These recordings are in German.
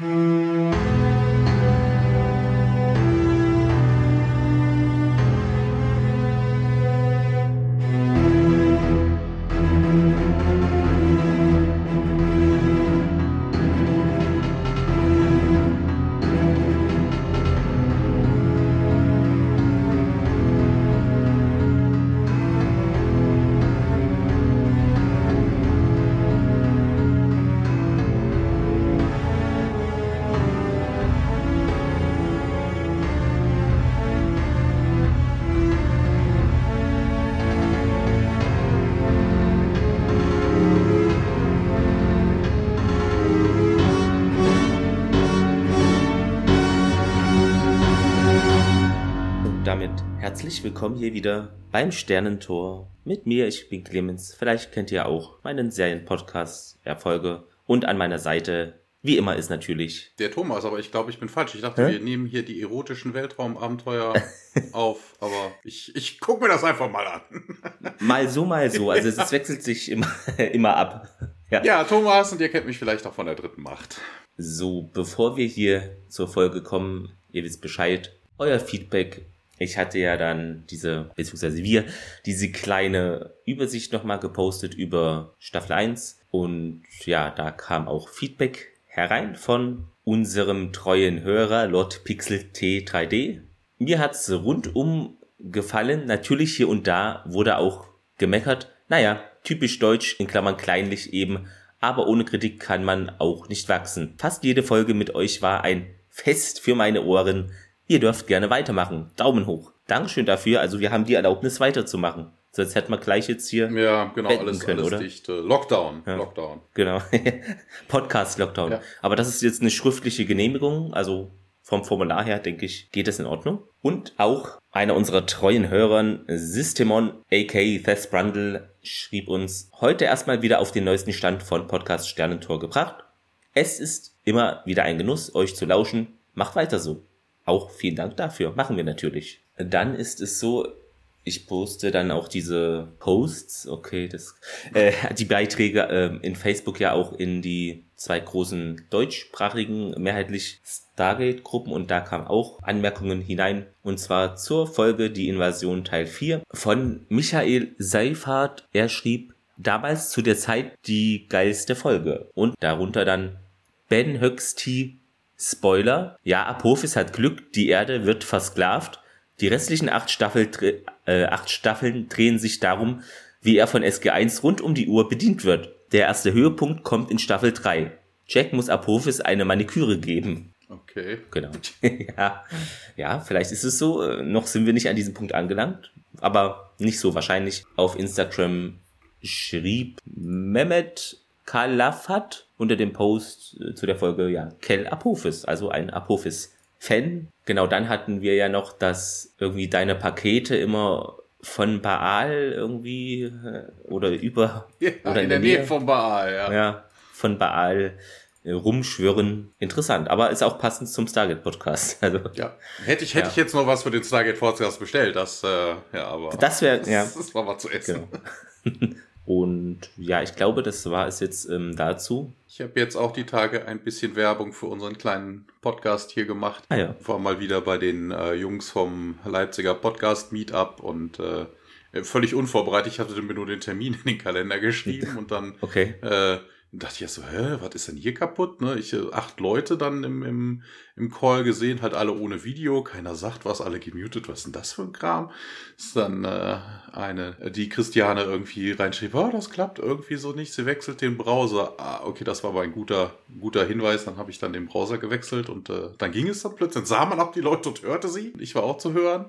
Mm-hmm. Herzlich willkommen hier wieder beim Sternentor mit mir. Ich bin Clemens. Vielleicht kennt ihr auch meinen Serienpodcast Erfolge. Und an meiner Seite, wie immer, ist natürlich der Thomas. Aber ich glaube, ich bin falsch. Ich dachte, Hä? wir nehmen hier die erotischen Weltraumabenteuer auf. Aber ich, ich gucke mir das einfach mal an. mal so, mal so. Also es wechselt sich immer, immer ab. Ja. ja, Thomas, und ihr kennt mich vielleicht auch von der dritten Macht. So, bevor wir hier zur Folge kommen, ihr wisst Bescheid, euer Feedback ich hatte ja dann diese, beziehungsweise wir, diese kleine Übersicht nochmal gepostet über Staffel 1. Und ja, da kam auch Feedback herein von unserem treuen Hörer Lord Pixel T3D. Mir hat's rundum gefallen. Natürlich hier und da wurde auch gemeckert. Naja, typisch deutsch, in Klammern kleinlich eben. Aber ohne Kritik kann man auch nicht wachsen. Fast jede Folge mit euch war ein Fest für meine Ohren. Ihr dürft gerne weitermachen. Daumen hoch. Dankeschön dafür. Also wir haben die Erlaubnis weiterzumachen. Sonst hätten wir gleich jetzt hier. Ja, genau, alles, können, alles oder? dicht. Lockdown. Ja. Lockdown. Genau. Podcast-Lockdown. Ja. Aber das ist jetzt eine schriftliche Genehmigung. Also vom Formular her, denke ich, geht es in Ordnung. Und auch einer unserer treuen Hörern, Systemon, aka Thess Brundle, schrieb uns heute erstmal wieder auf den neuesten Stand von Podcast Sternentor gebracht. Es ist immer wieder ein Genuss, euch zu lauschen. Macht weiter so. Auch vielen Dank dafür. Machen wir natürlich. Dann ist es so, ich poste dann auch diese Posts, okay, das, äh, die Beiträge äh, in Facebook ja auch in die zwei großen deutschsprachigen, mehrheitlich Stargate-Gruppen und da kamen auch Anmerkungen hinein und zwar zur Folge Die Invasion Teil 4 von Michael Seifert. Er schrieb damals zu der Zeit die geilste Folge und darunter dann Ben Höxti Spoiler, ja, Apophis hat Glück, die Erde wird versklavt. Die restlichen acht, Staffel, äh, acht Staffeln drehen sich darum, wie er von SG1 rund um die Uhr bedient wird. Der erste Höhepunkt kommt in Staffel 3. Jack muss Apophis eine Maniküre geben. Okay. Genau. ja. ja, vielleicht ist es so. Noch sind wir nicht an diesem Punkt angelangt, aber nicht so wahrscheinlich. Auf Instagram schrieb Mehmet Kalafat unter dem Post äh, zu der Folge, ja, Kel Apophis, also ein Apophis-Fan. Genau dann hatten wir ja noch, dass irgendwie deine Pakete immer von Baal irgendwie äh, oder über ja, oder in, in der Nähe, Nähe von Baal, ja. Ja, von Baal äh, rumschwirren. Interessant, aber ist auch passend zum Stargate Podcast. Also ja, hätte ich hätte ja. ich jetzt noch was für den Stargate Podcast bestellt, das äh, ja, aber das wäre ja das war mal zu essen. Genau. Und ja, ich glaube, das war es jetzt ähm, dazu. Ich habe jetzt auch die Tage ein bisschen Werbung für unseren kleinen Podcast hier gemacht. Ah, ja. War mal wieder bei den äh, Jungs vom Leipziger Podcast Meetup und äh, völlig unvorbereitet. Ich hatte mir nur den Termin in den Kalender geschrieben und dann okay. äh, dachte ich ja so, hä, was ist denn hier kaputt? Ne? Ich äh, acht Leute dann im, im, im Call gesehen, halt alle ohne Video, keiner sagt was, alle gemutet, was ist denn das für ein Kram? Ist dann äh, eine, die Christiane irgendwie reinschrieb, oh, das klappt irgendwie so nicht, sie wechselt den Browser. Ah, okay, das war aber ein guter, guter Hinweis, dann habe ich dann den Browser gewechselt und äh, dann ging es dann plötzlich, dann sah man ab die Leute und hörte sie. Ich war auch zu hören.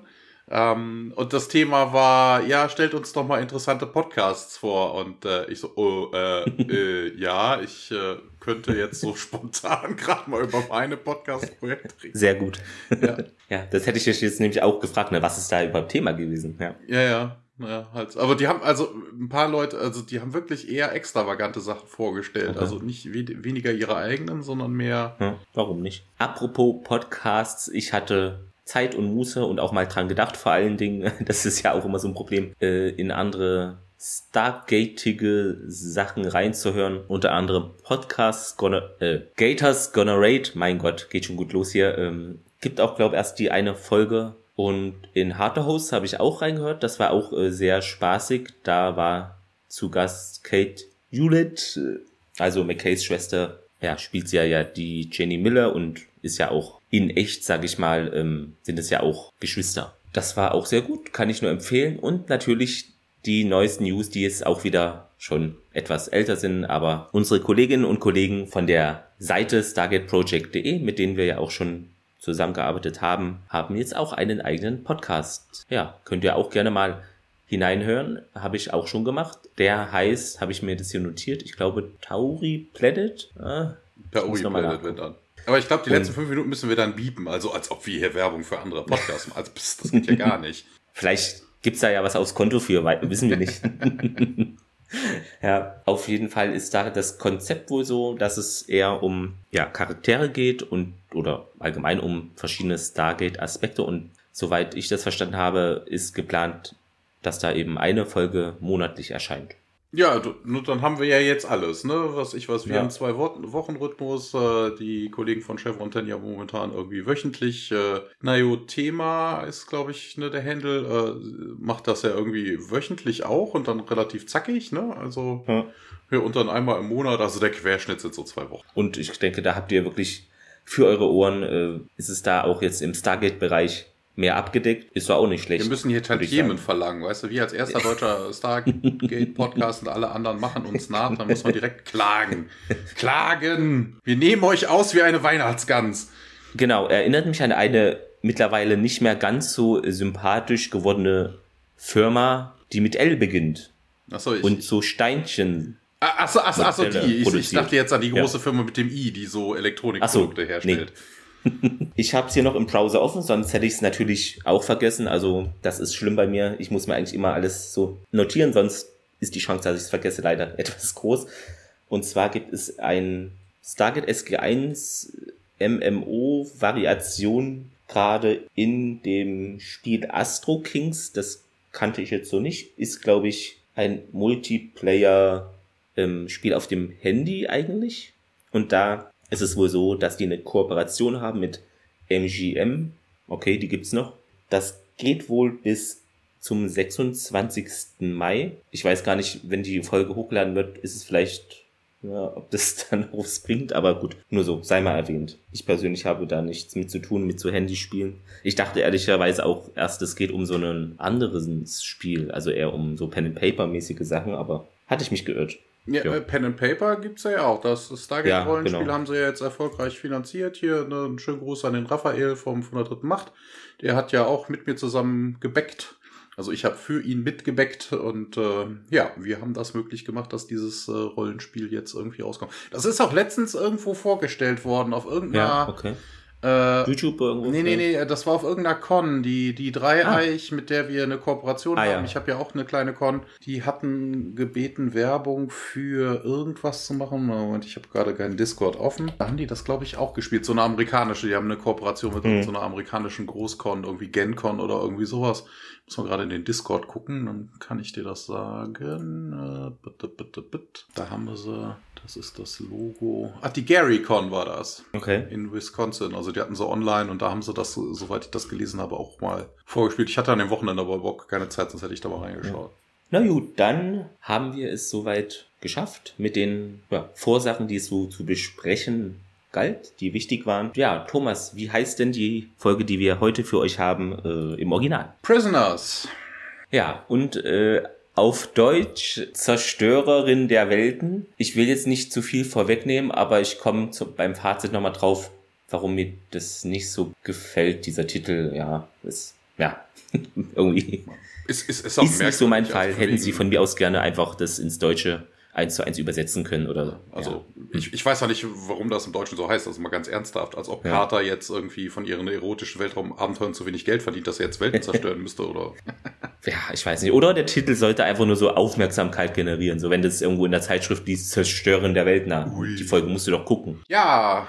Ähm, und das Thema war, ja, stellt uns doch mal interessante Podcasts vor. Und äh, ich so, oh, äh, äh, ja, ich äh, könnte jetzt so spontan gerade mal über meine Podcast-Projekte reden. Sehr gut. Ja. ja, das hätte ich jetzt nämlich auch gefragt, ne, was ist da überhaupt Thema gewesen? Ja, ja. ja. Ja, halt. Aber die haben also ein paar Leute, also die haben wirklich eher extravagante Sachen vorgestellt. Okay. Also nicht we weniger ihre eigenen, sondern mehr. Ja, warum nicht? Apropos Podcasts, ich hatte Zeit und Muße und auch mal dran gedacht, vor allen Dingen, das ist ja auch immer so ein Problem, äh, in andere Stargatige Sachen reinzuhören. Unter anderem Podcasts Gonna, äh, Gators Gonna Raid. Mein Gott, geht schon gut los hier. Ähm, gibt auch, glaube erst die eine Folge. Und in Harter Host habe ich auch reingehört. Das war auch äh, sehr spaßig. Da war zu Gast Kate Hewlett, äh, also McKays Schwester. Ja, spielt sie ja, ja die Jenny Miller und ist ja auch in echt, sage ich mal, ähm, sind es ja auch Geschwister. Das war auch sehr gut, kann ich nur empfehlen. Und natürlich die neuesten News, die jetzt auch wieder schon etwas älter sind, aber unsere Kolleginnen und Kollegen von der Seite stargateproject.de, mit denen wir ja auch schon zusammengearbeitet haben, haben jetzt auch einen eigenen Podcast. Ja, könnt ihr auch gerne mal hineinhören, habe ich auch schon gemacht. Der heißt, habe ich mir das hier notiert, ich glaube Tauri Planet. Ah, Tauri Planet wird dann. Aber ich glaube, die letzten fünf Minuten müssen wir dann biepen, also als ob wir hier Werbung für andere Podcasts machen. Also, pss, das geht ja gar nicht. Vielleicht gibt's da ja was aufs Konto für, wissen wir nicht. ja, auf jeden Fall ist da das Konzept wohl so, dass es eher um ja, Charaktere geht und oder allgemein um verschiedene Stargate-Aspekte und soweit ich das verstanden habe, ist geplant, dass da eben eine Folge monatlich erscheint. Ja, nur dann haben wir ja jetzt alles, ne? Was ich was, wir ja. haben zwei Wochen Rhythmus, äh, die Kollegen von Chevron Ten ja momentan irgendwie wöchentlich. Äh, Nayo Thema ist, glaube ich, ne, der Handel, äh, macht das ja irgendwie wöchentlich auch und dann relativ zackig, ne? Also ja. ja, und dann einmal im Monat, also der Querschnitt sind so zwei Wochen. Und ich denke, da habt ihr wirklich für eure Ohren, äh, ist es da auch jetzt im Stargate-Bereich mehr abgedeckt, ist doch auch nicht schlecht. Wir müssen hier Tantiemen verlangen, weißt du, wir als erster deutscher Stargate-Podcast und alle anderen machen uns nach, dann muss man direkt klagen. Klagen! Wir nehmen euch aus wie eine Weihnachtsgans. Genau, erinnert mich an eine mittlerweile nicht mehr ganz so sympathisch gewordene Firma, die mit L beginnt. Ach so, ich, und so Steinchen. Achso, achso, achso, die. Ich, ich, dachte jetzt an die große ja. Firma mit dem I, die so Elektronikprodukte so, herstellt. Nee. ich habe es hier noch im Browser offen, sonst hätte ich es natürlich auch vergessen. Also das ist schlimm bei mir. Ich muss mir eigentlich immer alles so notieren, sonst ist die Chance, dass ich es vergesse, leider etwas groß. Und zwar gibt es ein Stargate SG1 MMO Variation gerade in dem Spiel Astro Kings. Das kannte ich jetzt so nicht. Ist, glaube ich, ein Multiplayer ähm, Spiel auf dem Handy eigentlich. Und da ist es wohl so, dass die eine Kooperation haben mit MGM. Okay, die gibt's noch. Das geht wohl bis zum 26. Mai. Ich weiß gar nicht, wenn die Folge hochgeladen wird, ist es vielleicht, ja, ob das dann was bringt, aber gut, nur so, sei mal erwähnt. Ich persönlich habe da nichts mit zu tun, mit so Handyspielen. Ich dachte ehrlicherweise auch erst, es geht um so ein anderes Spiel, also eher um so Pen-and-Paper-mäßige Sachen, aber hatte ich mich geirrt. Ja, ja. Äh, Pen and Paper gibt es ja auch. Das Stargate-Rollenspiel ja, genau. haben sie ja jetzt erfolgreich finanziert. Hier ne, einen schönen Gruß an den Raphael vom, von der dritten Macht. Der hat ja auch mit mir zusammen gebackt. Also ich habe für ihn mitgebackt und äh, ja, wir haben das möglich gemacht, dass dieses äh, Rollenspiel jetzt irgendwie rauskommt. Das ist auch letztens irgendwo vorgestellt worden auf irgendeiner ja, okay. Äh, YouTube irgendwo? Nee, nee, nee, das war auf irgendeiner Con, die, die Dreieich, ah. mit der wir eine Kooperation ah, haben. Ja. Ich habe ja auch eine kleine Con. Die hatten gebeten, Werbung für irgendwas zu machen. Moment, ich habe gerade keinen Discord offen. Da haben die das, glaube ich, auch gespielt. So eine amerikanische, die haben eine Kooperation mit mhm. so einer amerikanischen Großcon, irgendwie GenCon oder irgendwie sowas. Muss man gerade in den Discord gucken, dann kann ich dir das sagen. Äh, da haben wir sie. Das ist das Logo. Ach, die GaryCon war das. Okay. In Wisconsin. Also die hatten sie online und da haben sie das, soweit ich das gelesen habe, auch mal vorgespielt. Ich hatte an dem Wochenende aber Bock, keine Zeit, sonst hätte ich da mal reingeschaut. Ja. Na gut, dann haben wir es soweit geschafft mit den ja, Vorsachen, die es so zu besprechen galt, die wichtig waren. Ja, Thomas, wie heißt denn die Folge, die wir heute für euch haben äh, im Original? Prisoners. Ja, und äh, auf Deutsch Zerstörerin der Welten. Ich will jetzt nicht zu viel vorwegnehmen, aber ich komme beim Fazit nochmal drauf, warum mir das nicht so gefällt, dieser Titel. Ja, ist, ja, irgendwie. Ist, ist, ist, ist nicht so mein Fall. Hätten Sie von mir aus gerne einfach das ins Deutsche eins zu eins übersetzen können oder. Also ja. ich, ich weiß ja nicht, warum das im Deutschen so heißt, also mal ganz ernsthaft, als ob ja. Carter jetzt irgendwie von ihren erotischen Weltraumabenteuern zu wenig Geld verdient, dass er jetzt Welten zerstören müsste oder. ja, ich weiß nicht. Oder der Titel sollte einfach nur so Aufmerksamkeit generieren, so wenn das irgendwo in der Zeitschrift liest, Zerstören der Welt, na, Ui. die Folge musst du doch gucken. Ja,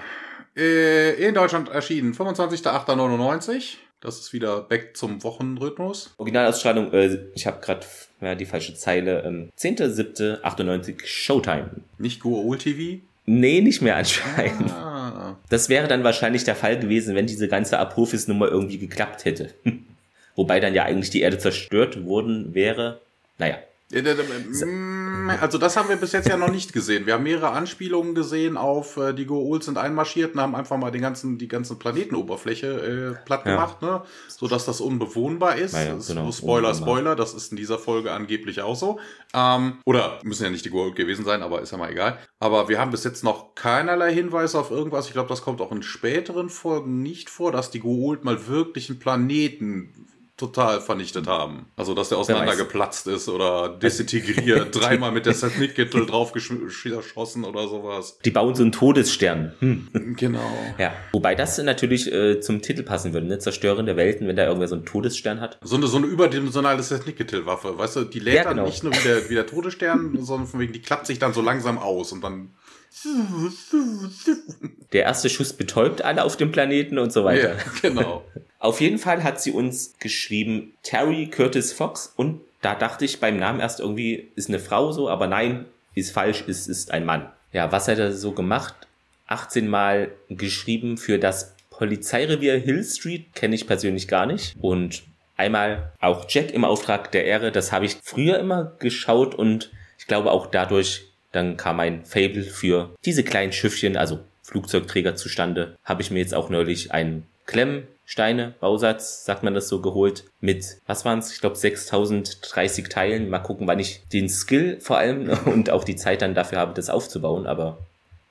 äh, in Deutschland erschienen 25.08.99. Das ist wieder back zum Wochenrhythmus. Originalausstrahlung, äh, ich habe gerade ja, die falsche Zeile. Ähm, 10.7.98 Showtime. Nicht Go TV? Nee, nicht mehr anscheinend. Ah. Das wäre dann wahrscheinlich der Fall gewesen, wenn diese ganze Apophis-Nummer irgendwie geklappt hätte. Wobei dann ja eigentlich die Erde zerstört worden wäre. Naja. Mm, also das haben wir bis jetzt ja noch nicht gesehen. Wir haben mehrere Anspielungen gesehen auf äh, die Goa'uld sind einmarschiert und haben einfach mal den ganzen, die ganze Planetenoberfläche äh, platt gemacht, ja. ne? sodass das unbewohnbar ist. Ja, genau. Spoiler, Spoiler, das ist in dieser Folge angeblich auch so. Ähm, oder müssen ja nicht die Goa'uld gewesen sein, aber ist ja mal egal. Aber wir haben bis jetzt noch keinerlei Hinweise auf irgendwas. Ich glaube, das kommt auch in späteren Folgen nicht vor, dass die Goa'uld mal wirklich einen Planeten total vernichtet haben. Also, dass der auseinandergeplatzt ist oder desintegriert, dreimal mit der Sethnik-Gittel draufgeschossen oder sowas. Die bauen so einen Todesstern. Hm. Genau. Ja. Wobei das natürlich äh, zum Titel passen würde, ne? Zerstören der Welten, wenn da irgendwer so einen Todesstern hat. So eine, so eine überdimensionale Sethnik-Gittel-Waffe. Weißt du, die lädt ja, genau. dann nicht nur wie der, wie der Todesstern, sondern von wegen, die klappt sich dann so langsam aus und dann der erste Schuss betäubt alle auf dem Planeten und so weiter. Ja, genau. Auf jeden Fall hat sie uns geschrieben Terry Curtis Fox und da dachte ich beim Namen erst irgendwie ist eine Frau so, aber nein, ist falsch, ist ist ein Mann. Ja, was hat er so gemacht? 18 Mal geschrieben für das Polizeirevier Hill Street, kenne ich persönlich gar nicht und einmal auch Jack im Auftrag der Ehre, das habe ich früher immer geschaut und ich glaube auch dadurch dann kam ein Fable für diese kleinen Schiffchen, also Flugzeugträger zustande. Habe ich mir jetzt auch neulich einen Klemmsteine, Bausatz, sagt man das so, geholt mit, was waren es? Ich glaube 6030 Teilen. Mal gucken, wann ich den Skill vor allem und auch die Zeit dann dafür habe, das aufzubauen. Aber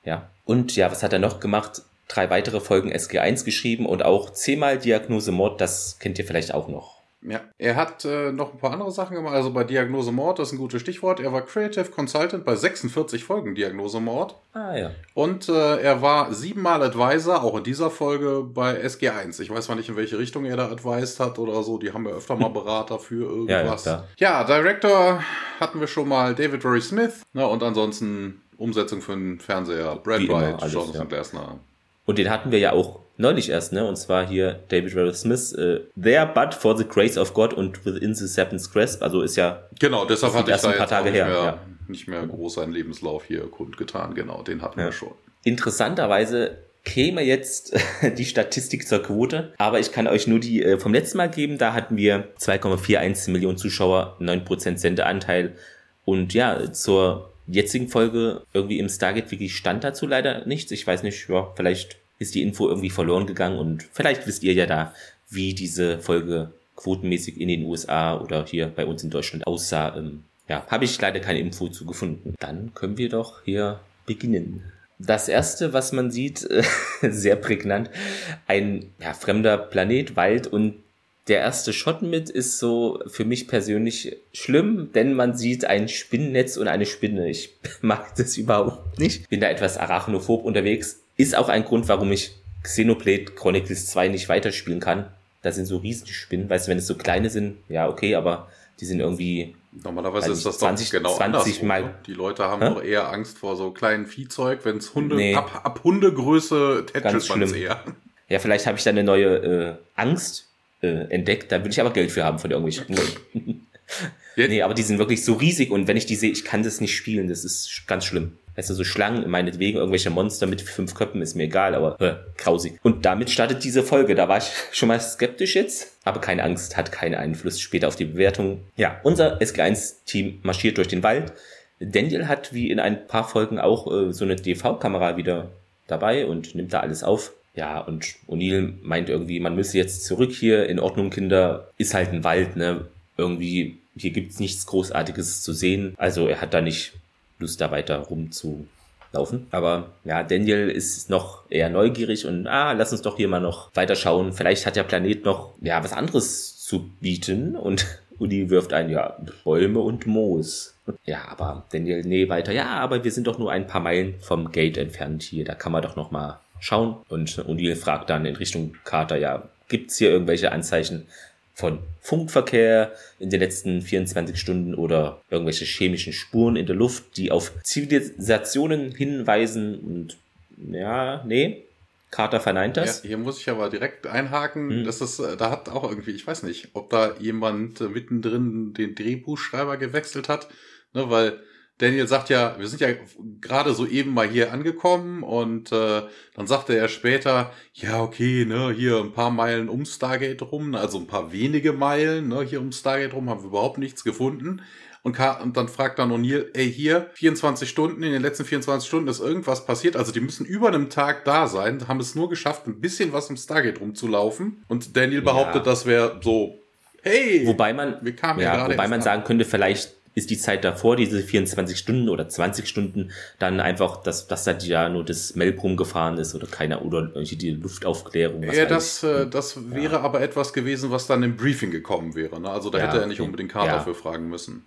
ja. Und ja, was hat er noch gemacht? Drei weitere Folgen SG1 geschrieben und auch zehnmal Diagnose Mord, das kennt ihr vielleicht auch noch. Ja, er hat äh, noch ein paar andere Sachen gemacht. Also bei Diagnose Mord, das ist ein gutes Stichwort. Er war Creative Consultant bei 46 Folgen Diagnose Mord. Ah ja. Und äh, er war siebenmal Advisor, auch in dieser Folge bei SG1. Ich weiß zwar nicht, in welche Richtung er da advised hat oder so. Die haben ja öfter mal Berater für irgendwas. ja, ja, ja, Director hatten wir schon mal David Rory Smith. Ne, und ansonsten Umsetzung für den Fernseher. Brad Wright, Jonathan ja. Glasner. Und den hatten wir ja auch neulich erst, ne? Und zwar hier David Rattle Smith, äh, There but for the grace of God und Within the Seventh Grasp. Also ist ja. Genau, deshalb hatte ich da ein paar Tage her. Mehr, ja. Nicht mehr groß seinen Lebenslauf hier kundgetan. Genau, den hatten ja. wir schon. Interessanterweise käme jetzt die Statistik zur Quote, aber ich kann euch nur die äh, vom letzten Mal geben. Da hatten wir 2,41 Millionen Zuschauer, 9% Sendeanteil und ja, zur jetzigen Folge irgendwie im Stargate Wiki stand dazu leider nichts. Ich weiß nicht, ja, vielleicht ist die Info irgendwie verloren gegangen und vielleicht wisst ihr ja da, wie diese Folge quotenmäßig in den USA oder hier bei uns in Deutschland aussah. Ähm, ja, habe ich leider keine Info zu gefunden. Dann können wir doch hier beginnen. Das erste, was man sieht, sehr prägnant, ein ja, fremder Planet, Wald und der erste Shot mit ist so für mich persönlich schlimm, denn man sieht ein Spinnennetz und eine Spinne. Ich mag das überhaupt nicht. Bin da etwas arachnophob unterwegs. Ist auch ein Grund, warum ich Xenoblade Chronicles 2 nicht weiterspielen kann. Da sind so Riesenspinnen. Weißt du, wenn es so kleine sind, ja, okay, aber die sind irgendwie. Normalerweise ist das 20, doch genau 20 Mal. Ne? Die Leute haben Hä? doch eher Angst vor so kleinen Viehzeug, wenn es Hunde, nee. ab, ab Hundegröße tätschelt man es eher. Ja, vielleicht habe ich da eine neue äh, Angst äh, entdeckt. Da will ich aber Geld für haben von irgendwelchen. nee, aber die sind wirklich so riesig und wenn ich die sehe, ich kann das nicht spielen. Das ist ganz schlimm. Weißt du, so Schlangen, meinetwegen, irgendwelche Monster mit fünf Köpfen ist mir egal, aber äh, grausig. Und damit startet diese Folge. Da war ich schon mal skeptisch jetzt, aber keine Angst, hat keinen Einfluss später auf die Bewertung. Ja, unser SG1-Team marschiert durch den Wald. Daniel hat wie in ein paar Folgen auch äh, so eine DV-Kamera wieder dabei und nimmt da alles auf. Ja, und O'Neill meint irgendwie, man müsse jetzt zurück hier, in Ordnung, Kinder, ist halt ein Wald, ne? Irgendwie, hier gibt's nichts Großartiges zu sehen. Also er hat da nicht Lust, da weiter rumzulaufen. Aber ja, Daniel ist noch eher neugierig und ah, lass uns doch hier mal noch weiter schauen. Vielleicht hat der Planet noch ja was anderes zu bieten und Udi wirft ein, ja, Bäume und Moos. Ja, aber Daniel, nee, weiter. Ja, aber wir sind doch nur ein paar Meilen vom Gate entfernt hier. Da kann man doch noch mal schauen. Und O'Neill fragt dann in Richtung Carter, ja, gibt's hier irgendwelche Anzeichen von Funkverkehr in den letzten 24 Stunden oder irgendwelche chemischen Spuren in der Luft, die auf Zivilisationen hinweisen und ja, nee, Carter verneint das. Ja, hier muss ich aber direkt einhaken. Hm. Das ist, äh, da hat auch irgendwie, ich weiß nicht, ob da jemand äh, mittendrin den Drehbuchschreiber gewechselt hat, ne, weil Daniel sagt ja, wir sind ja gerade so eben mal hier angekommen und äh, dann sagte er später, ja okay, ne, hier ein paar Meilen um Stargate rum, also ein paar wenige Meilen, ne, hier um Stargate rum haben wir überhaupt nichts gefunden. Und, und dann fragt dann O'Neill, ey, hier, 24 Stunden, in den letzten 24 Stunden ist irgendwas passiert. Also die müssen über einem Tag da sein, haben es nur geschafft, ein bisschen was im Stargate rumzulaufen. Und Daniel behauptet, ja. das wäre so, hey, wobei man, wir kamen ja, wobei man sagen könnte, vielleicht ist die Zeit davor, diese 24 Stunden oder 20 Stunden, dann einfach, dass, dass da ja nur das Melbrum gefahren ist oder keiner oder die Luftaufklärung. ja, das, äh, das wäre ja. aber etwas gewesen, was dann im Briefing gekommen wäre. Ne? Also da ja, hätte er nicht unbedingt Carter ja. für fragen müssen.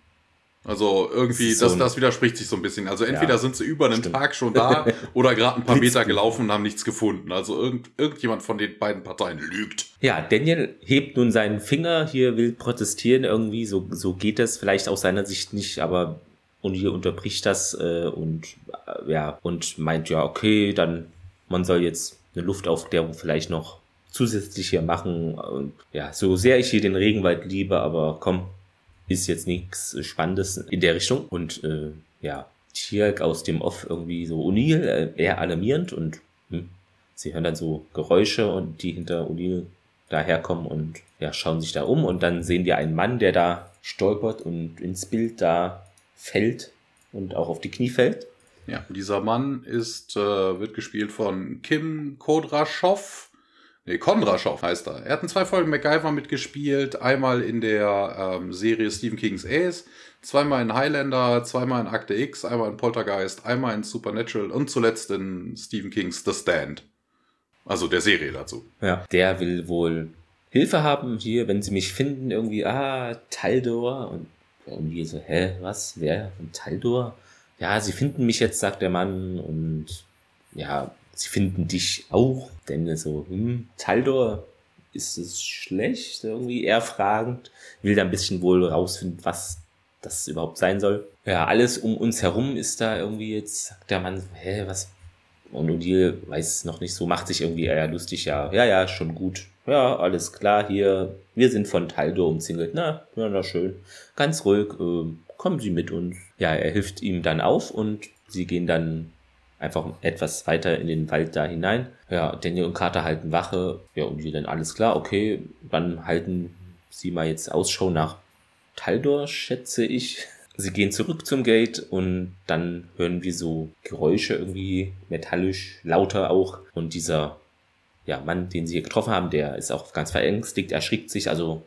Also irgendwie, so das, das widerspricht sich so ein bisschen. Also entweder ja, sind sie über einen stimmt. Tag schon da oder gerade ein paar Meter gelaufen und haben nichts gefunden. Also irgend, irgendjemand von den beiden Parteien lügt. Ja, Daniel hebt nun seinen Finger, hier will protestieren irgendwie, so, so geht das vielleicht aus seiner Sicht nicht, aber und hier unterbricht das äh, und äh, ja, und meint ja, okay, dann man soll jetzt eine Luftaufklärung vielleicht noch zusätzlich hier machen. Und, ja, so sehr ich hier den Regenwald liebe, aber komm, ist jetzt nichts Spannendes in der Richtung. Und äh, ja, Tierk aus dem Off irgendwie so O'Neill, äh, eher alarmierend und hm, sie hören dann so Geräusche und die hinter O'Neill daherkommen und ja, schauen sich da um und dann sehen die einen Mann, der da stolpert und ins Bild da fällt und auch auf die Knie fällt. Ja, dieser Mann ist, äh, wird gespielt von Kim Kodraschow Nee, Kondraschow heißt er. Er hat in zwei Folgen MacGyver mitgespielt. Einmal in der ähm, Serie Stephen King's Ace, zweimal in Highlander, zweimal in Akte X, einmal in Poltergeist, einmal in Supernatural und zuletzt in Stephen King's The Stand. Also der Serie dazu. Ja, der will wohl Hilfe haben hier, wenn sie mich finden, irgendwie, ah, Taldor. Und irgendwie so, hä, was, wer? Und Taldor? Ja, sie finden mich jetzt, sagt der Mann. Und ja, sie finden dich auch. Denn so, hm, Taldor, ist es schlecht? Irgendwie eher fragend. Will da ein bisschen wohl rausfinden, was das überhaupt sein soll. Ja, alles um uns herum ist da irgendwie jetzt, sagt der Mann, hä, was? Und Odile weiß es noch nicht so, macht sich irgendwie eher lustig, ja, ja, ja, schon gut. Ja, alles klar, hier, wir sind von Taldor umzingelt. Na, ja, na schön. Ganz ruhig, äh, kommen Sie mit uns. Ja, er hilft ihm dann auf und sie gehen dann einfach etwas weiter in den Wald da hinein. Ja, Daniel und Carter halten Wache. Ja, und wir dann alles klar, okay, dann halten sie mal jetzt Ausschau nach Taldor, schätze ich. Sie gehen zurück zum Gate und dann hören wir so Geräusche irgendwie metallisch, lauter auch. Und dieser ja, Mann, den sie hier getroffen haben, der ist auch ganz verängstigt, erschrickt sich, also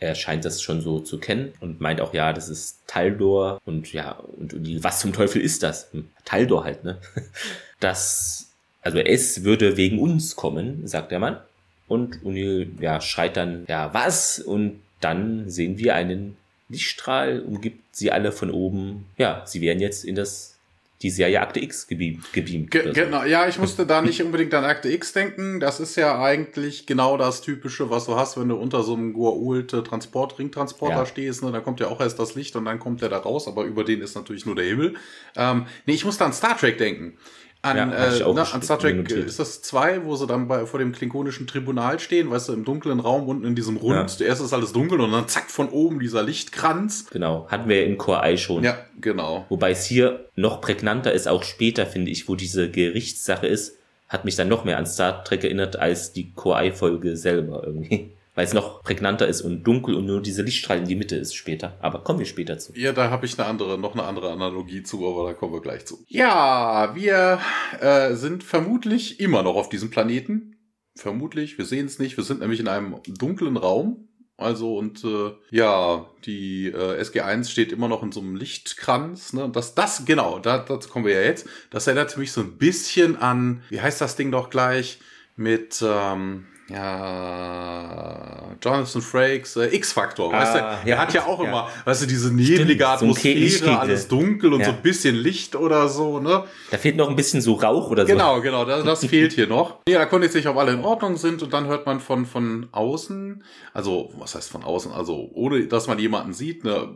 er scheint das schon so zu kennen und meint auch, ja, das ist Taldor und ja, und, und was zum Teufel ist das? Hm, Taldor halt, ne? Das, also es würde wegen uns kommen, sagt der Mann. Und Unil, ja, schreit dann, ja, was? Und dann sehen wir einen Lichtstrahl, umgibt sie alle von oben. Ja, sie werden jetzt in das die Serie Akte X gebeamt. gebeamt Ge genau, ja, ich musste da nicht unbedingt an Akte X denken. Das ist ja eigentlich genau das Typische, was du hast, wenn du unter so einem Goa'uld Transport, Ringtransporter ja. stehst. Ne? Da kommt ja auch erst das Licht und dann kommt der da raus, aber über den ist natürlich nur der Himmel. Ähm, nee, ich musste an Star Trek denken. An, ja, äh, na, an Star Trek notiert. ist das zwei, wo sie dann bei, vor dem klingonischen Tribunal stehen, weißt du, im dunklen Raum unten in diesem Rund. Ja. Zuerst ist alles dunkel und dann zack von oben dieser Lichtkranz. Genau, hatten wir in Core Eye schon. Ja, genau. Wobei es hier noch prägnanter ist, auch später, finde ich, wo diese Gerichtssache ist, hat mich dann noch mehr an Star Trek erinnert als die Core Eye Folge selber irgendwie weil es noch prägnanter ist und dunkel und nur diese Lichtstrahl in die Mitte ist später. Aber kommen wir später zu. Ja, da habe ich eine andere, noch eine andere Analogie zu, aber da kommen wir gleich zu. Ja, wir äh, sind vermutlich immer noch auf diesem Planeten. Vermutlich, wir sehen es nicht. Wir sind nämlich in einem dunklen Raum. Also und äh, ja, die äh, SG1 steht immer noch in so einem Lichtkranz. Ne? Und das, das, genau, da, dazu kommen wir ja jetzt. Das erinnert mich so ein bisschen an, wie heißt das Ding doch gleich? Mit, ähm, ja, Jonathan Frakes äh, X-Faktor, ah, weißt du, ja, er hat ja auch ja. immer, weißt du, diese neblige Atmosphäre, so alles dunkel und ja. so ein bisschen Licht oder so, ne? Da fehlt noch ein bisschen so Rauch oder so. Genau, genau, das, das fehlt hier noch. Ja, erkundigt sich, ob alle in Ordnung sind und dann hört man von, von außen, also, was heißt von außen, also, ohne, dass man jemanden sieht, ne,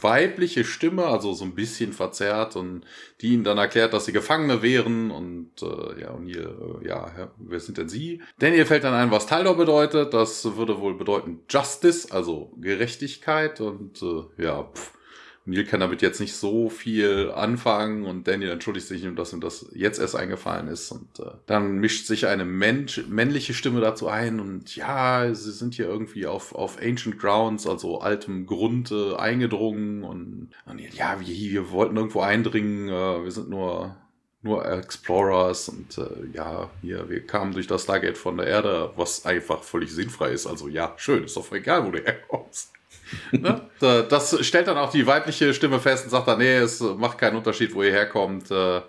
weibliche Stimme, also so ein bisschen verzerrt und die ihnen dann erklärt, dass sie Gefangene wären und äh, ja, und hier, äh, ja, wer sind denn sie? Daniel fällt dann ein, was Taldor bedeutet. Das würde wohl bedeuten Justice, also Gerechtigkeit und äh, ja, pff Neil kann damit jetzt nicht so viel anfangen und Daniel entschuldigt sich ihm, dass ihm das jetzt erst eingefallen ist. Und äh, dann mischt sich eine Mensch, männliche Stimme dazu ein und ja, sie sind hier irgendwie auf, auf Ancient Grounds, also altem Grund äh, eingedrungen und, und ja, wir, wir wollten irgendwo eindringen, äh, wir sind nur nur Explorers und äh, ja, hier, wir kamen durch das Stargate von der Erde, was einfach völlig sinnfrei ist. Also ja, schön, ist doch egal, wo du herkommst ne? Das stellt dann auch die weibliche Stimme fest und sagt dann, nee, es macht keinen Unterschied, wo ihr herkommt. Äh,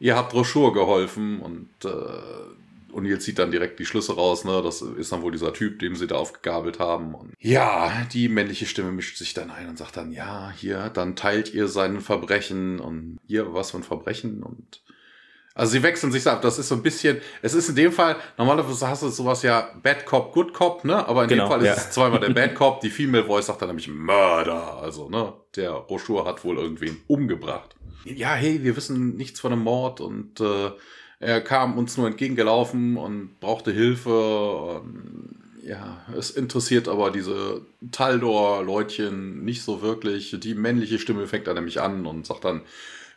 ihr habt Rochur geholfen und äh, O'Neill zieht dann direkt die Schlüsse raus, ne? Das ist dann wohl dieser Typ, dem sie da aufgegabelt haben. Und ja, die männliche Stimme mischt sich dann ein und sagt dann, ja, hier, dann teilt ihr seinen Verbrechen und hier, was für ein Verbrechen und also sie wechseln sich ab. Das ist so ein bisschen, es ist in dem Fall, normalerweise hast du sowas ja Bad Cop, Good Cop, ne? Aber in genau, dem Fall ja. ist es zweimal der Bad Cop. Die Female Voice sagt dann nämlich Mörder. Also, ne? Der Rochur hat wohl irgendwen umgebracht. Ja, hey, wir wissen nichts von einem Mord und äh, er kam uns nur entgegengelaufen und brauchte Hilfe. Und, ja, es interessiert aber diese Taldor-Leutchen nicht so wirklich. Die männliche Stimme fängt dann nämlich an und sagt dann,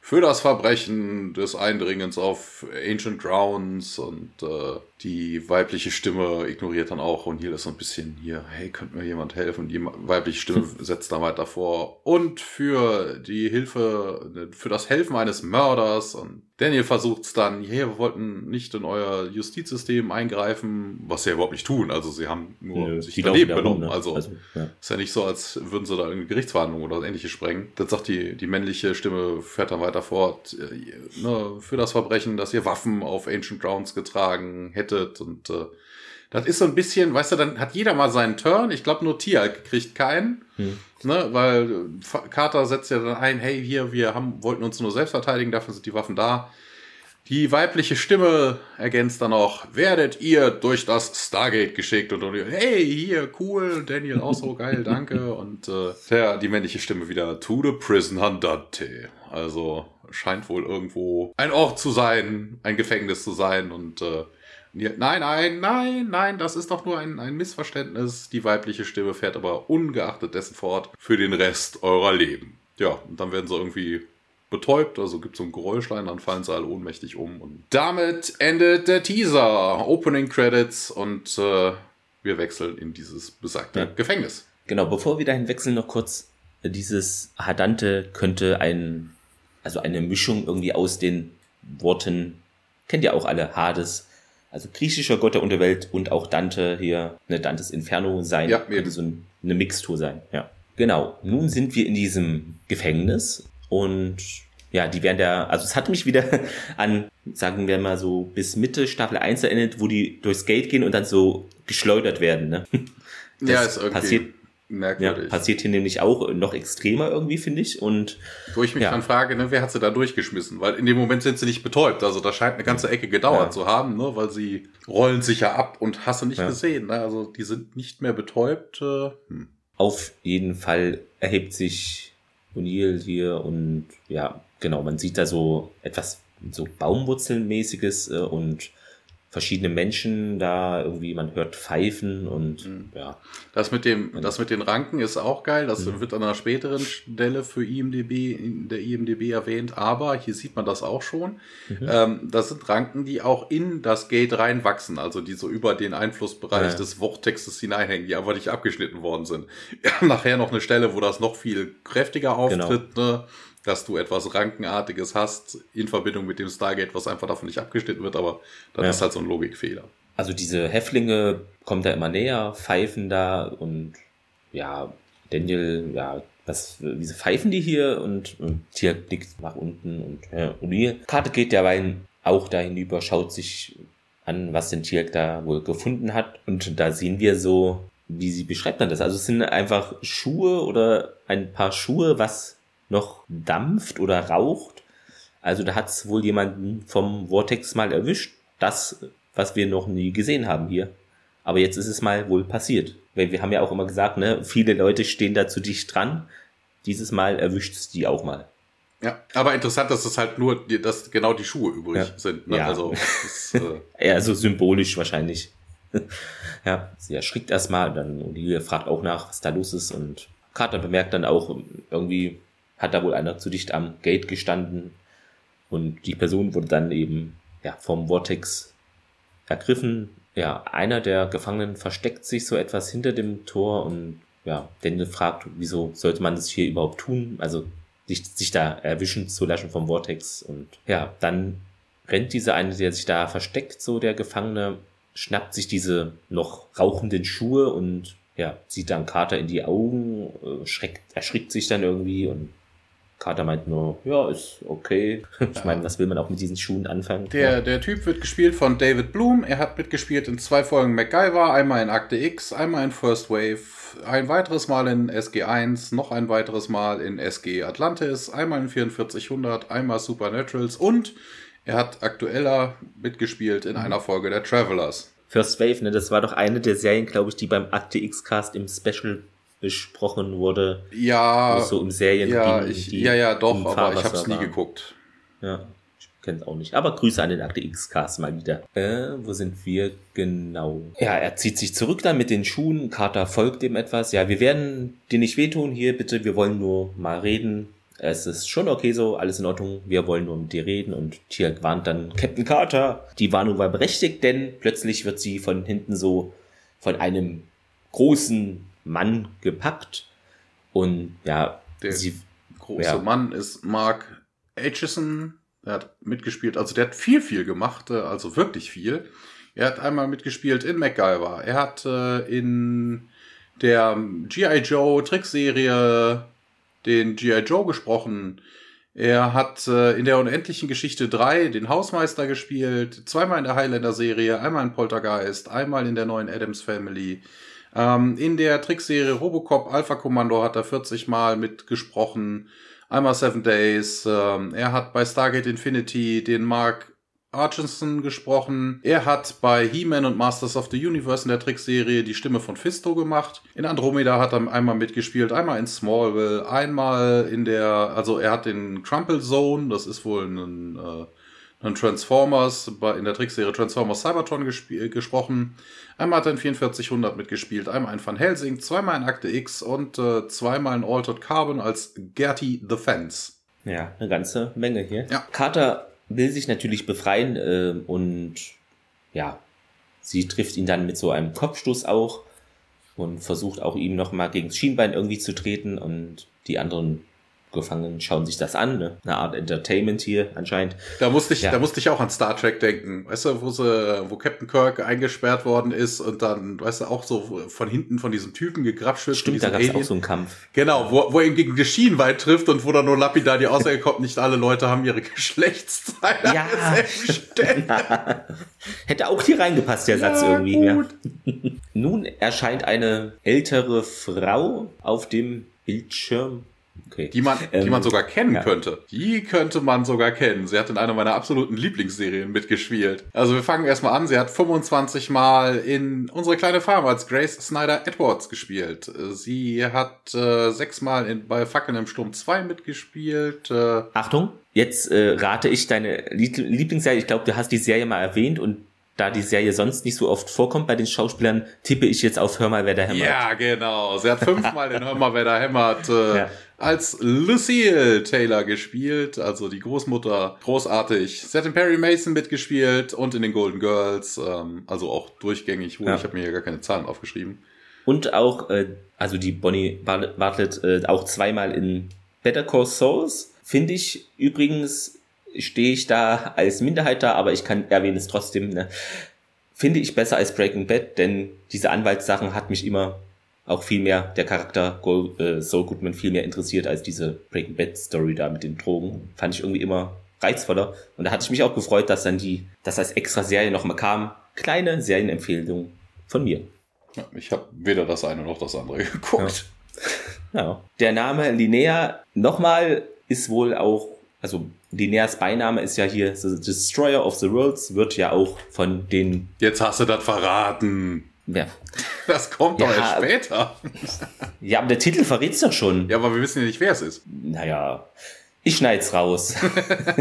für das Verbrechen des Eindringens auf Ancient Grounds und äh, die weibliche Stimme ignoriert dann auch und hier ist so ein bisschen hier, hey, könnte mir jemand helfen? Die weibliche Stimme setzt dann weiter vor und für die Hilfe, für das Helfen eines Mörders und Daniel versucht es dann, hey, wir wollten nicht in euer Justizsystem eingreifen, was sie ja überhaupt nicht tun. Also sie haben nur Nö, sich daneben benommen. Ne? Also, also ja. ist ja nicht so, als würden sie da irgendwie Gerichtsverhandlungen oder ähnliches sprengen. Dann sagt die, die männliche Stimme, fährt dann weiter fort, äh, ne, für das Verbrechen, dass ihr Waffen auf Ancient Grounds getragen hättet getestet und äh, das ist so ein bisschen, weißt du, dann hat jeder mal seinen Turn. Ich glaube, nur Tialk kriegt keinen. Hm. Ne, weil äh, Carter setzt ja dann ein, hey, hier, wir haben, wollten uns nur selbst verteidigen, dafür sind die Waffen da. Die weibliche Stimme ergänzt dann auch, werdet ihr durch das Stargate geschickt und, und hey, hier, cool, Daniel auch so geil, danke. Und äh, ja, die männliche Stimme wieder, to the prison andante. Also scheint wohl irgendwo ein Ort zu sein, ein Gefängnis zu sein und äh, Nein, nein, nein, nein, das ist doch nur ein, ein Missverständnis. Die weibliche Stimme fährt aber ungeachtet dessen fort für den Rest eurer Leben. Ja, und dann werden sie irgendwie betäubt, also gibt es so ein Geräuschlein, dann fallen sie alle ohnmächtig um. Und damit endet der Teaser. Opening Credits und äh, wir wechseln in dieses besagte ja. Gefängnis. Genau, bevor wir dahin wechseln, noch kurz, dieses Hadante könnte ein, also eine Mischung irgendwie aus den Worten, kennt ihr auch alle, Hades, also griechischer Gott der Unterwelt und auch Dante hier, ne, Dantes Inferno sein, ja, könnte so eine Mixtur sein, ja. Genau. Nun sind wir in diesem Gefängnis und ja, die werden da, also es hat mich wieder an, sagen wir mal so, bis Mitte Staffel 1 erinnert, wo die durchs Gate gehen und dann so geschleudert werden, ne? Das ja, ist irgendwie passiert, merkwürdig. Ja, passiert hier nämlich auch noch extremer irgendwie, finde ich. Und wo ich mich ja. dann frage, ne, wer hat sie da durchgeschmissen? Weil in dem Moment sind sie nicht betäubt. Also da scheint eine ganze Ecke gedauert ja. zu haben, ne, weil sie rollen sich ja ab und hast du nicht ja. gesehen. Ne? Also die sind nicht mehr betäubt. Äh, hm. Auf jeden Fall erhebt sich O'Neill hier und ja, genau, man sieht da so etwas so Baumwurzelmäßiges äh, und verschiedene Menschen da irgendwie, man hört Pfeifen und mhm. ja. Das mit dem, das mit den Ranken ist auch geil. Das mhm. wird an einer späteren Stelle für IMDB, in der IMDB erwähnt, aber hier sieht man das auch schon. Mhm. Ähm, das sind Ranken, die auch in das Gate reinwachsen, also die so über den Einflussbereich ja. des Wortextes hineinhängen, die einfach nicht abgeschnitten worden sind. Wir haben nachher noch eine Stelle, wo das noch viel kräftiger auftritt, genau. ne? Dass du etwas Rankenartiges hast in Verbindung mit dem Stargate, was einfach davon nicht abgeschnitten wird, aber dann ja. ist halt so ein Logikfehler. Also diese Häftlinge kommen da immer näher, pfeifen da und ja, Daniel, ja, was, wieso pfeifen die hier und, und Tier blickt nach unten und ja, und die Karte geht derweil auch da hinüber, schaut sich an, was den Tier da wohl gefunden hat und da sehen wir so, wie sie beschreibt dann das. Also es sind einfach Schuhe oder ein paar Schuhe, was noch dampft oder raucht. Also da hat es wohl jemanden vom Vortex mal erwischt. Das, was wir noch nie gesehen haben hier. Aber jetzt ist es mal wohl passiert. Weil wir haben ja auch immer gesagt, ne, viele Leute stehen da zu dicht dran. dieses Mal erwischt es die auch mal. Ja, aber interessant, dass es halt nur, dass genau die Schuhe übrig ja. sind. Ne? Ja. Also, das, äh Eher so symbolisch wahrscheinlich. ja, sie erschrickt erstmal, dann Olivia fragt auch nach, was da los ist und Carter bemerkt dann auch, irgendwie hat da wohl einer zu dicht am Gate gestanden und die Person wurde dann eben ja, vom Vortex ergriffen. Ja, einer der Gefangenen versteckt sich so etwas hinter dem Tor und ja, Daniel fragt, wieso sollte man das hier überhaupt tun? Also sich, sich da erwischen zu lassen vom Vortex. Und ja, dann rennt dieser eine, der sich da versteckt, so der Gefangene, schnappt sich diese noch rauchenden Schuhe und ja, sieht dann Carter in die Augen, äh, schreckt, erschrickt sich dann irgendwie und Carter meint nur, ja, ist okay. Ich meine, was will man auch mit diesen Schuhen anfangen? Der, ja. der Typ wird gespielt von David Bloom. Er hat mitgespielt in zwei Folgen MacGyver, einmal in Akte X, einmal in First Wave, ein weiteres Mal in SG1, noch ein weiteres Mal in SG Atlantis, einmal in 4400, einmal Supernaturals und er hat aktueller mitgespielt in mhm. einer Folge der Travelers. First Wave, ne, das war doch eine der Serien, glaube ich, die beim Akte X-Cast im Special besprochen wurde. Ja. So im Serien ja, ging, ich, ja, ja, doch, aber ich habe es nie geguckt. Ja, ich kenne es auch nicht. Aber Grüße an den Akte X-Cast mal wieder. Äh, wo sind wir genau? Ja, er zieht sich zurück dann mit den Schuhen. Carter folgt dem etwas. Ja, wir werden dir nicht wehtun hier, bitte. Wir wollen nur mal reden. Es ist schon okay so, alles in Ordnung. Wir wollen nur mit dir reden. Und Tier warnt dann Captain Carter. Die Warnung war berechtigt, denn plötzlich wird sie von hinten so von einem großen Mann gepackt. Und ja, der sie, große ja. Mann ist Mark Aitchison. Er hat mitgespielt, also der hat viel, viel gemacht, äh, also wirklich viel. Er hat einmal mitgespielt in MacGyver. Er hat äh, in der G.I. Joe Trickserie den G.I. Joe gesprochen. Er hat äh, in der unendlichen Geschichte 3 den Hausmeister gespielt, zweimal in der Highlander Serie, einmal in Poltergeist, einmal in der neuen Adams Family. Ähm, in der Trickserie Robocop Alpha Commando hat er 40 Mal mitgesprochen. Einmal Seven Days. Ähm, er hat bei Stargate Infinity den Mark Archinson gesprochen. Er hat bei He-Man und Masters of the Universe in der Trickserie die Stimme von Fisto gemacht. In Andromeda hat er einmal mitgespielt, einmal in Smallville, einmal in der, also er hat den Crumple Zone, das ist wohl ein äh, dann Transformers, in der Trickserie Transformers Cybertron gesprochen. Einmal hat er in 4400 mitgespielt, einmal in Van Helsing, zweimal in Akte X und äh, zweimal in Altered Carbon als Gertie the Fence. Ja, eine ganze Menge hier. Ja. Carter will sich natürlich befreien äh, und ja, sie trifft ihn dann mit so einem Kopfstoß auch und versucht auch ihm nochmal gegen das Schienbein irgendwie zu treten und die anderen Gefangenen schauen sich das an, ne? eine Art Entertainment hier anscheinend. Da musste ich, ja. da musste ich auch an Star Trek denken, weißt du, wo sie, wo Captain Kirk eingesperrt worden ist und dann, weißt du, auch so von hinten von diesem Typen gegrapscht wird. Stimmt, da gab es auch so einen Kampf. Genau, wo, wo er ihn gegen die Schienenweit trifft und wo dann nur lapidar die Aussage kommt, nicht alle Leute haben ihre Geschlechtsteile ja. Hätte auch hier reingepasst, der ja, Satz irgendwie. Ja. Nun erscheint eine ältere Frau auf dem Bildschirm Okay. Die man, ähm, die man sogar kennen ja. könnte. Die könnte man sogar kennen. Sie hat in einer meiner absoluten Lieblingsserien mitgespielt. Also wir fangen erstmal an. Sie hat 25 Mal in unsere kleine Farm als Grace Snyder Edwards gespielt. Sie hat äh, sechs Mal in, bei Fackeln im Sturm 2 mitgespielt. Äh, Achtung, jetzt äh, rate ich deine Lieblingsserie. Ich glaube, du hast die Serie mal erwähnt und da die Serie sonst nicht so oft vorkommt bei den Schauspielern, tippe ich jetzt auf Hör mal, wer da hämmert. Ja, genau. Sie hat fünfmal den Hör mal, wer da hämmert äh, ja. Als Lucille Taylor gespielt, also die Großmutter. Großartig. Sie hat in Perry Mason mitgespielt und in den Golden Girls, ähm, also auch durchgängig. Ja. Ich habe mir hier gar keine Zahlen aufgeschrieben. Und auch, äh, also die Bonnie Bartlett äh, auch zweimal in Better Call Souls. Finde ich übrigens stehe ich da als Minderheit da, aber ich kann erwähnen es trotzdem. Ne? Finde ich besser als Breaking Bad, denn diese Anwaltssachen hat mich immer auch viel mehr, der Charakter Gold, äh, Saul Goodman viel mehr interessiert als diese Breaking Bad Story da mit den Drogen. Fand ich irgendwie immer reizvoller. Und da hatte ich mich auch gefreut, dass dann die, dass als extra Serie nochmal kam. Kleine Serienempfehlung von mir. Ja, ich habe weder das eine noch das andere geguckt. Ja. ja. Der Name Linnea nochmal ist wohl auch, also Lineas Beiname ist ja hier The Destroyer of the Worlds, wird ja auch von den. Jetzt hast du das verraten. Ja. Das kommt Ja, doch erst später. Ja, aber der Titel verrät's doch schon. Ja, aber wir wissen ja nicht, wer es ist. Naja, ich schneid's raus.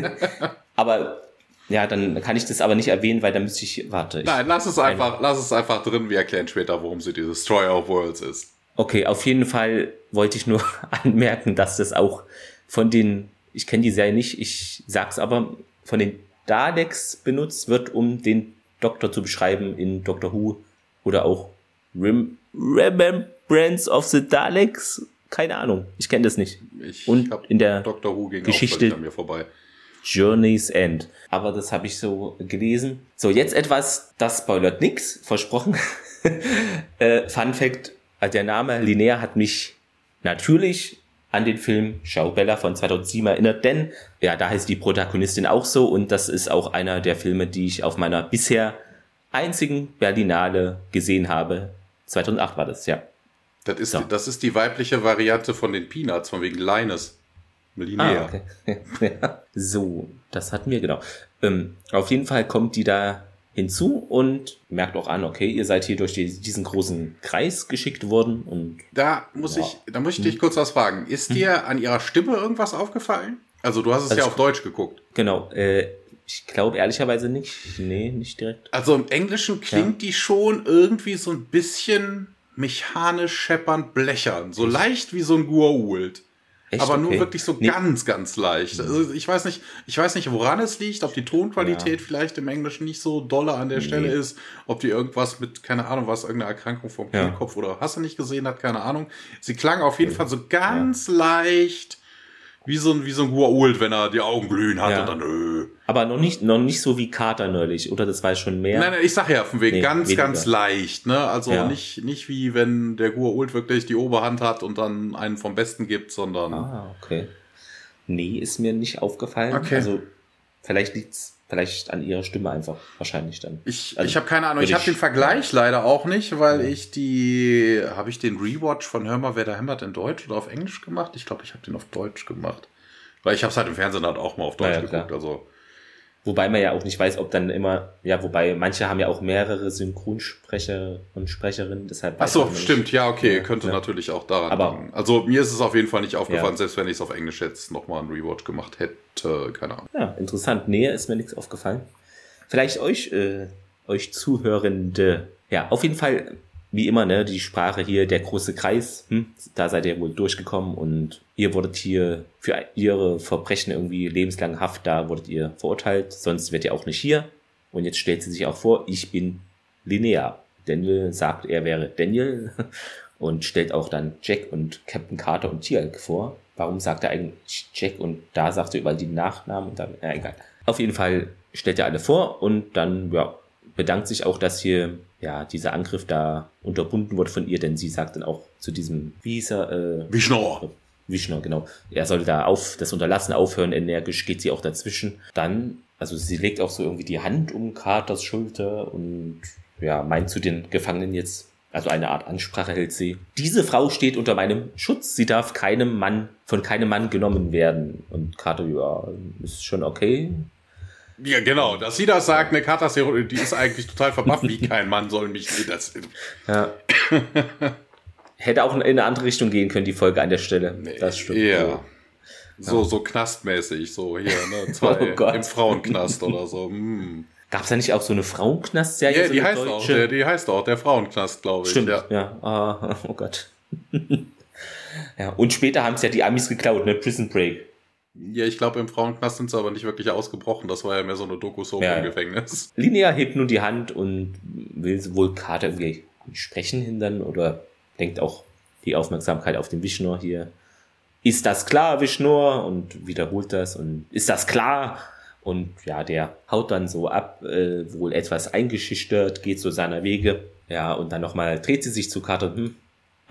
aber ja, dann kann ich das aber nicht erwähnen, weil dann müsste ich, warte. Ich, Nein, lass es einfach, lass es einfach drin. Wir erklären später, worum sie dieses Destroyer of Worlds ist. Okay, auf jeden Fall wollte ich nur anmerken, dass das auch von den, ich kenne die Serie nicht, ich sag's aber, von den Daleks benutzt wird, um den Doktor zu beschreiben in Doctor Who oder auch Rem Remembrance of the Daleks. Keine Ahnung, ich kenne das nicht. Ich Und in der Doctor Who ging Geschichte- auch an mir vorbei. Journey's End. Aber das habe ich so gelesen. So, jetzt etwas, das spoilert nix, versprochen. äh, Fun Fact, äh, der Name Linnea hat mich natürlich an den Film Schaubella von 2007 erinnert, denn ja, da heißt die Protagonistin auch so und das ist auch einer der Filme, die ich auf meiner bisher einzigen Berlinale gesehen habe. 2008 war das, ja. Das ist, So. das ist die weibliche Variante von den Peanuts, von wegen Linus. Linnea. Ah, okay. So, das hatten wir, genau. Ähm, auf jeden Fall kommt die da hinzu und merkt auch an, okay, ihr seid hier durch die, diesen großen Kreis geschickt worden und Da muss Ja. ich, da muss ich Hm. dich kurz was fragen. Ist dir an ihrer Stimme irgendwas aufgefallen? Also du hast es Also ja auf Deutsch geguckt. genau, äh, ich glaube ehrlicherweise nicht. Nee, nicht direkt. Also im Englischen klingt die schon irgendwie so ein bisschen mechanisch scheppernd blechern. So leicht wie so ein Guault. Echt? Aber nur Okay. wirklich so Nee. ganz, ganz leicht. Also ich weiß nicht, ich weiß nicht, woran es liegt, ob die Tonqualität vielleicht im Englischen nicht so dolle an der Stelle ist, ob die irgendwas mit, keine Ahnung, was, irgendeine Erkrankung vom Ja. Kehlkopf oder hast du nicht gesehen hat, keine Ahnung. Sie klang auf jeden Fall so ganz leicht wie so ein, wie so ein Guault, wenn er die Augen glühen hat Ja. und dann, äh. Aber noch nicht, noch nicht so wie Carter neulich, oder das war schon mehr. Nein, nein, ich sag ja, von wegen Nee, ganz, weniger. ganz leicht, ne? Also Ja. nicht, nicht wie wenn der Guault wirklich die Oberhand hat und dann einen vom Besten gibt, sondern. Ah, okay. Nee, ist mir nicht aufgefallen. Okay. Also vielleicht liegt's vielleicht an ihrer Stimme einfach, wahrscheinlich dann. Ich, Also, ich habe keine Ahnung, ich habe den ich- Vergleich leider auch nicht, weil ich die, habe ich den Rewatch von Hör mal, wer da hämmert in Deutsch oder auf Englisch gemacht? Ich glaube, ich habe den auf Deutsch gemacht. Weil ich habe es halt im Fernsehen halt auch mal auf Deutsch Ja, ja, geguckt. klar. Also Wobei man ja auch nicht weiß, ob dann immer, ja, wobei manche haben ja auch mehrere Synchronsprecher und Sprecherinnen, deshalb. Ach so, nicht. stimmt, ja, okay, Ja, könnte ja. natürlich auch daran Aber- liegen. Also mir ist es auf jeden Fall nicht aufgefallen, Ja. selbst wenn ich es auf Englisch jetzt nochmal einen Rewatch gemacht hätte, keine Ahnung. Ja, interessant. Näher ist mir nichts aufgefallen. Vielleicht euch, äh, euch Zuhörende. Ja, auf jeden Fall, wie immer, ne, die Sprache hier, der große Kreis, hm, da seid ihr wohl durchgekommen und ihr wurdet hier für ihre Verbrechen irgendwie lebenslang Haft, da wurdet ihr verurteilt, sonst wärt ihr auch nicht hier. Und jetzt stellt sie sich auch vor, ich bin Linnea. Daniel sagt, er wäre Daniel und stellt auch dann Jack und Captain Carter und Tialk vor. Warum sagt er eigentlich Jack und da sagt er überall die Nachnamen und dann, ja, egal. Auf jeden Fall stellt er alle vor und dann, ja, bedankt sich auch, dass hier, ja, dieser Angriff da unterbunden wurde von ihr, denn sie sagt dann auch zu diesem, er, äh, Vishnu! Vishnu, genau. Er soll da auf das Unterlassen aufhören, energisch geht sie auch dazwischen. Dann, also sie legt auch so irgendwie die Hand um Carters Schulter und ja, meint zu den Gefangenen jetzt, also eine Art Ansprache hält sie. Diese Frau steht unter meinem Schutz. Sie darf keinem Mann, von keinem Mann genommen werden. Und Carter, ja, ist schon okay. Ja, genau, dass sie das sagt, eine Katastrophie, die ist eigentlich total verbafft, wie kein Mann soll mich. Das, Ja. Hätte auch in eine andere Richtung gehen können, die Folge an der Stelle. Das stimmt. Ja. So, so knastmäßig, so hier, ne? Zwei Oh Gott. im Frauenknast oder so. Hm. Gab es da nicht auch so eine Frauenknast-Serie? Ja, so die heißt auch, der, die heißt auch, der Frauenknast, glaube ich. Stimmt, Ja. ja. Ah, oh Gott. ja, und später haben es ja die Amis geklaut, ne? Prison Break. Ja, ich glaube, im Frauenknast sind sie aber nicht wirklich ausgebrochen. Das war ja mehr so eine Doku-Soap Ja, im. Gefängnis. Linnea hebt nun die Hand und will wohl Carter irgendwie sprechen hindern oder lenkt auch die Aufmerksamkeit auf den Vishnu hier. Ist das klar, Vishnu? Und wiederholt das und ist das klar? Und ja, der haut dann so ab, äh, wohl etwas eingeschüchtert, geht so seiner Wege. Ja, und dann nochmal dreht sie sich zu Carter, hm,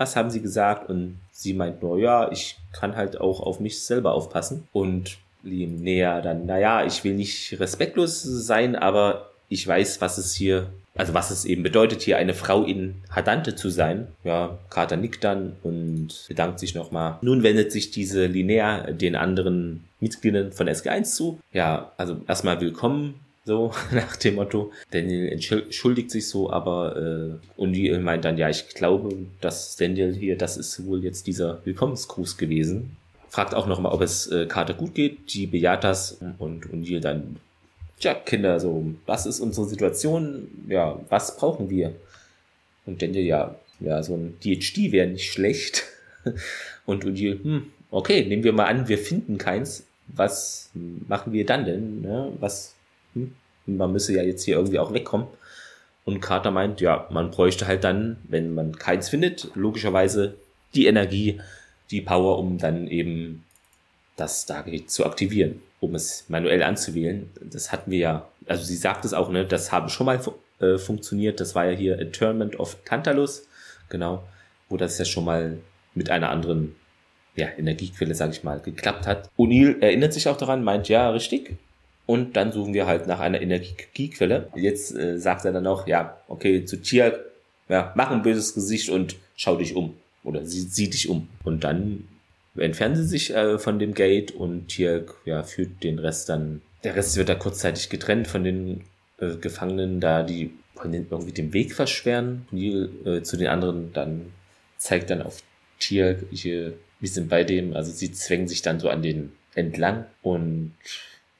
was haben sie gesagt? Und sie meint nur, ja, ich kann halt auch auf mich selber aufpassen. Und Linnea dann, naja, ich will nicht respektlos sein, aber ich weiß, was es hier, also was es eben bedeutet, hier eine Frau in Hadante zu sein. Ja, Carter nickt dann und bedankt sich nochmal. Nun wendet sich diese Linnea den anderen Mitgliedern von SG1 zu. Ja, also erstmal willkommen, so nach dem Motto. Daniel entschuldigt sich so, aber äh, O'Neill meint dann, ja, ich glaube, dass Daniel hier, das ist wohl jetzt dieser Willkommensgruß gewesen. Fragt auch nochmal, ob es äh, Carter gut geht. Die bejaht das und O'Neill dann, tja, Kinder, so, was ist unsere Situation? Ja, was brauchen wir? Und Daniel, ja, ja, so ein DHD wäre nicht schlecht. Und O'Neill, hm, okay, nehmen wir mal an, wir finden keins. Was machen wir dann denn? Ne? Was, hm? Man müsse ja jetzt hier irgendwie auch wegkommen. Und Carter meint, ja, man bräuchte halt dann, wenn man keins findet, logischerweise die Energie, die Power, um dann eben das Stargate zu aktivieren, um es manuell anzuwählen. Das hatten wir ja, also sie sagt es auch, ne, das habe schon mal äh, funktioniert. Das war ja hier Internment of Tantalus, genau, wo das ja schon mal mit einer anderen ja, Energiequelle, sage ich mal, geklappt hat. O'Neill erinnert sich auch daran, meint, ja, richtig. Und dann suchen wir halt nach einer Energiequelle. Jetzt äh, sagt er dann auch, ja, okay, zu Tier, ja, mach ein böses Gesicht und schau dich um. Oder sie, sieh dich um. Und dann entfernen sie sich äh, von dem Gate und Tirk ja, führt den Rest dann. Der Rest wird da kurzzeitig getrennt von den äh, Gefangenen, da die irgendwie den Weg versperren. Neil äh, zu den anderen dann zeigt dann auf Tirk, hier wir sind bei dem, also sie zwängen sich dann so an den entlang und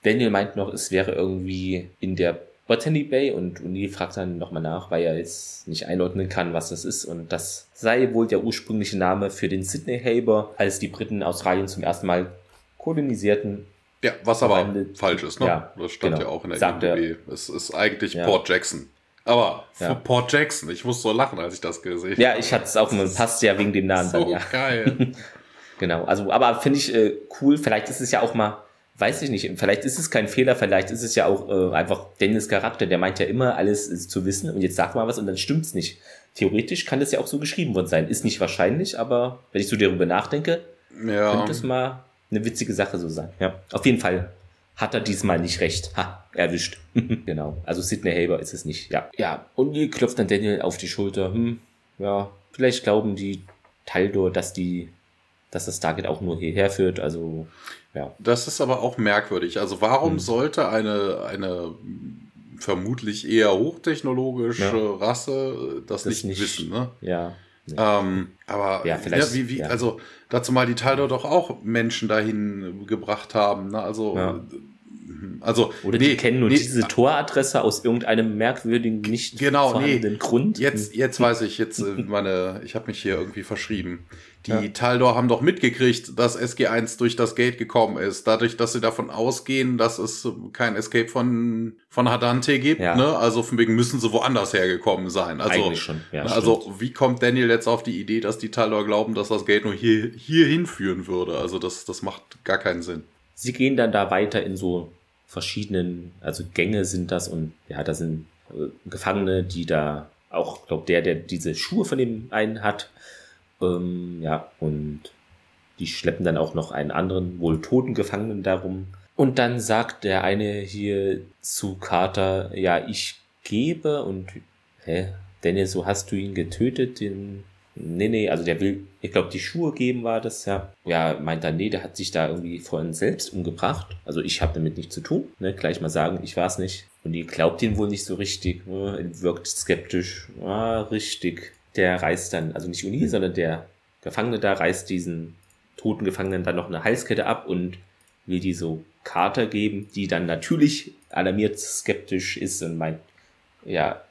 Daniel meint noch, es wäre irgendwie in der Botany Bay und Uni fragt dann nochmal nach, weil er jetzt nicht einordnen kann, was das ist und das sei wohl der ursprüngliche Name für den Sydney Haber, als die Briten Australien zum ersten Mal kolonisierten. Ja, was aber falsch ist, ne? Ja, das stand genau. ja auch in der IMDb. Es ist eigentlich ja. Port Jackson. Aber ja. Port Jackson, ich muss so lachen, als ich das gesehen habe. Ja, ich hatte es auch, passt ja wegen dem Namen so dann, ja. geil. Genau, also, aber finde ich äh, cool. Vielleicht ist es ja auch mal, weiß ich nicht, vielleicht ist es kein Fehler, vielleicht ist es ja auch äh, einfach Dennis Charakter, der meint ja immer, alles ist zu wissen und jetzt sagt mal was und dann stimmt's nicht. Theoretisch kann das ja auch so geschrieben worden sein. Ist nicht wahrscheinlich, aber wenn ich so darüber nachdenke, ja. könnte es mal eine witzige Sache so sein. Ja, auf jeden Fall hat er diesmal nicht recht. Ha, erwischt. genau. Also Sidney Haber ist es nicht. Ja. Ja. Und die klopft dann Daniel auf die Schulter. Hm, ja, vielleicht glauben die Taldor, dass die dass das Target auch nur hierher führt. Also, ja. Das ist aber auch merkwürdig. Also, warum hm. sollte eine, eine vermutlich eher hochtechnologische ja. Rasse das, das nicht, nicht, wissen, ne? Ja. Nee. Ähm, aber ja, vielleicht, ja, wie, wie, ja. also dazu mal die Teile doch auch Menschen dahin gebracht haben. Ne? Also. Also, Oder nee, die kennen nur nee, diese Toradresse aus irgendeinem merkwürdigen, nicht genau, vorhandenen nee. Grund. Jetzt, jetzt weiß ich, jetzt äh, meine, ich habe mich hier irgendwie verschrieben. Die ja. Taldor haben doch mitgekriegt, dass SG1 durch das Gate gekommen ist. Dadurch, dass sie davon ausgehen, dass es kein Escape von, von Hadante gibt. Ja. Ne? Also von wegen müssen sie woanders hergekommen sein. Also, Eigentlich schon. Ja, also stimmt. wie kommt Daniel jetzt auf die Idee, dass die Taldor glauben, dass das Gate nur hier, hier hinführen würde? Also das, das macht gar keinen Sinn. Sie gehen dann da weiter in so verschiedenen, also Gänge sind das und ja, da sind äh, Gefangene, die da auch, glaube der, der diese Schuhe von dem einen hat, ähm, ja, und die schleppen dann auch noch einen anderen, wohl toten Gefangenen darum. Und dann sagt der eine hier zu Carter, ja, ich gebe und, hä, Dennis, so hast du ihn getötet, den Nee, nee, also der will, ich glaube, die Schuhe geben war das, ja. Ja, meint dann, nee, der hat sich da irgendwie vorhin selbst umgebracht. Also ich habe damit nichts zu tun. Ne? Gleich mal sagen, ich war es nicht. Und die glaubt ihn wohl nicht so richtig, ne? wirkt skeptisch. Ah, richtig. Der reißt dann, also nicht Uni, sondern der Gefangene da reißt diesen toten Gefangenen dann noch eine Halskette ab und will die so Kater geben, die dann natürlich alarmiert skeptisch ist und meint, ja,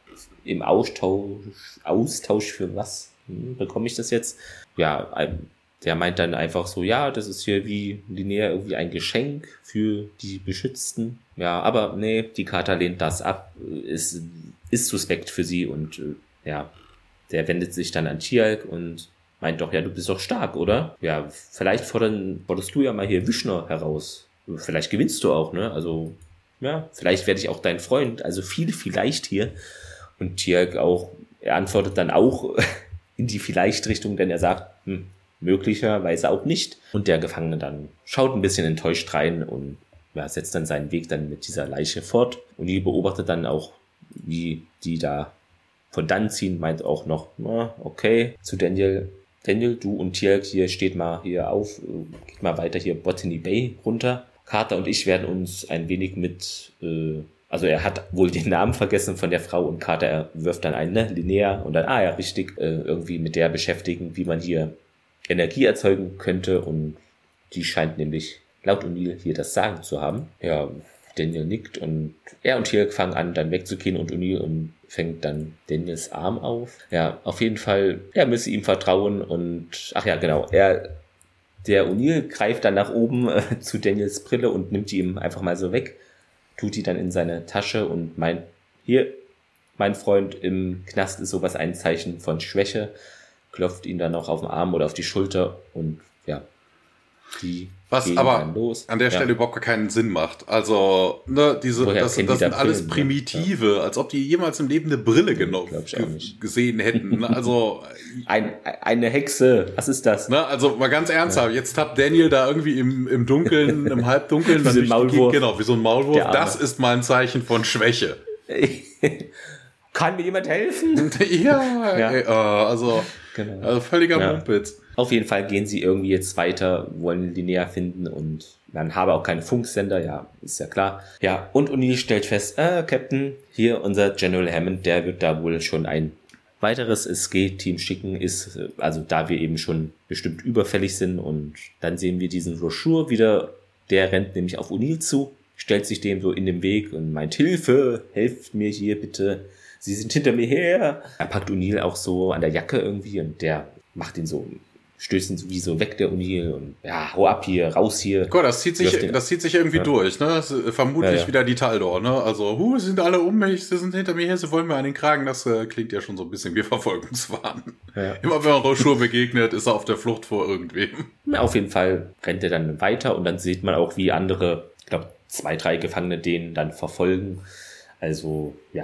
im Austausch, Austausch für was? Hm, bekomme ich das jetzt? Ja, der meint dann einfach so, ja, das ist hier wie linear irgendwie ein Geschenk für die Beschützten. Ja, aber nee, die Kata lehnt das ab, ist, ist suspekt für sie und äh, ja, der wendet sich dann an Tialk und meint doch, ja, du bist doch stark, oder? Ja, vielleicht fordern, forderst du ja mal hier Wischner heraus. Vielleicht gewinnst du auch, ne? Also, ja, vielleicht werde ich auch dein Freund. Also viel vielleicht hier. Und Tialk auch, er antwortet dann auch in die Vielleicht-Richtung, denn er sagt, hm, möglicherweise auch nicht. Und der Gefangene dann schaut ein bisschen enttäuscht rein und ja, setzt dann seinen Weg dann mit dieser Leiche fort. Und die beobachtet dann auch, wie die da von dann ziehen, meint auch noch, na, okay, zu Daniel, Daniel, du und Tierk, hier steht mal hier auf, geht mal weiter hier Botany Bay runter. Carter und ich werden uns ein wenig mit äh, also er hat wohl den Namen vergessen von der Frau und Carter wirft dann ein, ne, Linnea und dann, ah ja, richtig, äh, irgendwie mit der beschäftigen, wie man hier Energie erzeugen könnte und die scheint nämlich laut O'Neill hier das Sagen zu haben. Ja, Daniel nickt und er und Teal'c fangen an, dann wegzugehen und O'Neill und fängt dann Daniels Arm auf. Ja, auf jeden Fall, er müsse ihm vertrauen und, ach ja, genau, er, der O'Neill greift dann nach oben äh, zu Daniels Brille und nimmt die ihm einfach mal so weg tut die dann in seine Tasche und meint, hier, mein Freund im Knast ist sowas ein Zeichen von Schwäche, klopft ihn dann noch auf den Arm oder auf die Schulter und ja, die was aber an der Stelle ja. überhaupt keinen Sinn macht. Also, ne, diese, Woher das, das sind alles Primitive, ja. als ob die jemals im Leben eine Brille genommen, gesehen hätten. Also Ein, eine Hexe, was ist das? Ne, also mal ganz ernsthaft, ja. jetzt tappt Daniel da irgendwie im, im Dunkeln, im Halbdunkeln, wie so ein Maulwurf. genau, wie so ein Maulwurf. Das ist mal ein Zeichen von Schwäche. Kann mir jemand helfen? ja, ja. Ey, oh, also, genau. also völliger ja. Mumpitz. Auf jeden Fall gehen sie irgendwie jetzt weiter, wollen Linnea finden und dann habe auch keine Funksender, ja, ist ja klar. Ja, und Uni stellt fest, äh, Captain, hier unser General Hammond, der wird da wohl schon ein weiteres SG-Team schicken, ist, also da wir eben schon bestimmt überfällig sind und dann sehen wir diesen Rochur wieder, der rennt nämlich auf O'Neill zu, stellt sich dem so in den Weg und meint, Hilfe, helft mir hier bitte, sie sind hinter mir her. Er packt O'Neill auch so an der Jacke irgendwie und der macht ihn so stößt ihn sowieso weg, der O'Neill, und ja, hau ab hier, raus hier. Gott, das zieht sich, das zieht sich irgendwie ja. durch, ne? Das ist vermutlich ja, ja. wieder die Taldor, ne? Also, hu, sie sind alle um mich, sie sind hinter mir her, sie wollen mir an den Kragen, das äh, klingt ja schon so ein bisschen wie Verfolgungswahn. Immer wenn man Rochur begegnet, ist er auf der Flucht vor irgendwem. Auf jeden Fall rennt er dann weiter und dann sieht man auch, wie andere, ich glaube, zwei, drei Gefangene den dann verfolgen. Also, ja,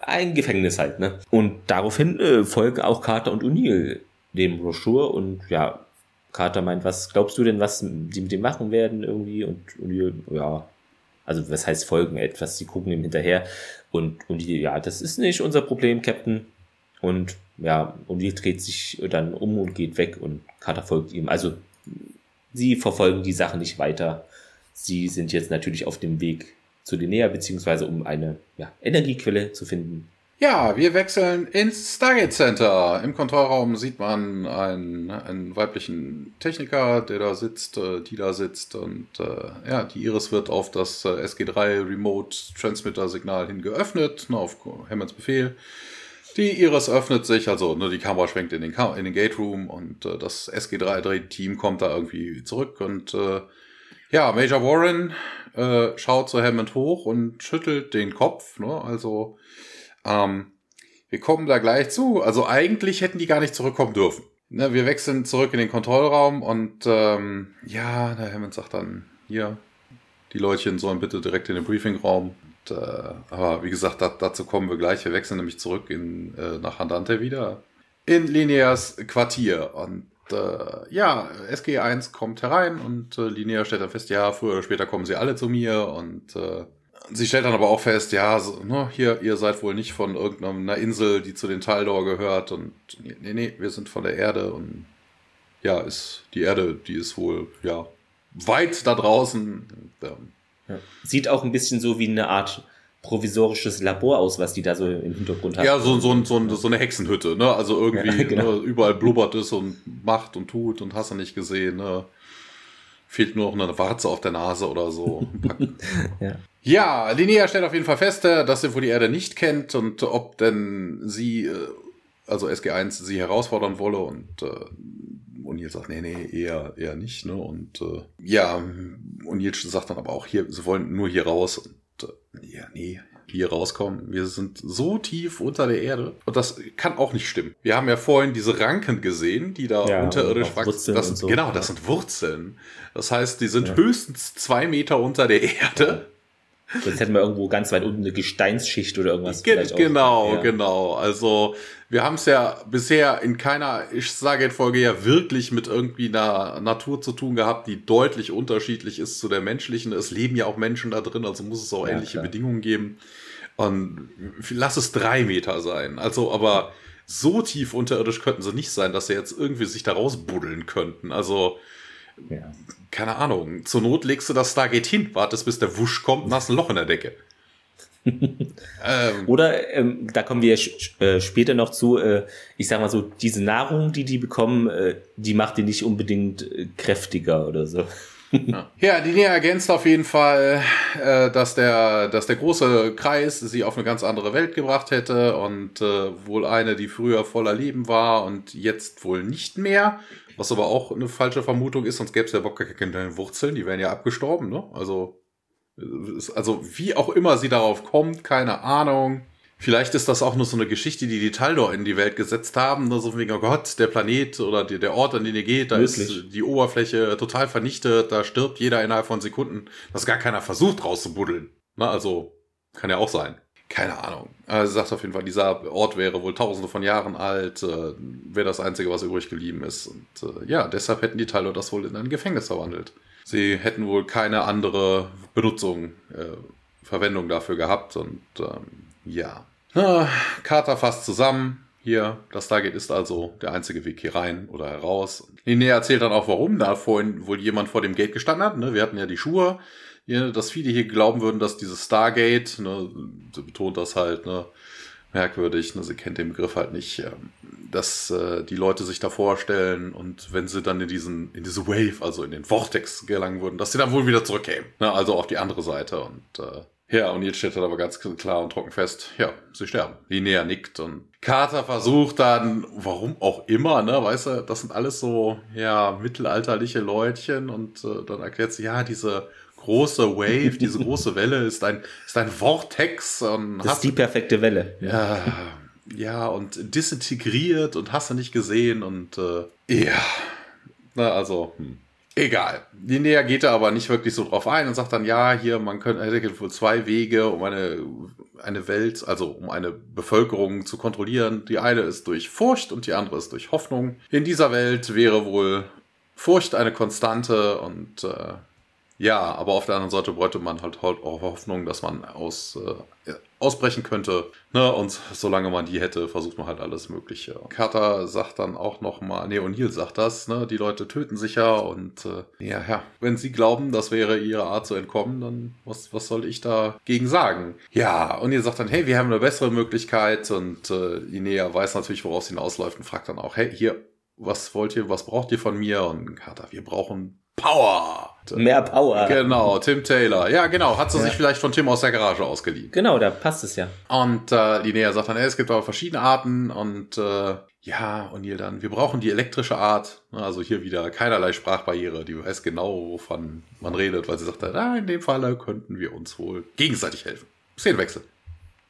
ein Gefängnis halt, ne? Und daraufhin äh, folgen auch Carter und O'Neill dem Broschur und ja, Carter meint, was glaubst du denn, was die mit dem machen werden irgendwie und, und ja, also was heißt folgen etwas, sie gucken ihm hinterher und, und die, ja, das ist nicht unser Problem, Captain. Und ja, und die dreht sich dann um und geht weg und Carter folgt ihm. Also sie verfolgen die Sache nicht weiter. Sie sind jetzt natürlich auf dem Weg zu Linnea, beziehungsweise um eine ja, Energiequelle zu finden, ja, wir wechseln ins Stargate Center. Im Kontrollraum sieht man einen, einen weiblichen Techniker, der da sitzt, äh, die da sitzt und äh, ja, die Iris wird auf das äh, SG3 Remote Transmitter Signal hin geöffnet, ne, auf Hammonds Befehl. Die Iris öffnet sich, also ne, die Kamera schwenkt in den, Kam in den Gate Room und äh, das SG3-Team kommt da irgendwie zurück und äh, ja, Major Warren äh, schaut zu Hammond hoch und schüttelt den Kopf, ne, also ähm, wir kommen da gleich zu. Also eigentlich hätten die gar nicht zurückkommen dürfen. Ne, wir wechseln zurück in den Kontrollraum und ähm, ja, der Hammond sagt dann, hier, die Leutchen sollen bitte direkt in den Briefingraum. Und, äh, aber wie gesagt, dat, dazu kommen wir gleich. Wir wechseln nämlich zurück in, äh, nach Handante wieder. In Lineas Quartier. Und äh, ja, SG1 kommt herein und äh, Linea stellt dann fest, ja, früher oder später kommen sie alle zu mir und äh, Sie stellt dann aber auch fest, ja, so, ne, hier, ihr seid wohl nicht von irgendeiner Insel, die zu den Taldor gehört und nee, nee, wir sind von der Erde und ja, ist die Erde, die ist wohl, ja, weit da draußen. Ja. Sieht auch ein bisschen so wie eine Art provisorisches Labor aus, was die da so im Hintergrund haben. Ja, so, so, so, so eine Hexenhütte, ne? Also irgendwie ja, genau. ne, überall blubbert es und macht und tut und hast du nicht gesehen, ne? Fehlt nur noch eine Warze auf der Nase oder so. ja. Ja, Linnea stellt auf jeden Fall fest, äh, dass sie wohl die Erde nicht kennt und ob denn sie, äh, also SG1, sie herausfordern wolle und äh, O'Neill sagt, nee, nee, eher, eher nicht, ne? Und äh, ja, O'Neill sagt dann aber auch hier, sie wollen nur hier raus und äh, ja, nee, hier rauskommen. Wir sind so tief unter der Erde. Und das kann auch nicht stimmen. Wir haben ja vorhin diese Ranken gesehen, die da ja, unterirdisch wachsen. Das, so. Genau, das sind Wurzeln. Das heißt, die sind ja. höchstens zwei Meter unter der Erde. Sonst hätten wir irgendwo ganz weit unten eine Gesteinsschicht oder irgendwas. Ge genau, ja. genau. Also wir haben es ja bisher in keiner, ich sage in Folge ja wirklich mit irgendwie einer Natur zu tun gehabt, die deutlich unterschiedlich ist zu der menschlichen. Es leben ja auch Menschen da drin, also muss es auch ja, ähnliche klar. Bedingungen geben. Und lass es drei Meter sein. Also, aber so tief unterirdisch könnten sie nicht sein, dass sie jetzt irgendwie sich da rausbuddeln könnten. Also ja. Keine Ahnung. Zur Not legst du das Stargate hin, wartest bis der Wusch kommt und hast ein Loch in der Decke. ähm, Oder ähm, da kommen wir äh, später noch zu, äh, ich sag mal so, diese Nahrung, die die bekommen, äh, die macht die nicht unbedingt äh, kräftiger oder so. ja, die Nähe ergänzt auf jeden Fall, äh, dass, der, dass der große Kreis sie auf eine ganz andere Welt gebracht hätte und äh, wohl eine, die früher voller Leben war und jetzt wohl nicht mehr. Was aber auch eine falsche Vermutung ist, sonst gäbe es ja überhaupt keine Wurzeln, die wären ja abgestorben, ne? Also, also wie auch immer sie darauf kommt, keine Ahnung. Vielleicht ist das auch nur so eine Geschichte, die die Taldor in die Welt gesetzt haben. Nur so wegen, oh Gott, der Planet oder die, der Ort, an den ihr geht, da Möglich. ist die Oberfläche total vernichtet, da stirbt jeder innerhalb von Sekunden. dass gar keiner versucht rauszubuddeln. Na, also, kann ja auch sein. Keine Ahnung. Also sagt auf jeden Fall, dieser Ort wäre wohl tausende von Jahren alt, äh, wäre das Einzige, was übrig geblieben ist. Und äh, ja, deshalb hätten die Taldor das wohl in ein Gefängnis verwandelt. Sie hätten wohl keine andere Benutzung, äh, Verwendung dafür gehabt und ähm, ja. Ah, Carter fasst zusammen. Hier, das Stargate ist also der einzige Weg hier rein oder heraus. Linnea erzählt dann auch, warum da vorhin wohl jemand vor dem Gate gestanden hat. Ne? Wir hatten ja die Schuhe. Hier, dass viele hier glauben würden, dass dieses Stargate, ne, sie betont das halt, ne, merkwürdig, ne, sie kennt den Begriff halt nicht, ähm, dass äh, die Leute sich da vorstellen und wenn sie dann in diesen, in diese Wave, also in den Vortex gelangen würden, dass sie dann wohl wieder zurückkämen. Ne, also auf die andere Seite und äh, ja, und jetzt steht er aber ganz klar und trocken fest, ja, sie sterben. Linnea nickt und Carter versucht dann, warum auch immer, ne, weißt du, das sind alles so, ja, mittelalterliche Leutchen und äh, dann erklärt sie, ja, diese große Wave, diese große Welle ist ein, ist ein Vortex. Und das ist die perfekte Welle. Ja, ja, und disintegriert und hast du nicht gesehen und äh, ja, na, also, hm. Egal. Linnea geht da aber nicht wirklich so drauf ein und sagt dann, ja, hier, man könnte, hätte wohl zwei Wege, um eine, eine Welt, also um eine Bevölkerung zu kontrollieren. Die eine ist durch Furcht und die andere ist durch Hoffnung. In dieser Welt wäre wohl Furcht eine Konstante und äh, ja, aber auf der anderen Seite bräuchte man halt, halt auch Hoffnung, dass man aus, äh, ausbrechen könnte. Ne? Und solange man die hätte, versucht man halt alles Mögliche. Carter sagt dann auch nochmal, nee, O'Neill sagt das, ne? die Leute töten sich ja und äh, ja, ja, wenn sie glauben, das wäre ihre Art zu entkommen, dann was, was soll ich dagegen sagen? Ja, und ihr sagt dann, hey, wir haben eine bessere Möglichkeit und äh, Inea weiß natürlich, woraus hinausläuft und fragt dann auch, hey, hier, was wollt ihr, was braucht ihr von mir? Und Carter, wir brauchen Power. Mehr Power. Genau, Tim Taylor. Ja, genau. Hat sie ja. sich vielleicht von Tim aus der Garage ausgeliehen. Genau, da passt es ja. Und äh, Linnea sagt dann, ey, es gibt aber verschiedene Arten und äh, ja, O'Neill dann, wir brauchen die elektrische Art. Also hier wieder keinerlei Sprachbarriere. Die weiß genau, wovon man redet, weil sie sagt, ah, in dem Falle könnten wir uns wohl gegenseitig helfen. Szenenwechsel.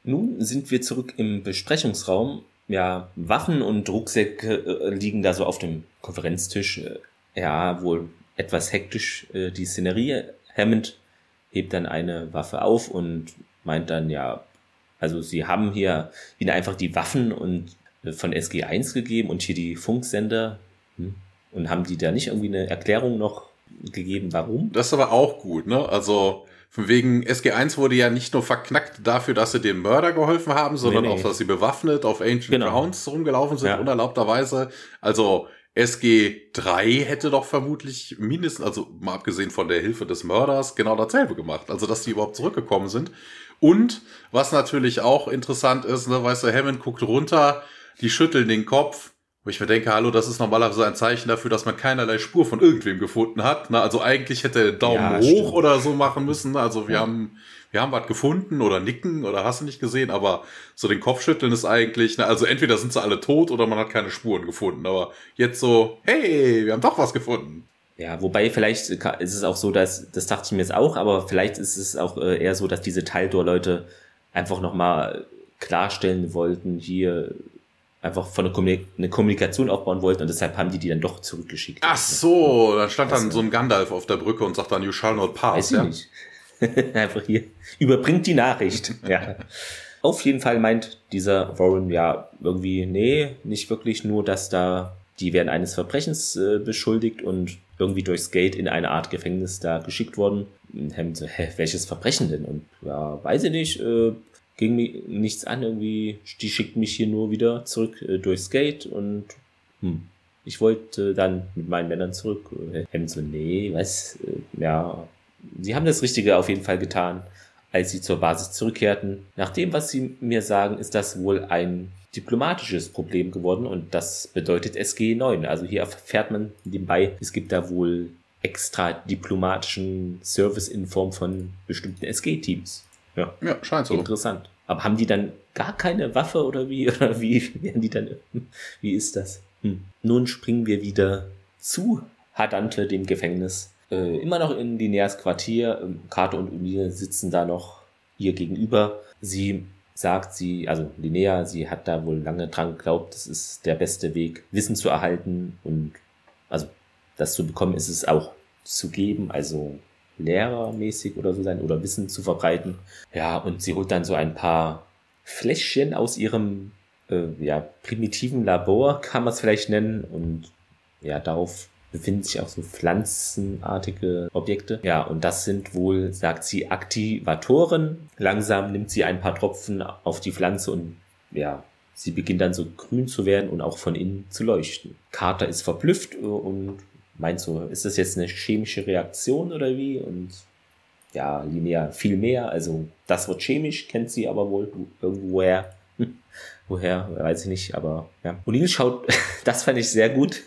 Nun sind wir zurück im Besprechungsraum. Ja, Waffen und Rucksäcke äh, liegen da so auf dem Konferenztisch. Äh, ja, wohl etwas hektisch äh, die Szenerie. Hammond hebt dann eine Waffe auf und meint dann, ja, also sie haben hier ihnen einfach die Waffen und äh, von SG1 gegeben und hier die Funksender. Hm? Und haben die da nicht irgendwie eine Erklärung noch gegeben, warum? Das ist aber auch gut, ne? Also von wegen SG1 wurde ja nicht nur verknackt dafür, dass sie dem Mörder geholfen haben, sondern nee, nee. auch, dass sie bewaffnet auf Ancient genau. Grounds rumgelaufen sind, ja. unerlaubterweise. Also SG3 hätte doch vermutlich mindestens, also mal abgesehen von der Hilfe des Mörders, genau dasselbe gemacht. Also, dass die überhaupt zurückgekommen sind. Und was natürlich auch interessant ist, ne, weißt du, Hammond guckt runter, die schütteln den Kopf. Wo ich mir denke, hallo, das ist normalerweise ein Zeichen dafür, dass man keinerlei Spur von irgendwem gefunden hat. Ne? Also eigentlich hätte er Daumen ja, hoch stimmt. oder so machen müssen. Also wir ja. haben wir haben was gefunden oder nicken oder hast du nicht gesehen, aber so den Kopfschütteln ist eigentlich, ne, also entweder sind sie alle tot oder man hat keine Spuren gefunden, aber jetzt so, hey, wir haben doch was gefunden. Ja, wobei vielleicht ist es auch so, dass, das dachte ich mir jetzt auch, aber vielleicht ist es auch äh, eher so, dass diese Taldor-Leute einfach nochmal klarstellen wollten, hier einfach von einer Kommunik eine Kommunikation aufbauen wollten und deshalb haben die die dann doch zurückgeschickt. Ach so, da stand dann so ein Gandalf auf der Brücke und sagt dann, you shall not pass. Weiß ich ja? nicht. Einfach hier. Überbringt die Nachricht. ja. Auf jeden Fall meint dieser Warren ja irgendwie, nee, nicht wirklich nur, dass da die werden eines Verbrechens äh, beschuldigt und irgendwie durchs Gate in eine Art Gefängnis da geschickt worden. Hem so, hä, welches Verbrechen denn? Und ja, weiß ich nicht, äh, ging mir nichts an, irgendwie, die schickt mich hier nur wieder zurück äh, durchs Gate und hm, ich wollte dann mit meinen Männern zurück. Hem so, nee, was, äh, ja, sie haben das Richtige auf jeden Fall getan. als sie zur Basis zurückkehrten. Nach dem, was sie mir sagen, ist das wohl ein diplomatisches Problem geworden und das bedeutet SG9. Also hier erfährt man nebenbei, es gibt da wohl extra diplomatischen Service in Form von bestimmten SG-Teams. Ja, ja scheint so. Interessant. Aber haben die dann gar keine Waffe oder wie? Oder wie werden die dann? Wie ist das? Hm. Nun springen wir wieder zu Hadante, dem Gefängnis. Äh, immer noch in Lineas Quartier. Ähm, Kate und Unile sitzen da noch ihr gegenüber. Sie sagt sie, also Linnea, sie hat da wohl lange dran geglaubt, das ist der beste Weg, Wissen zu erhalten und also das zu bekommen ist es auch zu geben, also lehrermäßig oder so sein oder Wissen zu verbreiten. Ja, und sie holt dann so ein paar Fläschchen aus ihrem äh, ja, primitiven Labor, kann man es vielleicht nennen. Und ja, darauf befinden sich auch so pflanzenartige Objekte. Ja, und das sind wohl, sagt sie, Aktivatoren. Langsam nimmt sie ein paar Tropfen auf die Pflanze und ja, sie beginnt dann so grün zu werden und auch von innen zu leuchten. Carter ist verblüfft und meint so, ist das jetzt eine chemische Reaktion oder wie? Und ja, linear viel mehr. Also das Wort chemisch kennt sie aber wohl irgendwoher. Woher, weiß ich nicht, aber ja. O'Neill schaut, das fand ich sehr gut.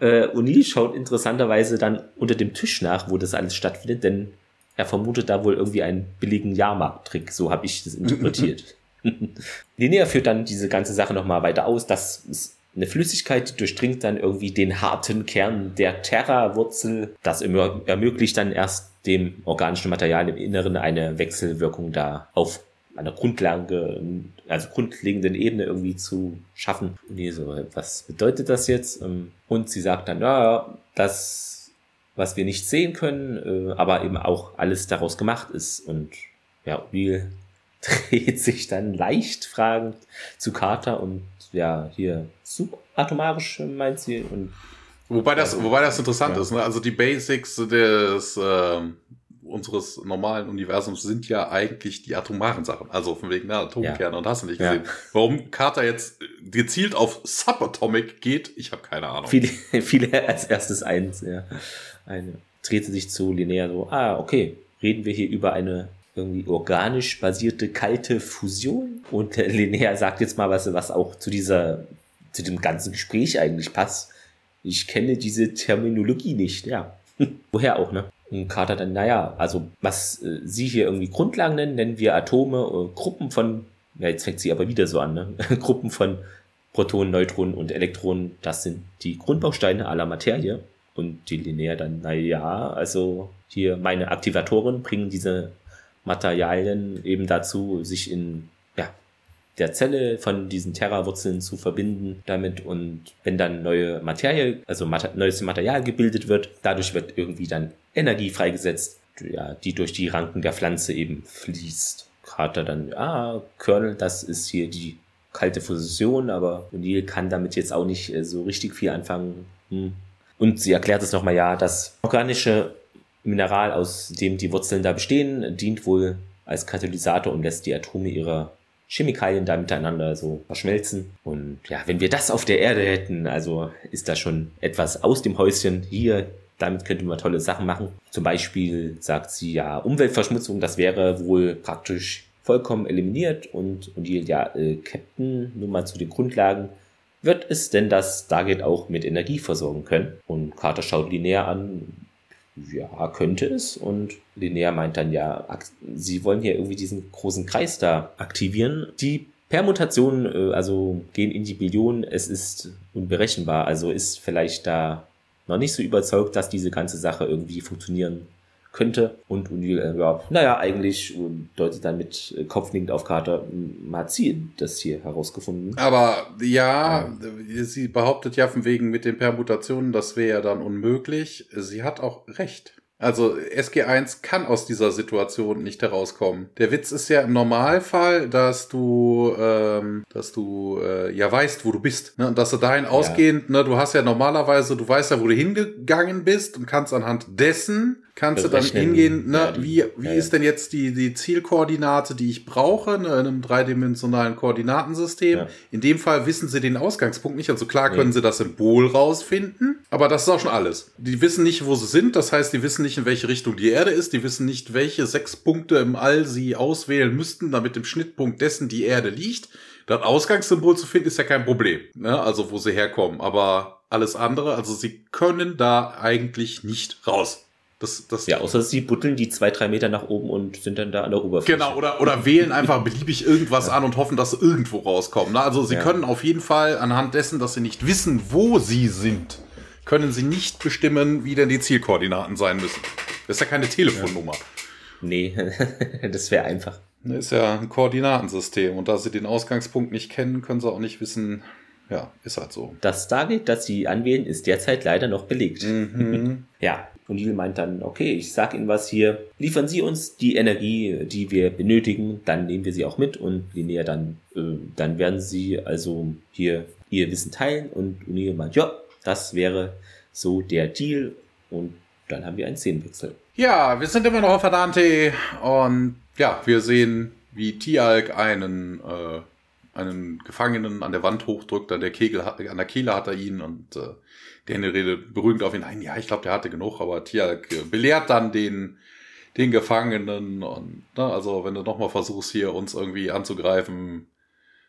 Äh, O'Neill schaut interessanterweise dann unter dem Tisch nach, wo das alles stattfindet, denn er vermutet da wohl irgendwie einen billigen Jahrmarkttrick. So habe ich das interpretiert. Linnea führt dann diese ganze Sache nochmal weiter aus. Das ist eine Flüssigkeit, die durchdringt dann irgendwie den harten Kern der Terra-Wurzel. Das ermöglicht dann erst dem organischen Material im Inneren eine Wechselwirkung da auf einer Grundlage, also grundlegenden Ebene irgendwie zu schaffen. Nee, so, was bedeutet das jetzt? Ähm, und sie sagt dann, ja, das, was wir nicht sehen können, äh, aber eben auch alles daraus gemacht ist. Und ja, Will dreht sich dann leicht fragend zu Carter und ja, hier subatomarisch meint sie und Wobei das, wobei das interessant ja. ist, ne? Also die Basics des äh, unseres normalen Universums sind ja eigentlich die atomaren Sachen. Also von wegen ne, Atomkerne ja. und hast du nicht gesehen. Ja. Warum Carter jetzt gezielt auf Subatomic geht, ich habe keine Ahnung. Viele, viele als erstes eins, ja. Eine dreht sich zu Linnea so, ah, okay, reden wir hier über eine irgendwie organisch basierte kalte Fusion. Und äh, Linnea sagt jetzt mal was, was auch zu dieser, zu dem ganzen Gespräch eigentlich passt. Ich kenne diese Terminologie nicht, ja. Woher auch, ne? Und Carter dann, naja, also was äh, Sie hier irgendwie Grundlagen nennen, nennen wir Atome, äh, Gruppen von, ja, jetzt fängt sie aber wieder so an, ne? Gruppen von Protonen, Neutronen und Elektronen, das sind die Grundbausteine aller Materie. Und die Linnea dann, naja, also hier meine Aktivatoren bringen diese Materialien eben dazu, sich in ja, der Zelle von diesen Terrawurzeln zu verbinden damit und wenn dann neue Materie, also Mater neues Material gebildet wird, dadurch wird irgendwie dann Energie freigesetzt, ja, die durch die Ranken der Pflanze eben fließt. Carter dann, ah, Kernel, das ist hier die kalte Fusion, aber O'Neill kann damit jetzt auch nicht äh, so richtig viel anfangen. Hm. Und sie erklärt es nochmal, ja, dass organische Mineral, aus dem die Wurzeln da bestehen, dient wohl als Katalysator und lässt die Atome ihrer Chemikalien da miteinander so verschmelzen. Und ja, wenn wir das auf der Erde hätten, also ist da schon etwas aus dem Häuschen hier. Damit könnte man tolle Sachen machen. Zum Beispiel sagt sie ja, Umweltverschmutzung, das wäre wohl praktisch vollkommen eliminiert. Und, und die, ja, äh, Captain, nur mal zu den Grundlagen. Wird es denn das Stargate auch mit Energie versorgen können? Und Carter schaut Linnea an, ja, könnte es. Und Linnea meint dann ja, sie wollen hier irgendwie diesen großen Kreis da aktivieren. Die Permutationen, äh, also gehen in die Billionen. Es ist unberechenbar. Also ist vielleicht da noch nicht so überzeugt, dass diese ganze Sache irgendwie funktionieren könnte. Und O'Neill, äh, ja, naja, eigentlich deutet dann mit äh, Kopfnickend auf Carter, man hat sie das hier herausgefunden. Aber ja, ja, sie behauptet ja von wegen mit den Permutationen, das wäre ja dann unmöglich. Sie hat auch recht. Also SG1 kann aus dieser Situation nicht herauskommen. Der Witz ist ja im Normalfall, dass du, ähm, dass du äh, ja weißt, wo du bist. Ne? Und dass du dahin ja. ausgehend, ne, du hast ja normalerweise, du weißt ja, wo du hingegangen bist und kannst anhand dessen kannst du dann hingehen, ne, ja, wie, wie ja, ist denn jetzt die, die Zielkoordinate, die ich brauche, ne, in einem dreidimensionalen Koordinatensystem. In dem Fall wissen sie den Ausgangspunkt nicht. Also klar können sie das Symbol rausfinden, Aber das ist auch schon alles. Die wissen nicht, wo sie sind. Das heißt, die wissen nicht, in welche Richtung die Erde ist. Die wissen nicht, welche sechs Punkte im All sie auswählen müssten, damit im Schnittpunkt dessen die Erde liegt. Das Ausgangssymbol zu finden, ist ja kein Problem. Ne? Also, wo sie herkommen. Aber alles andere, also sie können da eigentlich nicht raus. Das, das ja, außer sie buddeln die zwei, drei Meter nach oben und sind dann da an der Oberfläche. Genau, oder, oder wählen einfach beliebig irgendwas ja. an und hoffen, dass sie irgendwo rauskommen. Also sie ja. können auf jeden Fall anhand dessen, dass sie nicht wissen, wo sie sind, können sie nicht bestimmen, wie denn die Zielkoordinaten sein müssen. Das ist ja keine Telefonnummer. Ja. Nee, das wäre einfach. Das ist ja ein Koordinatensystem und da sie den Ausgangspunkt nicht kennen, können sie auch nicht wissen, ja, ist halt so. Das Stargate, das sie anwählen, ist derzeit leider noch belegt. Mhm. ja, und Neil meint dann, okay, ich sag Ihnen was hier, liefern Sie uns die Energie, die wir benötigen, dann nehmen wir sie auch mit und Linnea dann, äh, dann werden Sie also hier Ihr Wissen teilen. Und O'Neill meint, ja, das wäre so der Deal. Und dann haben wir einen Szenenwechsel. Ja, wir sind immer noch auf Adante und ja, wir sehen, wie Tialk einen, äh, einen Gefangenen an der Wand hochdrückt, an der Kegel, an der Kehle hat er ihn. Und äh, Daniel redet beruhigend auf ihn ein. Ja, ich glaube, der hatte genug, aber Tialk belehrt dann den, den Gefangenen und, ne, also wenn du nochmal versuchst, hier uns irgendwie anzugreifen,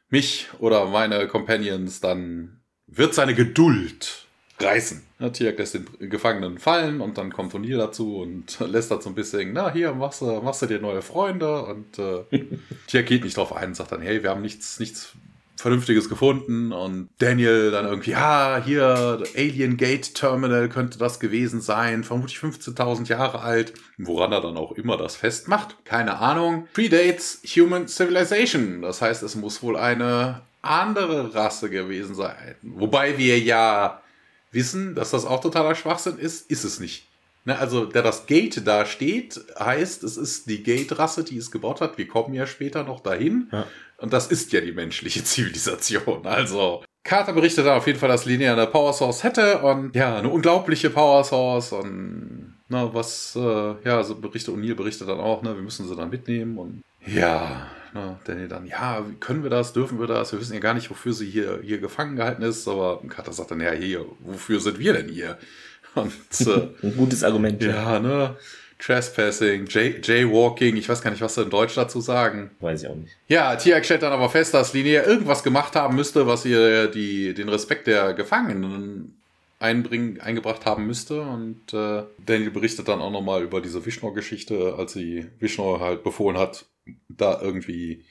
mich oder meine Companions, dann wird seine Geduld reißen. Ja, Tiak lässt den Gefangenen fallen und dann kommt O'Neill dazu und lässt da so ein bisschen, na hier, machst du, machst du dir neue Freunde und äh, Tiak geht nicht drauf ein und sagt dann, hey, wir haben nichts, nichts Vernünftiges gefunden und Daniel dann irgendwie, ja, hier, Alien Gate Terminal könnte das gewesen sein, vermutlich 15.000 Jahre alt, woran er dann auch immer das festmacht, keine Ahnung. Predates Human Civilization, das heißt, es muss wohl eine andere Rasse gewesen sein. Wobei wir ja wissen, dass das auch totaler Schwachsinn ist, ist es nicht. Ne, also, der das Gate da steht, heißt, es ist die Gate-Rasse, die es gebaut hat. Wir kommen ja später noch dahin. Ja. Und das ist ja die menschliche Zivilisation. Also, Carter berichtet dann auf jeden Fall, dass Linnea eine Power Source hätte und ja, eine unglaubliche Power Source und na, was, äh, ja, so berichtet O'Neill berichtet dann auch, ne, wir müssen sie dann mitnehmen und ja, na, Danny dann, ja, können wir das, dürfen wir das, wir wissen ja gar nicht, wofür sie hier, hier gefangen gehalten ist, aber Carter sagt dann, ja, hier, wofür sind wir denn hier? Und, äh, Ein gutes Argument. Ja, ne, Trespassing, Jay Jaywalking, ich weiß gar nicht, was sie in Deutsch dazu sagen. Weiß ich auch nicht. Ja, Tiak stellt dann aber fest, dass Linnea irgendwas gemacht haben müsste, was ihr die, den Respekt der Gefangenen einbringen, eingebracht haben müsste. Und äh, Daniel berichtet dann auch nochmal über diese Vishnu-Geschichte, als sie Vishnu halt befohlen hat, da irgendwie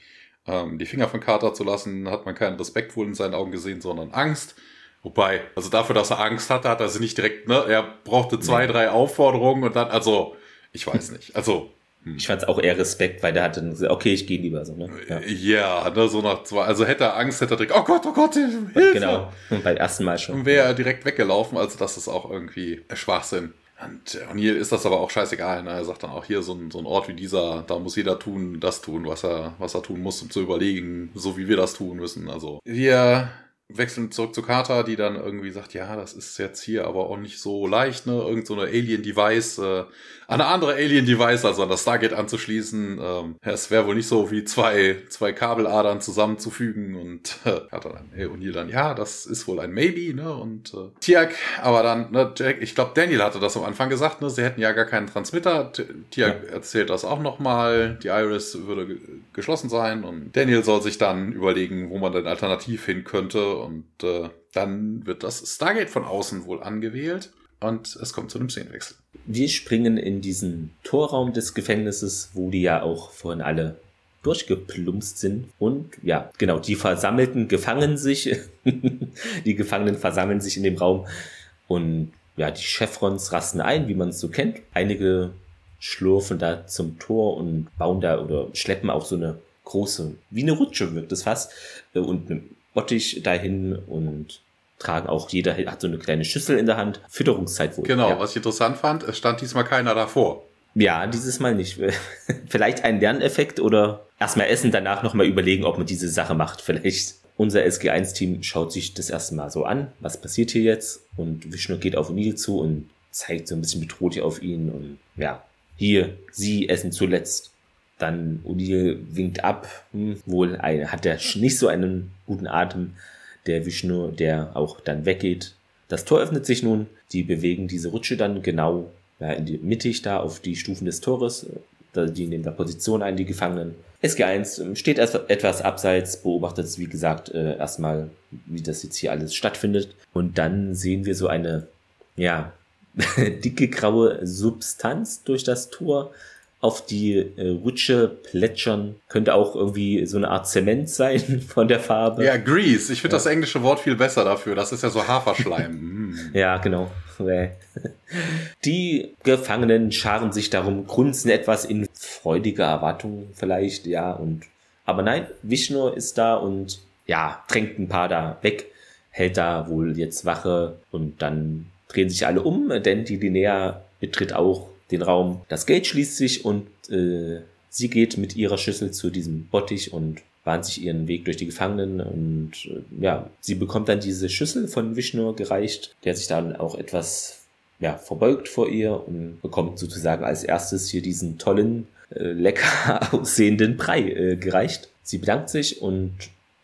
ähm, die Finger von Carter zu lassen, hat man keinen Respekt wohl in seinen Augen gesehen, sondern Angst. Wobei, also dafür, dass er Angst hatte, hat er sie nicht direkt, ne? Er brauchte zwei, nee. drei Aufforderungen und dann, also ich weiß nicht. Also. Hm. Ich fand es auch eher Respekt, weil der hatte gesagt, okay, ich gehe lieber so, ne? Ja. ja, ne, so nach zwei, also hätte er Angst, hätte er direkt, oh Gott, oh Gott, Hilfe! Genau, beim ersten Mal schon. Und wäre er direkt weggelaufen, also das ist auch irgendwie Schwachsinn. Und O'Neill ist das aber auch scheißegal. Ne? Er sagt dann auch hier, so ein, so ein Ort wie dieser, da muss jeder tun, das tun, was er, was er tun muss, um zu überlegen, so wie wir das tun müssen. Also wir wechseln zurück zu Carter, die dann irgendwie sagt, ja, das ist jetzt hier aber auch nicht so leicht, ne? Irgend so eine Alien-Device, äh, eine andere Alien-Device, also an das Stargate anzuschließen. Ähm, es wäre wohl nicht so wie zwei, zwei Kabeladern zusammenzufügen und äh, Carter dann, hey, und hier dann, ja, das ist wohl ein Maybe, ne? Und äh, Tiak, aber dann, ne, Jack, ich glaube, Daniel hatte das am Anfang gesagt, ne? Sie hätten ja gar keinen Transmitter. Tiak ja. erzählt das auch nochmal. Die Iris würde geschlossen sein und Daniel soll sich dann überlegen, wo man denn alternativ hin könnte und äh, dann wird das Stargate von außen wohl angewählt und es kommt zu einem Szenenwechsel. Wir springen in diesen Torraum des Gefängnisses, wo die ja auch vorhin alle durchgeplumpst sind. Und ja, genau, die Versammelten gefangen sich. die Gefangenen versammeln sich in dem Raum. Und ja, die Chevrons rasten ein, wie man es so kennt. Einige schlurfen da zum Tor und bauen da oder schleppen auch so eine große, wie eine Rutsche wirkt es fast, äh, und Bottich dahin und tragen auch jeder hat so eine kleine Schüssel in der Hand. Fütterungszeit wohl. Genau, ja. was ich interessant fand, es stand diesmal keiner davor. Ja, dieses Mal nicht. Vielleicht ein Lerneffekt oder erstmal essen, danach nochmal überlegen, ob man diese Sache macht. Vielleicht. Unser SG1-Team schaut sich das erste Mal so an, was passiert hier jetzt? Und Vishnu geht auf Neil zu und zeigt so ein bisschen bedroht hier auf ihn und ja, hier, sie essen zuletzt. Dann O'Neill winkt ab, hm, wohl ein, hat er nicht so einen guten Atem, der Vishnu, der auch dann weggeht. Das Tor öffnet sich nun, die bewegen diese Rutsche dann genau ja, in die mittig da auf die Stufen des Tores. Die nehmen da Position ein, die Gefangenen. SG1 steht etwas abseits, beobachtet, wie gesagt, äh, erstmal, wie das jetzt hier alles stattfindet. Und dann sehen wir so eine, ja, dicke graue Substanz durch das Tor auf die äh, Rutsche plätschern. Könnte auch irgendwie so eine Art Zement sein von der Farbe. Ja, Grease. Ich finde ja. das englische Wort viel besser dafür. Das ist ja so Haferschleim. Hm. ja, genau. Die Gefangenen scharen sich darum, grunzen etwas in freudiger Erwartung vielleicht, ja, und aber nein, Vishnu ist da und ja, drängt ein paar da weg, hält da wohl jetzt Wache und dann drehen sich alle um, denn die Linnea betritt auch den Raum. Das Gate schließt sich und äh, sie geht mit ihrer Schüssel zu diesem Bottich und bahnt sich ihren Weg durch die Gefangenen und äh, ja, sie bekommt dann diese Schüssel von Vishnu gereicht, der sich dann auch etwas ja, verbeugt vor ihr und bekommt sozusagen als erstes hier diesen tollen, äh, lecker aussehenden Brei äh, gereicht. Sie bedankt sich und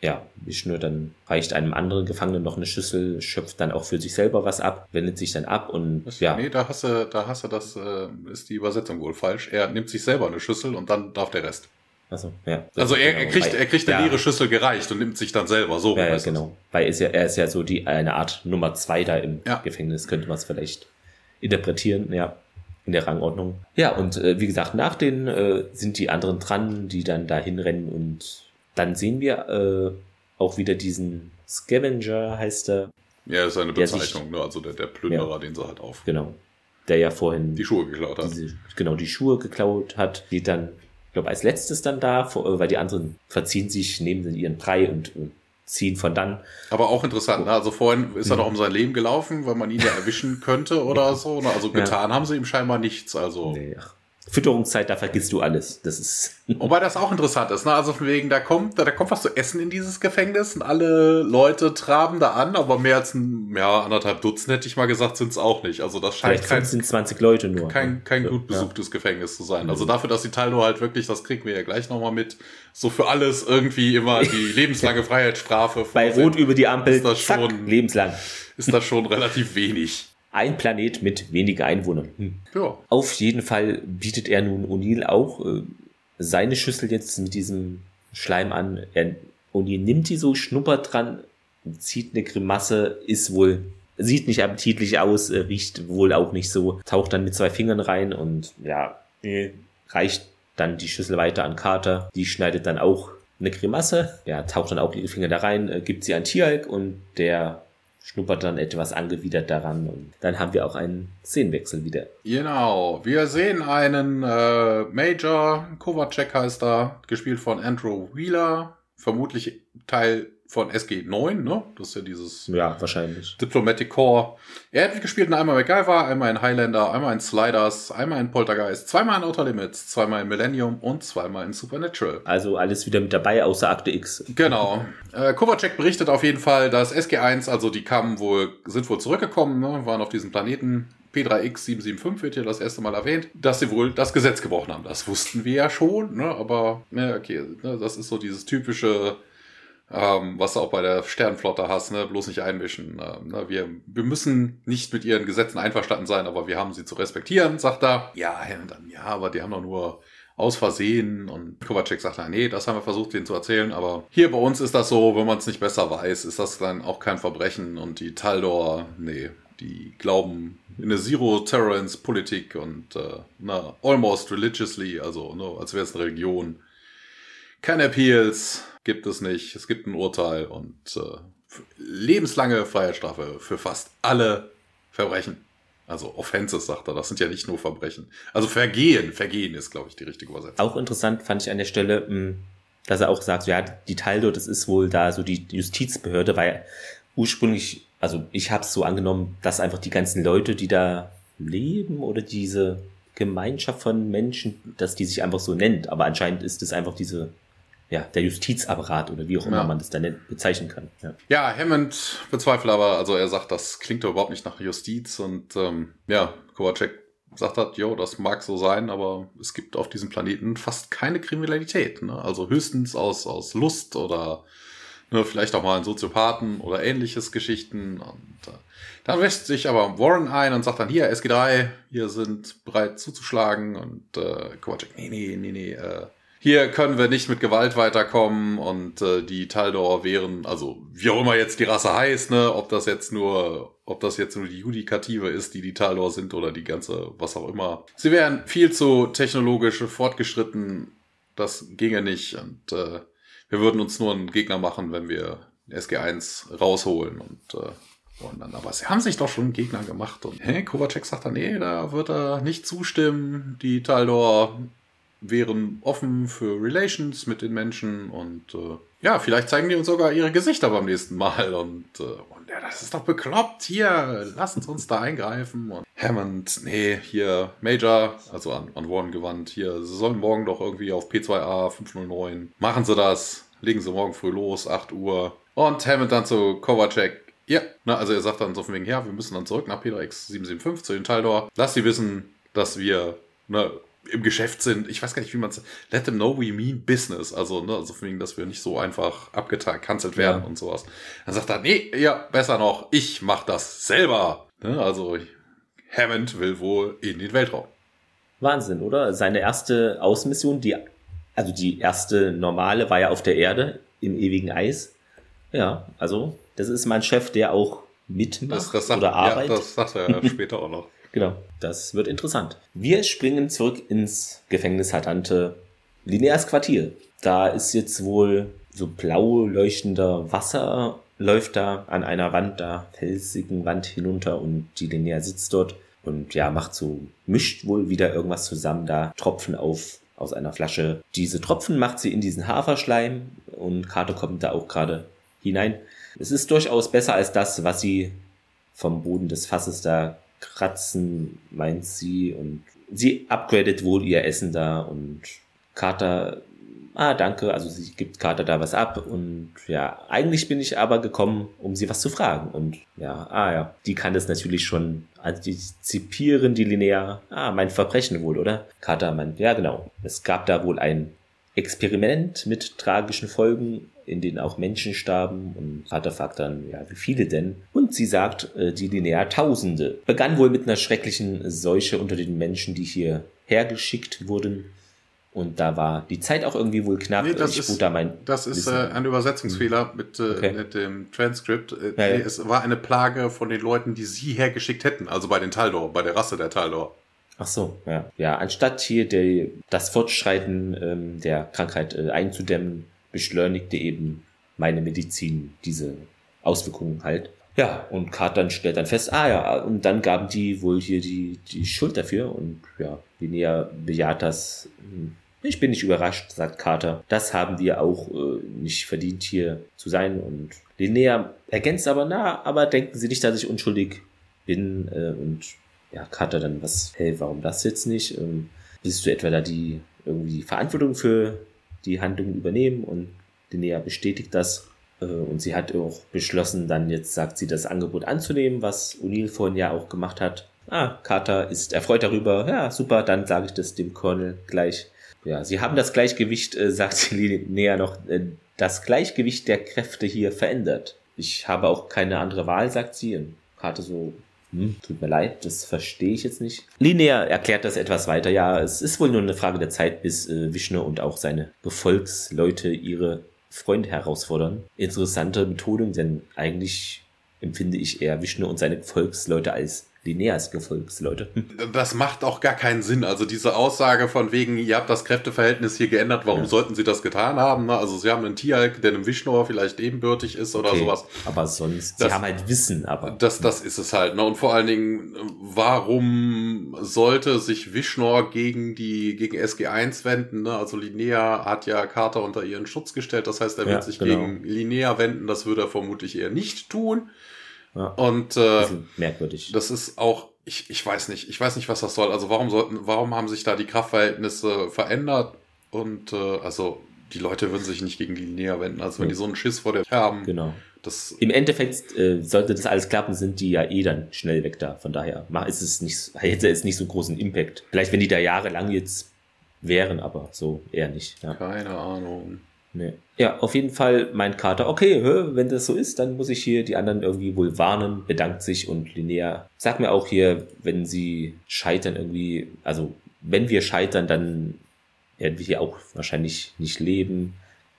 ja, Vishnu dann reicht einem anderen Gefangenen noch eine Schüssel, schöpft dann auch für sich selber was ab, wendet sich dann ab und das, ja. Nee, da hast du, da hast du das, äh, ist die Übersetzung wohl falsch. Er nimmt sich selber eine Schüssel und dann darf der Rest. Also, ja. Also er, er genau. kriegt, er kriegt eine ja. leere Schüssel gereicht und nimmt sich dann selber so. Ja, ja genau. Weil er ist ja, er ist ja so die, eine Art Nummer zwei da im ja. Gefängnis, könnte man es vielleicht interpretieren, ja. In der Rangordnung. Ja, und äh, wie gesagt, nach denen äh, sind die anderen dran, die dann da hinrennen und dann sehen wir äh, auch wieder diesen Scavenger, heißt er. Ja, das ist eine Bezeichnung, sich, ne? also der, der Plünderer, ja, den sie halt auf. Genau. Der ja vorhin die Schuhe geklaut hat. Diese, genau, die Schuhe geklaut hat, die dann, ich glaube, als letztes dann da, weil die anderen verziehen sich, nehmen ihren Brei und, und ziehen von dann. Aber auch interessant, ne? also vorhin ist er noch um sein Leben gelaufen, weil man ihn ja erwischen könnte oder so. Ne? Also getan ja. haben sie ihm scheinbar nichts. Also. Nee, ach, Fütterungszeit, da vergisst du alles. Das ist. Wobei das auch interessant ist, ne? Also von wegen, da kommt, da, da kommt was zu essen in dieses Gefängnis und alle Leute traben da an, aber mehr als ein, ja, anderthalb Dutzend hätte ich mal gesagt, sind es auch nicht. Also das scheint Vielleicht kein, 15, 20 Leute nur. Kein, kein gut besuchtes ja. Gefängnis zu sein. Also dafür, dass die Taldo halt wirklich, das kriegen wir ja gleich nochmal mit, so für alles irgendwie immer die lebenslange Freiheitsstrafe. Bei Rot über die Ampel, ist das schon, zack, lebenslang. Ist das schon relativ wenig. Ein Planet mit weniger Einwohnern. Hm. Ja. Auf jeden Fall bietet er nun O'Neill auch äh, seine Schüssel jetzt mit diesem Schleim an. Er, O'Neill nimmt die so, schnuppert dran, zieht eine Grimasse, ist wohl, sieht nicht appetitlich aus, äh, riecht wohl auch nicht so, taucht dann mit zwei Fingern rein und ja, reicht dann die Schüssel weiter an Carter. Die schneidet dann auch eine Grimasse, ja, taucht dann auch ihre Finger da rein, äh, gibt sie an Tieralk und der schnuppert dann etwas angewidert daran und dann haben wir auch einen Szenenwechsel wieder. Genau, wir sehen einen äh, Major, Kovacek heißt er, gespielt von Andrew Wheeler, vermutlich Teil von SG9, ne? Das ist ja dieses ja, wahrscheinlich. Diplomatic Corps. Er hat gespielt in einmal MacGyver, einmal in Highlander, einmal in Sliders, einmal in Poltergeist, zweimal in Outer Limits, zweimal in Millennium und zweimal in Supernatural. Also alles wieder mit dabei, außer Akte X. Genau. Äh, Kovacek berichtet auf jeden Fall, dass SG1, also die kamen wohl, sind wohl zurückgekommen, ne? waren auf diesem Planeten. P3X775 wird ja das erste Mal erwähnt, dass sie wohl das Gesetz gebrochen haben. Das wussten wir ja schon, ne? aber ja, okay, ne? das ist so dieses typische ähm, was du auch bei der Sternflotte hast, ne? bloß nicht einmischen. Ähm, ne? wir, wir müssen nicht mit ihren Gesetzen einverstanden sein, aber wir haben sie zu respektieren, sagt er. Ja, dann, ja, aber die haben doch nur aus Versehen und Kovacek sagt dann, nee, das haben wir versucht, denen zu erzählen, aber hier bei uns ist das so, wenn man es nicht besser weiß, ist das dann auch kein Verbrechen und die Taldor, nee, die glauben in eine Zero-Tolerance-Politik und äh, na, almost religiously, also ne, als wäre es eine Religion. Keine Appeals, gibt es nicht. Es gibt ein Urteil und äh, lebenslange Freiheitsstrafe für fast alle Verbrechen. Also Offenses, sagt er, das sind ja nicht nur Verbrechen. Also Vergehen, Vergehen ist, glaube ich, die richtige Übersetzung. Auch interessant fand ich an der Stelle, hm, dass er auch sagt, ja, die Taldo, das ist wohl da so die Justizbehörde, weil ursprünglich, also ich habe es so angenommen, dass einfach die ganzen Leute, die da leben oder diese Gemeinschaft von Menschen, dass die sich einfach so nennt. Aber anscheinend ist es einfach diese ja, der Justizapparat oder wie auch immer ja. man das dann bezeichnen kann. Ja. ja, Hammond bezweifelt aber, also er sagt, das klingt doch überhaupt nicht nach Justiz und ähm, ja, Kovacek sagt hat, jo, das mag so sein, aber es gibt auf diesem Planeten fast keine Kriminalität. Ne? Also höchstens aus, aus Lust oder Ne, vielleicht auch mal einen Soziopathen oder ähnliches Geschichten. Und äh, dann wäscht sich aber Warren ein und sagt dann, hier, SG3, wir sind bereit zuzuschlagen. Und äh, Kovacic, nee, nee, nee, nee, äh, hier können wir nicht mit Gewalt weiterkommen und äh, die Taldor wären, also wie auch immer jetzt die Rasse heißt, ne, ob das jetzt nur, ob das jetzt nur die Judikative ist, die die Taldor sind oder die ganze, was auch immer. Sie wären viel zu technologisch fortgeschritten, das ginge nicht und äh, wir würden uns nur einen Gegner machen, wenn wir SG1 rausholen und äh, und dann, aber sie haben sich doch schon einen Gegner gemacht. Und hey, Kovacek sagt dann, nee, da wird er nicht zustimmen. Die Taldor wären offen für Relations mit den Menschen und äh, ja, vielleicht zeigen die uns sogar ihre Gesichter beim nächsten Mal und, äh, und ja, das ist doch bekloppt. Hier, Sie uns da eingreifen. Und Hammond, nee, hier Major, also an, an Warren gewandt, hier, Sie sollen morgen doch irgendwie auf P2A 509. Machen Sie das, legen Sie morgen früh los, 8 Uhr. Und Hammond dann zu Kovacek, ja, na, also er sagt dann so von wegen, ja, wir müssen dann zurück nach P3X 775 zu den Taldor. Lass sie wissen, dass wir ne, im Geschäft sind. Ich weiß gar nicht, wie man es. Let them know we mean business. Also, ne, also wegen, dass wir nicht so einfach abgecancelt werden ja. und sowas. Dann sagt er, nee, ja, besser noch, ich mach das selber. Ne, also Hammond will wohl in den Weltraum. Wahnsinn, oder? Seine erste Außenmission, die, also die erste normale, war ja auf der Erde im ewigen Eis. Ja, also das ist mein Chef, der auch mitmacht das, das sagt, oder arbeitet. Ja, das sagt er später auch noch. Genau, das wird interessant. Wir springen zurück ins Gefängnis Hatante Linears Quartier. Da ist jetzt wohl so blau leuchtender Wasser läuft da an einer Wand, da felsigen Wand hinunter und die Linear sitzt dort und ja, macht so, mischt wohl wieder irgendwas zusammen, da Tropfen auf aus einer Flasche. Diese Tropfen macht sie in diesen Haferschleim und Karte kommt da auch gerade hinein. Es ist durchaus besser als das, was sie vom Boden des Fasses da kratzen, meint sie. Und sie upgradet wohl ihr Essen da und Carter, ah, danke, also sie gibt Carter da was ab. Und ja, eigentlich bin ich aber gekommen, um sie was zu fragen. Und ja, ah ja, die kann das natürlich schon antizipieren, die Linnea. Ah, mein Verbrechen wohl, oder? Carter meint, ja genau. Es gab da wohl ein Experiment mit tragischen Folgen in denen auch Menschen starben und Vater fragt dann, ja, wie viele denn? Und sie sagt, äh, die linear Tausende. Begann wohl mit einer schrecklichen Seuche unter den Menschen, die hier hergeschickt wurden. Und da war die Zeit auch irgendwie wohl knapp. Nee, das, ist, da mein das ist äh, ein Übersetzungsfehler hm. mit, äh, okay. mit dem Transkript. Äh, ja, ja. Es war eine Plage von den Leuten, die sie hergeschickt hätten, also bei den Taldor, bei der Rasse der Taldor. Ach so, ja. Ja, anstatt hier der, das Fortschreiten ähm, der Krankheit äh, einzudämmen, beschleunigte eben meine Medizin diese Auswirkungen halt. Ja, und Carter stellt dann fest, ah ja, und dann gaben die wohl hier die, die Schuld dafür und ja, Linnea bejaht das. Hm, ich bin nicht überrascht, sagt Carter. Das haben wir auch äh, nicht verdient, hier zu sein. Und Linnea ergänzt aber, na, aber denken Sie nicht, dass ich unschuldig bin. Äh, und ja, Carter dann, was, hey, warum das jetzt nicht? Ähm, bist du etwa da die irgendwie Verantwortung für die Handlung übernehmen und Linnea bestätigt das. Äh, und sie hat auch beschlossen, dann jetzt sagt sie, das Angebot anzunehmen, was O'Neill vorhin ja auch gemacht hat. Ah, Carter ist erfreut darüber. Ja, super, dann sage ich das dem Colonel gleich. Ja, sie haben das Gleichgewicht, äh, sagt Linnea noch, äh, das Gleichgewicht der Kräfte hier verändert. Ich habe auch keine andere Wahl, sagt sie. Und Carter so, hm, tut mir leid, das verstehe ich jetzt nicht. Linear erklärt das etwas weiter. Ja, es ist wohl nur eine Frage der Zeit, bis äh, Vishnu und auch seine Gefolgsleute ihre Freunde herausfordern. Interessante Methode, denn eigentlich empfinde ich eher Vishnu und seine Gefolgsleute als Lineas Gefolgsleute. Das macht auch gar keinen Sinn. Also diese Aussage von wegen, ihr habt das Kräfteverhältnis hier geändert, warum ja. sollten sie das getan haben? Ne? Also sie haben einen Tialk, der einem Vishnor vielleicht ebenbürtig ist oder okay. sowas. Aber sonst, das, sie haben halt Wissen, aber. Das, das ist es halt. Ne? Und vor allen Dingen, warum sollte sich Vishnor gegen die, gegen SG1 wenden? Ne? Also Linnea hat ja Carter unter ihren Schutz gestellt. Das heißt, er wird ja, sich genau. gegen Linnea wenden. Das würde er vermutlich eher nicht tun. Ja. Und äh, merkwürdig. Das ist auch, ich, ich weiß nicht, ich weiß nicht, was das soll. Also warum sollten, warum haben sich da die Kraftverhältnisse verändert? Und äh, also die Leute würden sich nicht gegen die näher wenden. Also wenn ja. die so einen Schiss vor der haben. Genau. Das Im Endeffekt äh, sollte das alles klappen, sind die ja eh dann schnell weg da. Von daher ist es nicht, hätte es nicht so großen Impact. Vielleicht wenn die da jahrelang jetzt wären, aber so eher nicht. Ja. Keine Ahnung. Nee. Ja, auf jeden Fall meint Carter, okay, wenn das so ist, dann muss ich hier die anderen irgendwie wohl warnen, bedankt sich und Linnea sagt mir auch hier, wenn sie scheitern irgendwie, also wenn wir scheitern, dann werden wir hier auch wahrscheinlich nicht leben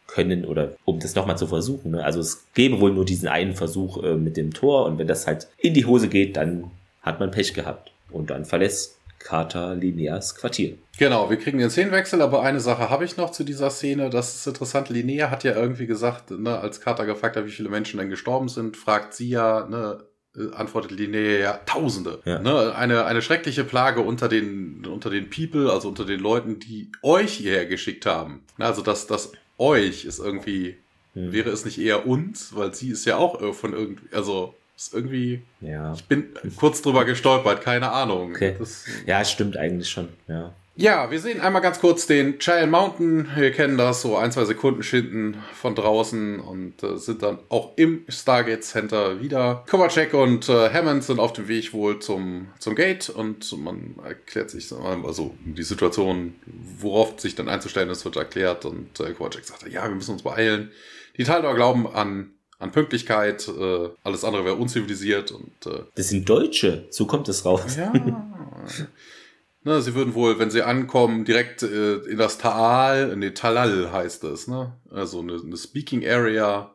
können oder um das nochmal zu versuchen. Ne? Also es gäbe wohl nur diesen einen Versuch äh, mit dem Tor und wenn das halt in die Hose geht, dann hat man Pech gehabt und dann verlässt Carter Lineas Quartier. Genau, wir kriegen den Szenenwechsel, aber eine Sache habe ich noch zu dieser Szene. Das ist interessant. Linnea hat ja irgendwie gesagt, ne, als Carter gefragt hat, wie viele Menschen denn gestorben sind, fragt sie ja, ne, äh, antwortet Linnea ja Tausende. Ja. Ne, eine, eine schreckliche Plage unter den, unter den People, also unter den Leuten, die euch hierher geschickt haben. Also das, das euch ist irgendwie, hm. wäre es nicht eher uns, weil sie ist ja auch äh, von irgendwie, also ist irgendwie. Ja. Ich bin kurz drüber gestolpert, keine Ahnung. Okay. Das, ja, stimmt eigentlich schon, ja. Ja, wir sehen einmal ganz kurz den Giant Mountain. Wir kennen das, so ein, zwei Sekunden Schinden von draußen und äh, sind dann auch im Stargate Center wieder. Kovacek und äh, Hammond sind auf dem Weg wohl zum, zum Gate und man erklärt sich, also die Situation, worauf sich dann einzustellen ist, wird erklärt und äh, Kovacek sagt, ja, wir müssen uns beeilen. Die Taldor glauben an an Pünktlichkeit. Äh, alles andere wäre unzivilisiert und. Äh, das sind Deutsche, so kommt es raus. Ja. ne, sie würden wohl, wenn sie ankommen, direkt äh, in das Tal, den Talal heißt es, ne? Also eine, eine Speaking Area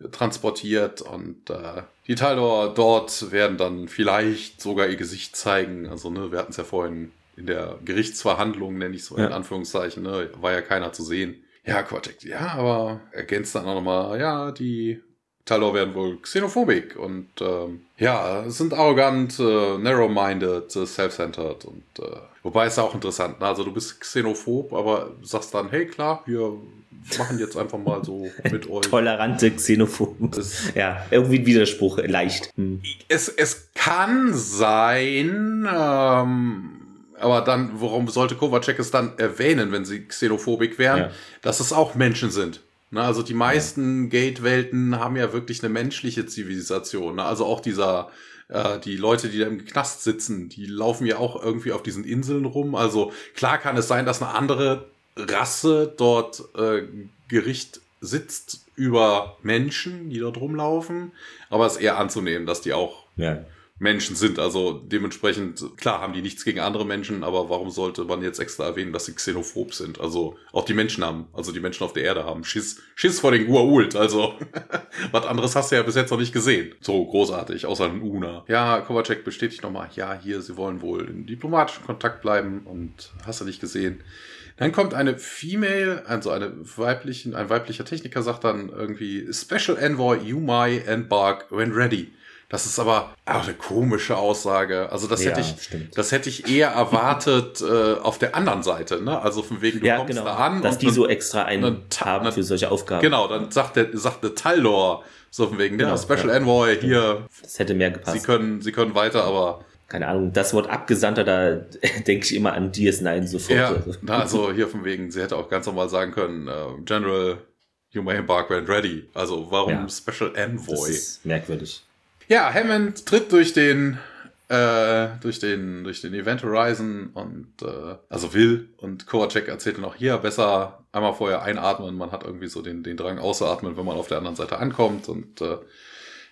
äh, transportiert und äh, die Talor dort werden dann vielleicht sogar ihr Gesicht zeigen. Also, ne, wir hatten es ja vorhin in der Gerichtsverhandlung, nenne ich es so ja. in Anführungszeichen, ne, war ja keiner zu sehen. Ja, Cortex, ja, aber ergänzt dann auch nochmal, ja, die Talor werden wohl xenophobik und ähm, ja, sind arrogant, äh, narrow-minded, äh, self-centered und äh, wobei ist auch interessant. Ne? Also du bist xenophob, aber sagst dann, hey klar, wir machen jetzt einfach mal so mit euch. Tolerante Xenophoben. ja, irgendwie ein Widerspruch, leicht. Hm. Es, es kann sein, ähm, aber dann, warum sollte Kovacek es dann erwähnen, wenn sie xenophobik wären, ja. dass es auch Menschen sind? Ne, also die meisten. Gate-Welten haben ja wirklich eine menschliche Zivilisation. Ne? Also auch dieser, äh, die Leute, die da im Knast sitzen, die laufen ja auch irgendwie auf diesen Inseln rum. Also klar kann es sein, dass eine andere Rasse dort äh, Gericht sitzt über Menschen, die dort rumlaufen. Aber es ist eher anzunehmen, dass die auch ja. Menschen sind. Also dementsprechend, klar haben die nichts gegen andere Menschen, aber warum sollte man jetzt extra erwähnen, dass sie xenophob sind? Also auch die Menschen haben, also die Menschen auf der Erde haben Schiss, Schiss vor den Guault. Also was anderes hast du ja bis jetzt noch nicht gesehen. So großartig, außer den Una. Ja, Kovacek bestätigt nochmal, ja, hier, sie wollen wohl in diplomatischen Kontakt bleiben und hast du nicht gesehen. Dann kommt eine Female, also eine weiblichen, ein weiblicher Techniker sagt dann irgendwie Special Envoy Yumai and Bark when ready. Das ist aber auch eine komische Aussage. Also das ja, hätte ich, stimmt. das hätte ich eher erwartet äh, auf der anderen Seite. Ne? Also von wegen du ja, kommst genau. da an, dass die dann, so extra einen haben für solche Aufgaben. Genau, dann sagt der, sagt der Talor so von wegen, genau, ja, Special ja. Envoy hier. Das hätte mehr gepasst. Sie können, sie können weiter, aber keine Ahnung, das Wort Abgesandter, da denke ich immer an DS9 sofort. Ja, also hier von wegen, sie hätte auch ganz normal sagen können, uh, General You may embark when ready. Also warum ja, Special Envoy? Das ist merkwürdig. Ja, Hammond tritt durch den äh, durch den durch den Event Horizon und äh, also will und Kovacek erzählt noch hier besser einmal vorher einatmen. Man hat irgendwie so den den Drang auszuatmen, wenn man auf der anderen Seite ankommt und äh,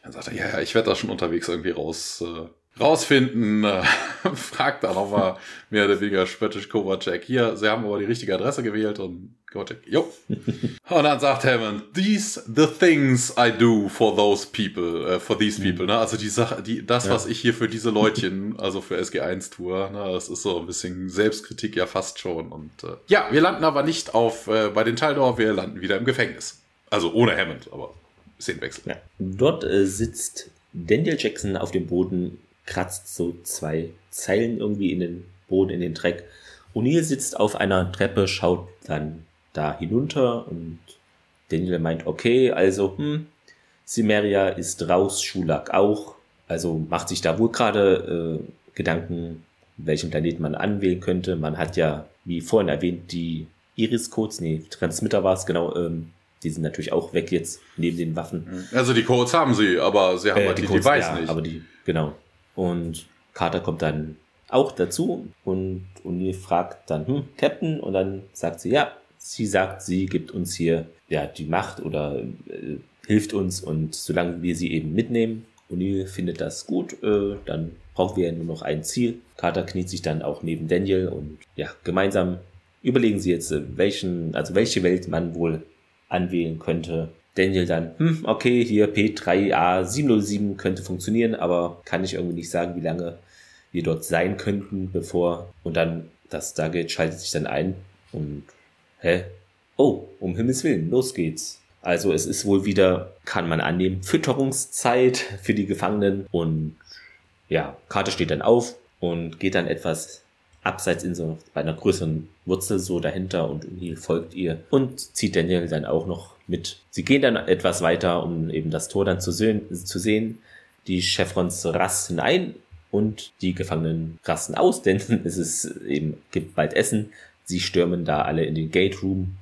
dann sagt er ja ja ich werde da schon unterwegs irgendwie raus äh, rausfinden, äh, fragt dann nochmal mehr oder weniger spöttisch Kovacek. Hier, sie haben aber die richtige Adresse gewählt und Kovacek, jo. und dann sagt Hammond, these the things I do for those people, uh, for these mhm. people, ne? Also die Sache, die, das, ja. was ich hier für diese Leutchen, also für SG1 tue, ne? Das ist so ein bisschen Selbstkritik ja fast schon und, äh, ja, wir landen aber nicht auf, äh, bei den Taldor, wir landen wieder im Gefängnis. Also ohne Hammond, aber Szenenwechsel. Ja. Dort äh, sitzt Daniel Jackson auf dem Boden kratzt so zwei Zeilen irgendwie in den Boden, in den Dreck. O'Neill sitzt auf einer Treppe, schaut dann da hinunter und Daniel meint, okay, also, hm, Simeria ist raus, Schulak auch. Also macht sich da wohl gerade äh, Gedanken, welchen Planeten man anwählen könnte. Man hat ja, wie vorhin erwähnt, die Iris-Codes, nee, Transmitter war es, genau, ähm, die sind natürlich auch weg jetzt neben den Waffen. Also die Codes haben sie, aber sie haben äh, halt die, die Codes, Device ja, nicht. Aber die, genau. Und Carter kommt dann auch dazu und O'Neill fragt dann, hm, Captain? Und dann sagt sie, ja, sie sagt, sie gibt uns hier ja die Macht oder äh, hilft uns und solange wir sie eben mitnehmen, O'Neill findet das gut, äh, dann brauchen wir ja nur noch ein Ziel. Carter kniet sich dann auch neben Daniel und ja, gemeinsam überlegen sie jetzt, äh, welchen, also welche Welt man wohl anwählen könnte. Daniel dann, hm, okay, hier P3A707 könnte funktionieren, aber kann ich irgendwie nicht sagen, wie lange wir dort sein könnten, bevor, und dann das Stargate schaltet sich dann ein und, hä? Oh, um Himmels Willen, los geht's. Also es ist wohl wieder, kann man annehmen, Fütterungszeit für die Gefangenen und ja, Karte steht dann auf und geht dann etwas abseits in so bei einer größeren Wurzel so dahinter und O'Neill folgt ihr und zieht Daniel dann auch noch mit. Sie gehen dann etwas weiter, um eben das Tor dann zu sehen. Zu sehen. Die Chevrons rasten ein und die Gefangenen rasten aus, denn es ist eben gibt bald Essen. Sie stürmen da alle in den Gate Room.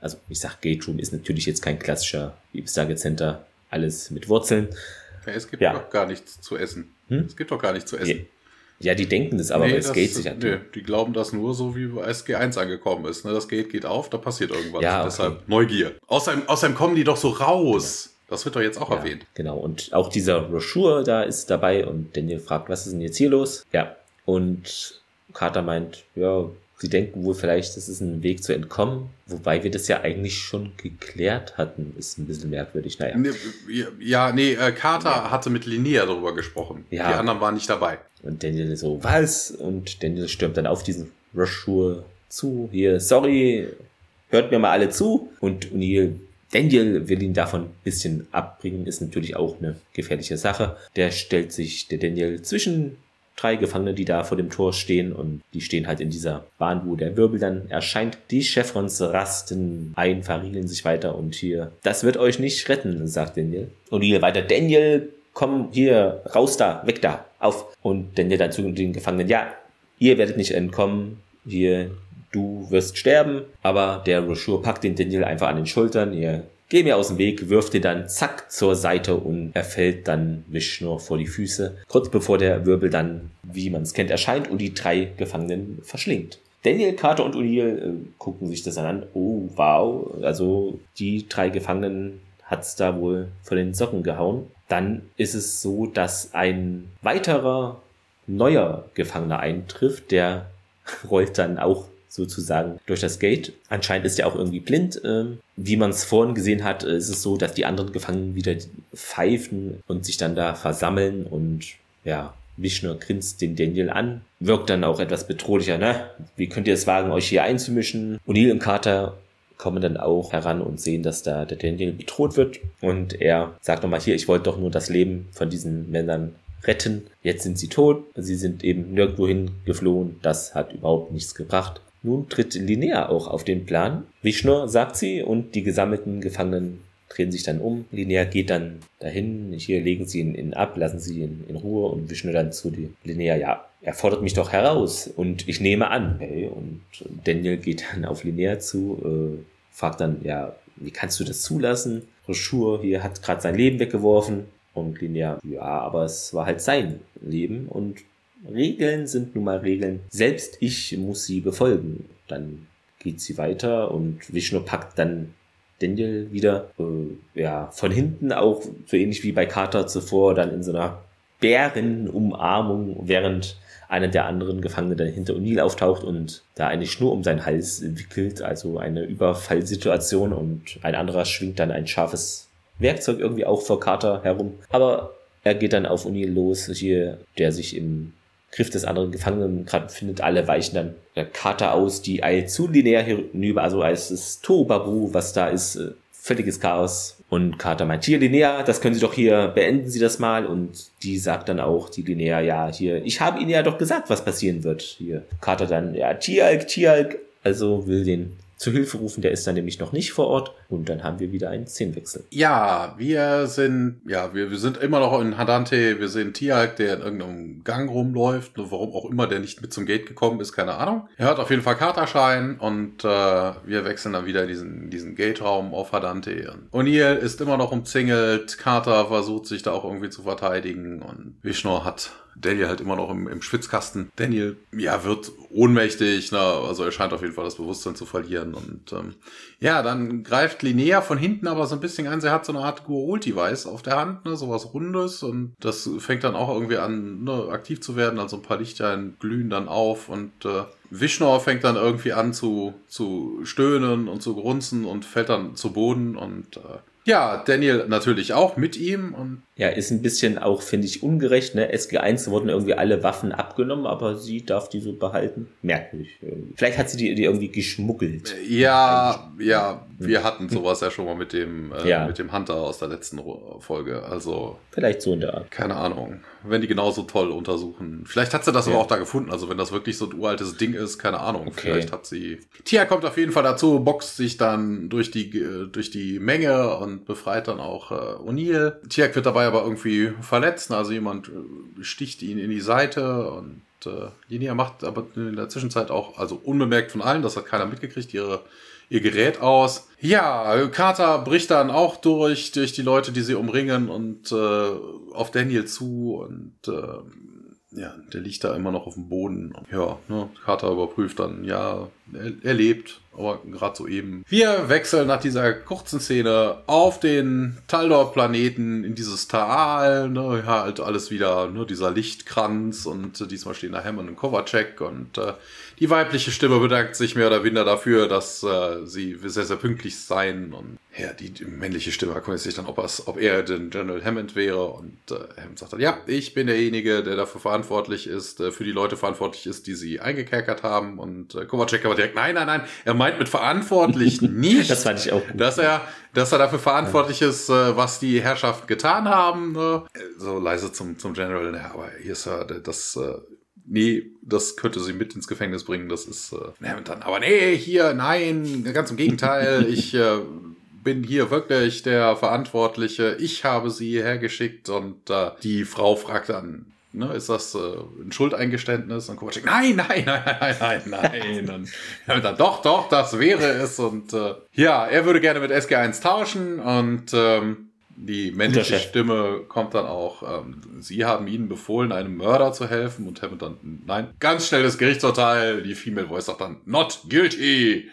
Also ich sag Gate Room ist natürlich jetzt kein klassischer Stargate Center, alles mit Wurzeln. Es gibt ja. doch gar nichts zu essen. Hm? Es gibt doch gar nichts zu essen. Ja, die denken das aber, nee, weil das Gate sich nee, Die glauben das nur so, wie SG1 angekommen ist. Ne? Das Gate geht auf, da passiert irgendwas. Ja, okay. Deshalb Neugier. Außerdem, außerdem kommen die doch so raus. Ja. Das wird doch jetzt auch ja, erwähnt. Genau, und auch dieser Brochure da ist dabei und Daniel fragt, was ist denn jetzt hier los? Ja, und Carter meint, ja, Sie denken wohl vielleicht, das ist ein Weg zu entkommen, wobei wir das ja eigentlich schon geklärt hatten. Ist ein bisschen merkwürdig, naja. Ja, nee, äh, Carter ja. hatte mit Linnea darüber gesprochen. Ja. Die anderen waren nicht dabei. Und Daniel so, was? Und Daniel stürmt dann auf diesen Rush-Schuhe zu. Hier, sorry, hört mir mal alle zu. Und O'Neill Daniel will ihn davon ein bisschen abbringen, ist natürlich auch eine gefährliche Sache. Der stellt sich, der Daniel, zwischen drei Gefangene, die da vor dem Tor stehen und die stehen halt in dieser Bahn, wo der Wirbel dann erscheint. Die Chevrons rasten ein, verriegeln sich weiter und hier, das wird euch nicht retten, sagt Daniel. Und hier weiter, Daniel, komm hier, raus da, weg da, auf. Und Daniel dann zu den Gefangenen, ja, ihr werdet nicht entkommen, hier, du wirst sterben, aber der Roshur packt den Daniel einfach an den Schultern, ihr Geh mir aus dem Weg, wirft ihn dann zack zur Seite und er fällt dann Vishnu vor die Füße, kurz bevor der Wirbel dann, wie man es kennt, erscheint und die drei Gefangenen verschlingt. Daniel, Carter und O'Neill äh, gucken sich das an. Oh, wow. Also die drei Gefangenen hat's da wohl von den Socken gehauen. Dann ist es so, dass ein weiterer neuer Gefangener eintrifft, der rollt dann auch sozusagen durch das Gate. Anscheinend ist er auch irgendwie blind. Ähm, wie man es vorhin gesehen hat, ist es so, dass die anderen Gefangenen wieder pfeifen und sich dann da versammeln und ja, Vishnu grinst den Daniel an, wirkt dann auch etwas bedrohlicher, ne? Wie könnt ihr es wagen, euch hier einzumischen? O'Neill und Carter kommen dann auch heran und sehen, dass da der Daniel bedroht wird und er sagt nochmal hier, ich wollte doch nur das Leben von diesen Männern retten. Jetzt sind sie tot, sie sind eben nirgendwohin geflohen, das hat überhaupt nichts gebracht. Nun tritt Linnea auch auf den Plan. Vishnu sagt sie und die gesammelten Gefangenen drehen sich dann um. Linnea geht dann dahin. Hier legen sie ihn, ihn ab, lassen sie ihn in Ruhe und Vishnu dann zu die Linnea. Ja, er fordert mich doch heraus und ich nehme an. Hey, und Daniel geht dann auf Linnea zu, äh, fragt dann, ja, wie kannst du das zulassen? Roshur hier hat gerade sein Leben weggeworfen. Und Linnea, ja, aber es war halt sein Leben und Regeln sind nun mal Regeln. Selbst ich muss sie befolgen. Dann geht sie weiter und Vishnu packt dann Daniel wieder, äh, ja, von hinten auch, so ähnlich wie bei Carter zuvor, dann in so einer Bärenumarmung, während einer der anderen Gefangenen dann hinter O'Neill auftaucht und da eine Schnur um seinen Hals wickelt, also eine Überfallsituation und ein anderer schwingt dann ein scharfes Werkzeug irgendwie auch vor Carter herum. Aber er geht dann auf O'Neill los, hier, der sich im Griff des anderen Gefangenen findet. Alle weichen dann der Kater aus, die eilt zu linear hinüber, also als das Tohuwabohu, was da ist, äh, völliges Chaos. Und Carter meint, hier Linnea, das können Sie doch hier, beenden Sie das mal. Und die sagt dann auch, die Linnea, ja, hier, ich habe Ihnen ja doch gesagt, was passieren wird. Hier, Carter dann, ja, Tialk, Tialk. Also will den zu Hilfe rufen. Der ist dann nämlich noch nicht vor Ort und dann haben wir wieder einen Szenenwechsel. Ja, wir sind, ja, wir, wir sind immer noch in Hadante. Wir sehen Tialk, der in irgendeinem Gang rumläuft. Warum auch immer der nicht mit zum Gate gekommen ist, keine Ahnung. Er hat auf jeden Fall Katerschein und äh, wir wechseln dann wieder diesen, diesen Gate-Raum auf Hadante. O'Neill ist immer noch umzingelt. Carter versucht sich da auch irgendwie zu verteidigen und Vishnu hat Daniel halt immer noch im, im Schwitzkasten. Daniel, ja, wird ohnmächtig, ne? also er scheint auf jeden Fall das Bewusstsein zu verlieren. Und ähm, ja, dann greift Linnea von hinten aber so ein bisschen an. Sie hat so eine Art Guaulti-Weiß auf der Hand, ne? sowas Rundes. Und das fängt dann auch irgendwie an, ne, aktiv zu werden. Also ein paar Lichter glühen dann auf und äh, Vishnu fängt dann irgendwie an zu, zu stöhnen und zu grunzen und fällt dann zu Boden und äh, ja, Daniel natürlich auch mit ihm und ja, ist ein bisschen auch, finde ich, ungerecht. Ne? SG1 wurden irgendwie alle Waffen abgenommen, aber sie darf die so behalten. Merkwürdig. Vielleicht hat sie die, die irgendwie geschmuggelt. Ja, ja, wir hatten sowas ja schon mal mit dem, äh, ja. mit dem Hunter aus der letzten Folge. Also. Vielleicht so in der Art. Keine Ahnung. Wenn die genauso toll untersuchen. Vielleicht hat sie das ja. aber auch da gefunden. Also wenn das wirklich so ein uraltes Ding ist, keine Ahnung. Okay. Vielleicht hat sie. Tia kommt auf jeden Fall dazu, boxt sich dann durch die, äh, durch die Menge und befreit dann auch äh, O'Neill. Tia wird dabei aber irgendwie verletzt. Also jemand äh, sticht ihn in die Seite und äh, Linia macht aber in der Zwischenzeit auch, also unbemerkt von allen, das hat keiner mitgekriegt, ihre, ihr Gerät aus. Ja, Carter bricht dann auch durch, durch die Leute, die sie umringen und äh, auf Daniel zu und äh, ja, der liegt da immer noch auf dem Boden. Ja, ne, Carter überprüft dann, ja, er, er lebt, aber gerade so eben. Wir wechseln nach dieser kurzen Szene auf den Taldor-Planeten in dieses Tal, ne, ja, halt alles wieder, ne, dieser Lichtkranz und äh, diesmal stehen da Hammond und Kovacek und äh, die weibliche Stimme bedankt sich mehr oder weniger dafür, dass äh, sie sehr, sehr pünktlich seien und ja, die, die männliche Stimme erkundigt sich dann, ob, ob er denn General Hammond wäre und äh, Hammond sagt dann, ja, ich bin derjenige, der dafür verantwortlich ist, äh, für die Leute verantwortlich ist, die sie eingekerkert haben und äh, Kovacek aber direkt, nein, nein, nein, er meint mit verantwortlich nicht, das fand ich auch gut. dass er, dass er dafür verantwortlich ist, äh, was die Herrschaften getan haben. Ne? So leise zum, zum General, ja, aber hier ist ja das, äh, nee, das könnte sie mit ins Gefängnis bringen, das ist, äh, dann, aber nee, hier, nein, ganz im Gegenteil, ich äh, bin hier wirklich der Verantwortliche, ich habe sie hergeschickt und äh, die Frau fragt dann, ne, ist das äh, ein Schuldeingeständnis? Und Kovacic, nein, nein, nein, nein, nein, nein. und ja, dann, doch, doch, das wäre es. Und äh, ja, er würde gerne mit SG1 tauschen und ähm, die männliche Stimme kommt dann auch, ähm, sie haben ihnen befohlen, einem Mörder zu helfen und Hammond dann, nein, ganz schnell das Gerichtsurteil, die Female Voice sagt dann, not guilty.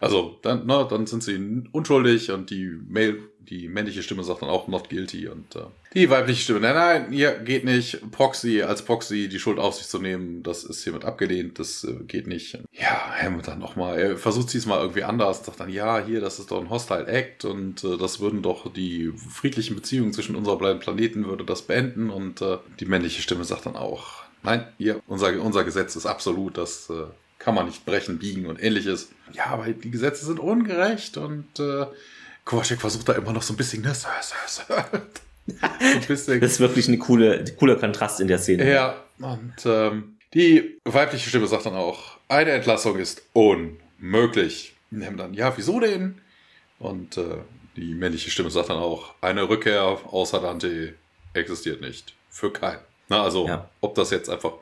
Also, dann, ne, dann sind sie unschuldig und die Male die männliche Stimme sagt dann auch not guilty und äh, die weibliche Stimme, nein, nein, hier geht nicht, Proxy als Proxy die Schuld auf sich zu nehmen, das ist hiermit abgelehnt, das äh, geht nicht. Ja, Hammond dann nochmal, er versucht sie es mal irgendwie anders, sagt dann, ja, hier, das ist doch ein Hostile Act und äh, das würden doch die friedlichen Beziehungen zwischen unserer beiden Planeten würde das beenden und äh, die männliche Stimme sagt dann auch, nein, hier, unser, unser Gesetz ist absolut, das äh, kann man nicht brechen, biegen und ähnliches. Ja, aber die Gesetze sind ungerecht und äh, Kovacic versucht da immer noch so ein bisschen, ne, Sir, Sir, Sir. so das ist wirklich ein cooler, cooler Kontrast in der Szene. Ja, und ähm, die weibliche Stimme sagt dann auch, eine Entlassung ist unmöglich. Nehmen dann, ja, wieso denn? Und äh, die männliche Stimme sagt dann auch, eine Rückkehr außer Dante existiert nicht. Für keinen. Na, also, ja. ob das jetzt einfach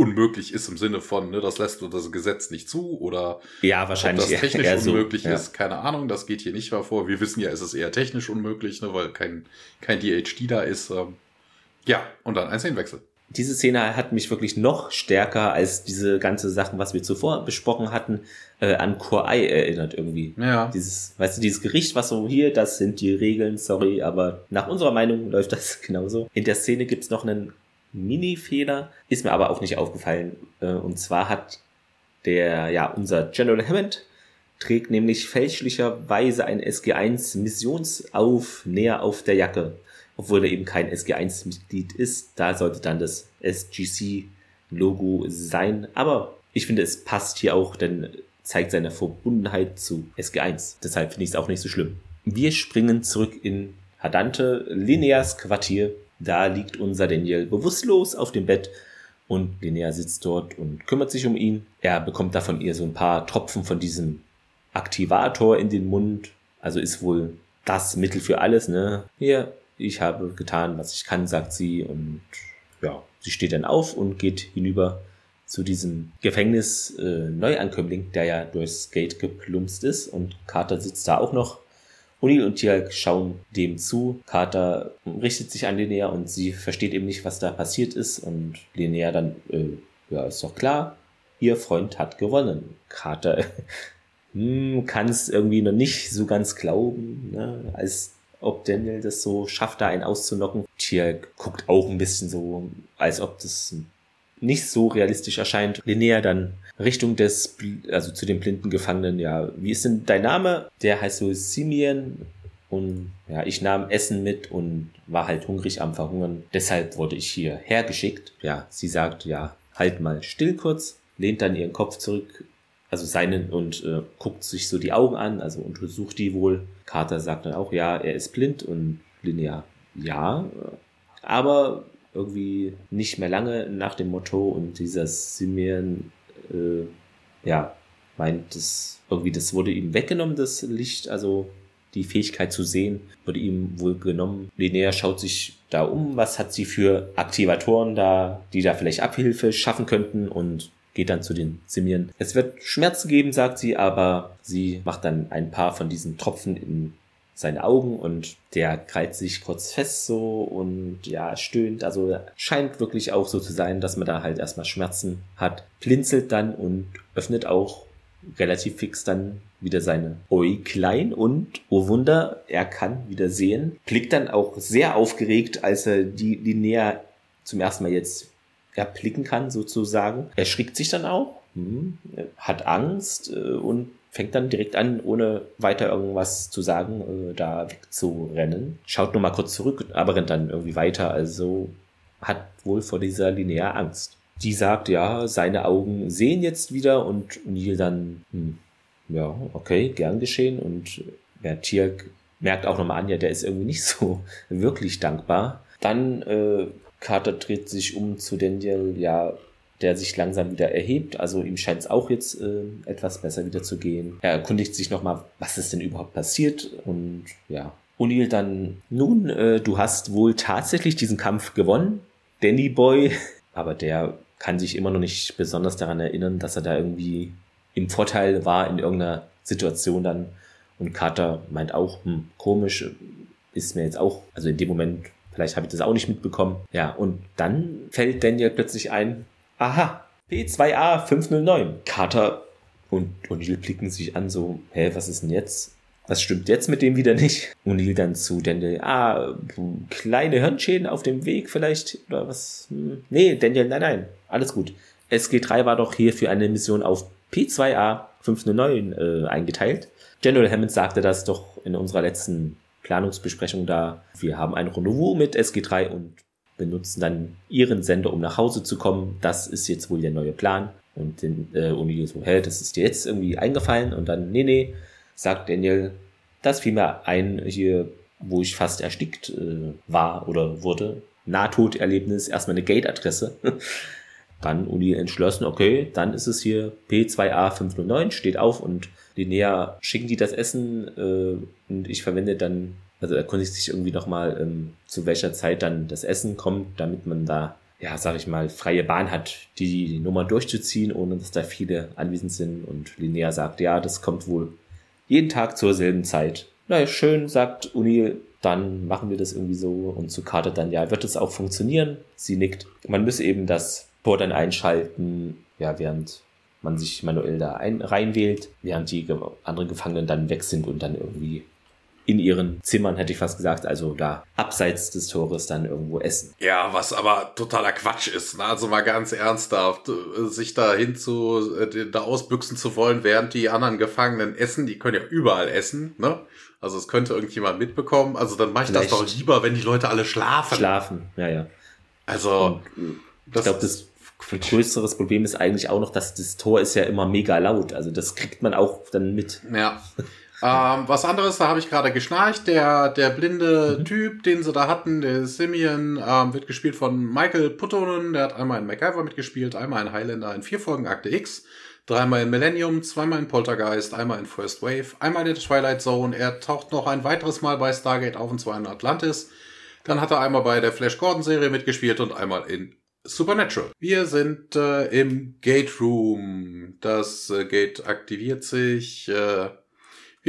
unmöglich ist im Sinne von, ne, das lässt das Gesetz nicht zu oder ja, wahrscheinlich ob das technisch unmöglich so, ist, ja. keine Ahnung, das geht hier nicht vor. Wir wissen ja, es ist eher technisch unmöglich, ne, weil kein, kein DHD da ist. Ähm, ja, und dann ein Szenenwechsel. Diese Szene hat mich wirklich noch stärker als diese ganze Sachen, was wir zuvor besprochen hatten, äh, an Core Eye erinnert irgendwie. Ja. Dieses, weißt du, dieses Gericht, was so hier, das sind die Regeln, sorry, aber nach unserer Meinung läuft das genauso. In der Szene gibt's noch einen Mini-Fehler, ist mir aber auch nicht aufgefallen. Äh, und zwar hat der, ja, unser General Hammond trägt nämlich fälschlicherweise ein SG1 Missionsaufnäher auf der Jacke, obwohl er eben kein SG1 Mitglied ist. Da sollte dann das SGC Logo sein. Aber ich finde, es passt hier auch, denn zeigt seine Verbundenheit zu SG1. Deshalb finde ich es auch nicht so schlimm. Wir springen zurück in Hadante, Lineas Quartier da liegt unser Daniel bewusstlos auf dem Bett und Linnea sitzt dort und kümmert sich um ihn. Er bekommt da von ihr so ein paar Tropfen von diesem Aktivator in den Mund. Also ist wohl das Mittel für alles, ne? Hier, ich habe getan, was ich kann, sagt sie und ja, sie steht dann auf und geht hinüber zu diesem Gefängnis äh, Neuankömmling, der ja durchs Gate geplumpst ist und Carter sitzt da auch noch O'Neill und Tialk schauen dem zu. Carter richtet sich an Linnea und sie versteht eben nicht, was da passiert ist. Und Linnea dann, äh, ja, ist doch klar, ihr Freund hat gewonnen. Carter hm, kann es irgendwie noch nicht so ganz glauben, ne? als ob Daniel das so schafft, da einen auszunocken. Tialk guckt auch ein bisschen so, als ob das nicht so realistisch erscheint. Linnea dann Richtung des, also zu dem blinden Gefangenen, ja, wie ist denn dein Name? Der heißt so Simeon und ja, ich nahm Essen mit und war halt hungrig am Verhungern. Deshalb wurde ich hier hergeschickt. Ja, sie sagt, ja, halt mal still kurz, lehnt dann ihren Kopf zurück, also seinen und äh, guckt sich so die Augen an, also untersucht die wohl. Carter sagt dann auch, ja, er ist blind und Linnea, ja, aber irgendwie nicht mehr lange nach dem Motto und dieser Simeon äh, ja, meint, das irgendwie, das wurde ihm weggenommen, das Licht, also die Fähigkeit zu sehen, wurde ihm wohl genommen. Linnea schaut sich da um, was hat sie für Aktivatoren da, die da vielleicht Abhilfe schaffen könnten und geht dann zu den Simien. Es wird Schmerzen geben, sagt sie, aber sie macht dann ein paar von diesen Tropfen in seine Augen und der krallt sich kurz fest so und ja, stöhnt. Also scheint wirklich auch so zu sein, dass man da halt erstmal Schmerzen hat. Blinzelt dann und öffnet auch relativ fix dann wieder seine Äuglein und, oh Wunder, er kann wieder sehen. Blickt dann auch sehr aufgeregt, als er die, näher zum ersten Mal jetzt erblicken kann, sozusagen. Er schrickt sich dann auch, hm, hat Angst äh, und fängt dann direkt an, ohne weiter irgendwas zu sagen, äh, da wegzurennen. Schaut nur mal kurz zurück, aber rennt dann irgendwie weiter. Also hat wohl vor dieser Linnea Angst. Die sagt, ja, seine Augen sehen jetzt wieder und Neil dann, hm, ja, okay, gern geschehen. Und der Tirk merkt auch nochmal an, ja, der ist irgendwie nicht so wirklich dankbar. Dann, äh, Carter dreht sich um zu Daniel, ja, der sich langsam wieder erhebt. Also ihm scheint es auch jetzt äh, etwas besser wieder zu gehen. Er erkundigt sich nochmal, was ist denn überhaupt passiert und ja. O'Neill dann, nun, äh, du hast wohl tatsächlich diesen Kampf gewonnen, Danny Boy, aber der kann sich immer noch nicht besonders daran erinnern, dass er da irgendwie im Vorteil war in irgendeiner Situation dann. Und Carter meint auch, hm, komisch, ist mir jetzt auch, also in dem Moment, vielleicht habe ich das auch nicht mitbekommen. Ja, und dann fällt Daniel plötzlich ein, aha, P2A 509. Carter und O'Neill blicken sich an, so, hä, was ist denn jetzt? Was stimmt jetzt mit dem wieder nicht? O'Neill dann zu Daniel, ah, kleine Hirnschäden auf dem Weg vielleicht, oder was? Hm. Nee, Daniel, nein, nein, alles gut. SG3 war doch hier für eine Mission auf P2A 509 äh, eingeteilt. General Hammond sagte das doch in unserer letzten Planungsbesprechung da. Wir haben ein Rendezvous mit SG3 und benutzen dann ihren Sender, um nach Hause zu kommen. Das ist jetzt wohl der neue Plan. Und den, äh, O'Neill so, hä, das ist dir jetzt irgendwie eingefallen? Und dann, nee, nee, sagt Daniel, das fiel mir ein, hier, wo ich fast erstickt äh, war oder wurde. Nahtoderlebnis, erstmal eine Gate-Adresse. dann Uni entschlossen, okay, dann ist es hier P2A509, steht auf und Linnea schicken die das Essen äh, und ich verwende dann also erkundigt sich irgendwie nochmal, ähm, zu welcher Zeit dann das Essen kommt, damit man da, ja, sag ich mal, freie Bahn hat, die, die Nummer durchzuziehen, ohne dass da viele anwesend sind. Und Linnea sagt, ja, das kommt wohl jeden Tag zur selben Zeit. Na, schön, sagt Uni, dann machen wir das irgendwie so. Und zu Karte dann, ja, wird es auch funktionieren? Sie nickt. Man müsse eben das Tor dann einschalten, ja, während man sich manuell da ein, reinwählt, während die anderen Gefangenen dann weg sind und dann irgendwie in ihren Zimmern, hätte ich fast gesagt, also da abseits des Tores dann irgendwo essen. Ja, was aber totaler Quatsch ist, ne? also mal ganz ernsthaft, äh, sich da hin zu, äh, da ausbüchsen zu wollen, während die anderen Gefangenen essen, die können ja überall essen, ne? Also es könnte irgendjemand mitbekommen, also dann mache ich Vielleicht das doch lieber, wenn die Leute alle schlafen. Schlafen, ja, ja. Also, Und, ich glaube, das ein größeres Problem ist eigentlich auch noch, dass das Tor ist ja immer mega laut. Also das kriegt man auch dann mit. Ja. Ähm, was anderes, da habe ich gerade geschnarcht. Der, der blinde mhm. Typ, den sie da hatten, der Simeon, ähm, wird gespielt von Michael Puttonen. Der hat einmal in MacGyver mitgespielt, einmal in Highlander in vier Folgen Akte X, dreimal in Millennium, zweimal in Poltergeist, einmal in First Wave, einmal in der Twilight Zone. Er taucht noch ein weiteres Mal bei Stargate auf und zwar in Atlantis. Dann hat er einmal bei der Flash Gordon Serie mitgespielt und einmal in Supernatural. Wir sind äh, im Gate Room. Das äh, Gate aktiviert sich. Äh,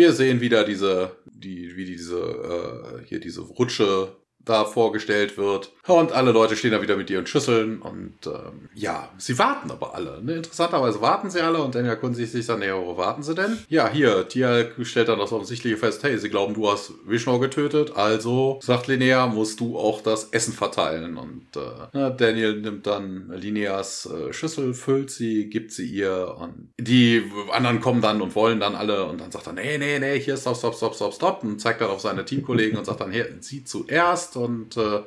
wir sehen wieder diese, die, wie diese, äh, hier diese Rutsche da vorgestellt wird. Und alle Leute stehen da wieder mit ihren Schüsseln und ähm, ja, sie warten aber alle. Ne? Interessanterweise warten sie alle und dann erkundigt sich dann, ja, wo warten sie denn? Ja, hier, Tia stellt dann das offensichtliche fest, hey, sie glauben, du hast Vishnu getötet, also, sagt Linnea, musst du auch das Essen verteilen. Und äh, Daniel nimmt dann Linneas äh, Schüssel, füllt sie, gibt sie ihr und die anderen kommen dann und wollen dann alle und dann sagt er, nee, nee, nee, hier, stop, stop, stop, stop, stop und zeigt dann auf seine Teamkollegen und sagt dann, hier, sie zuerst und äh,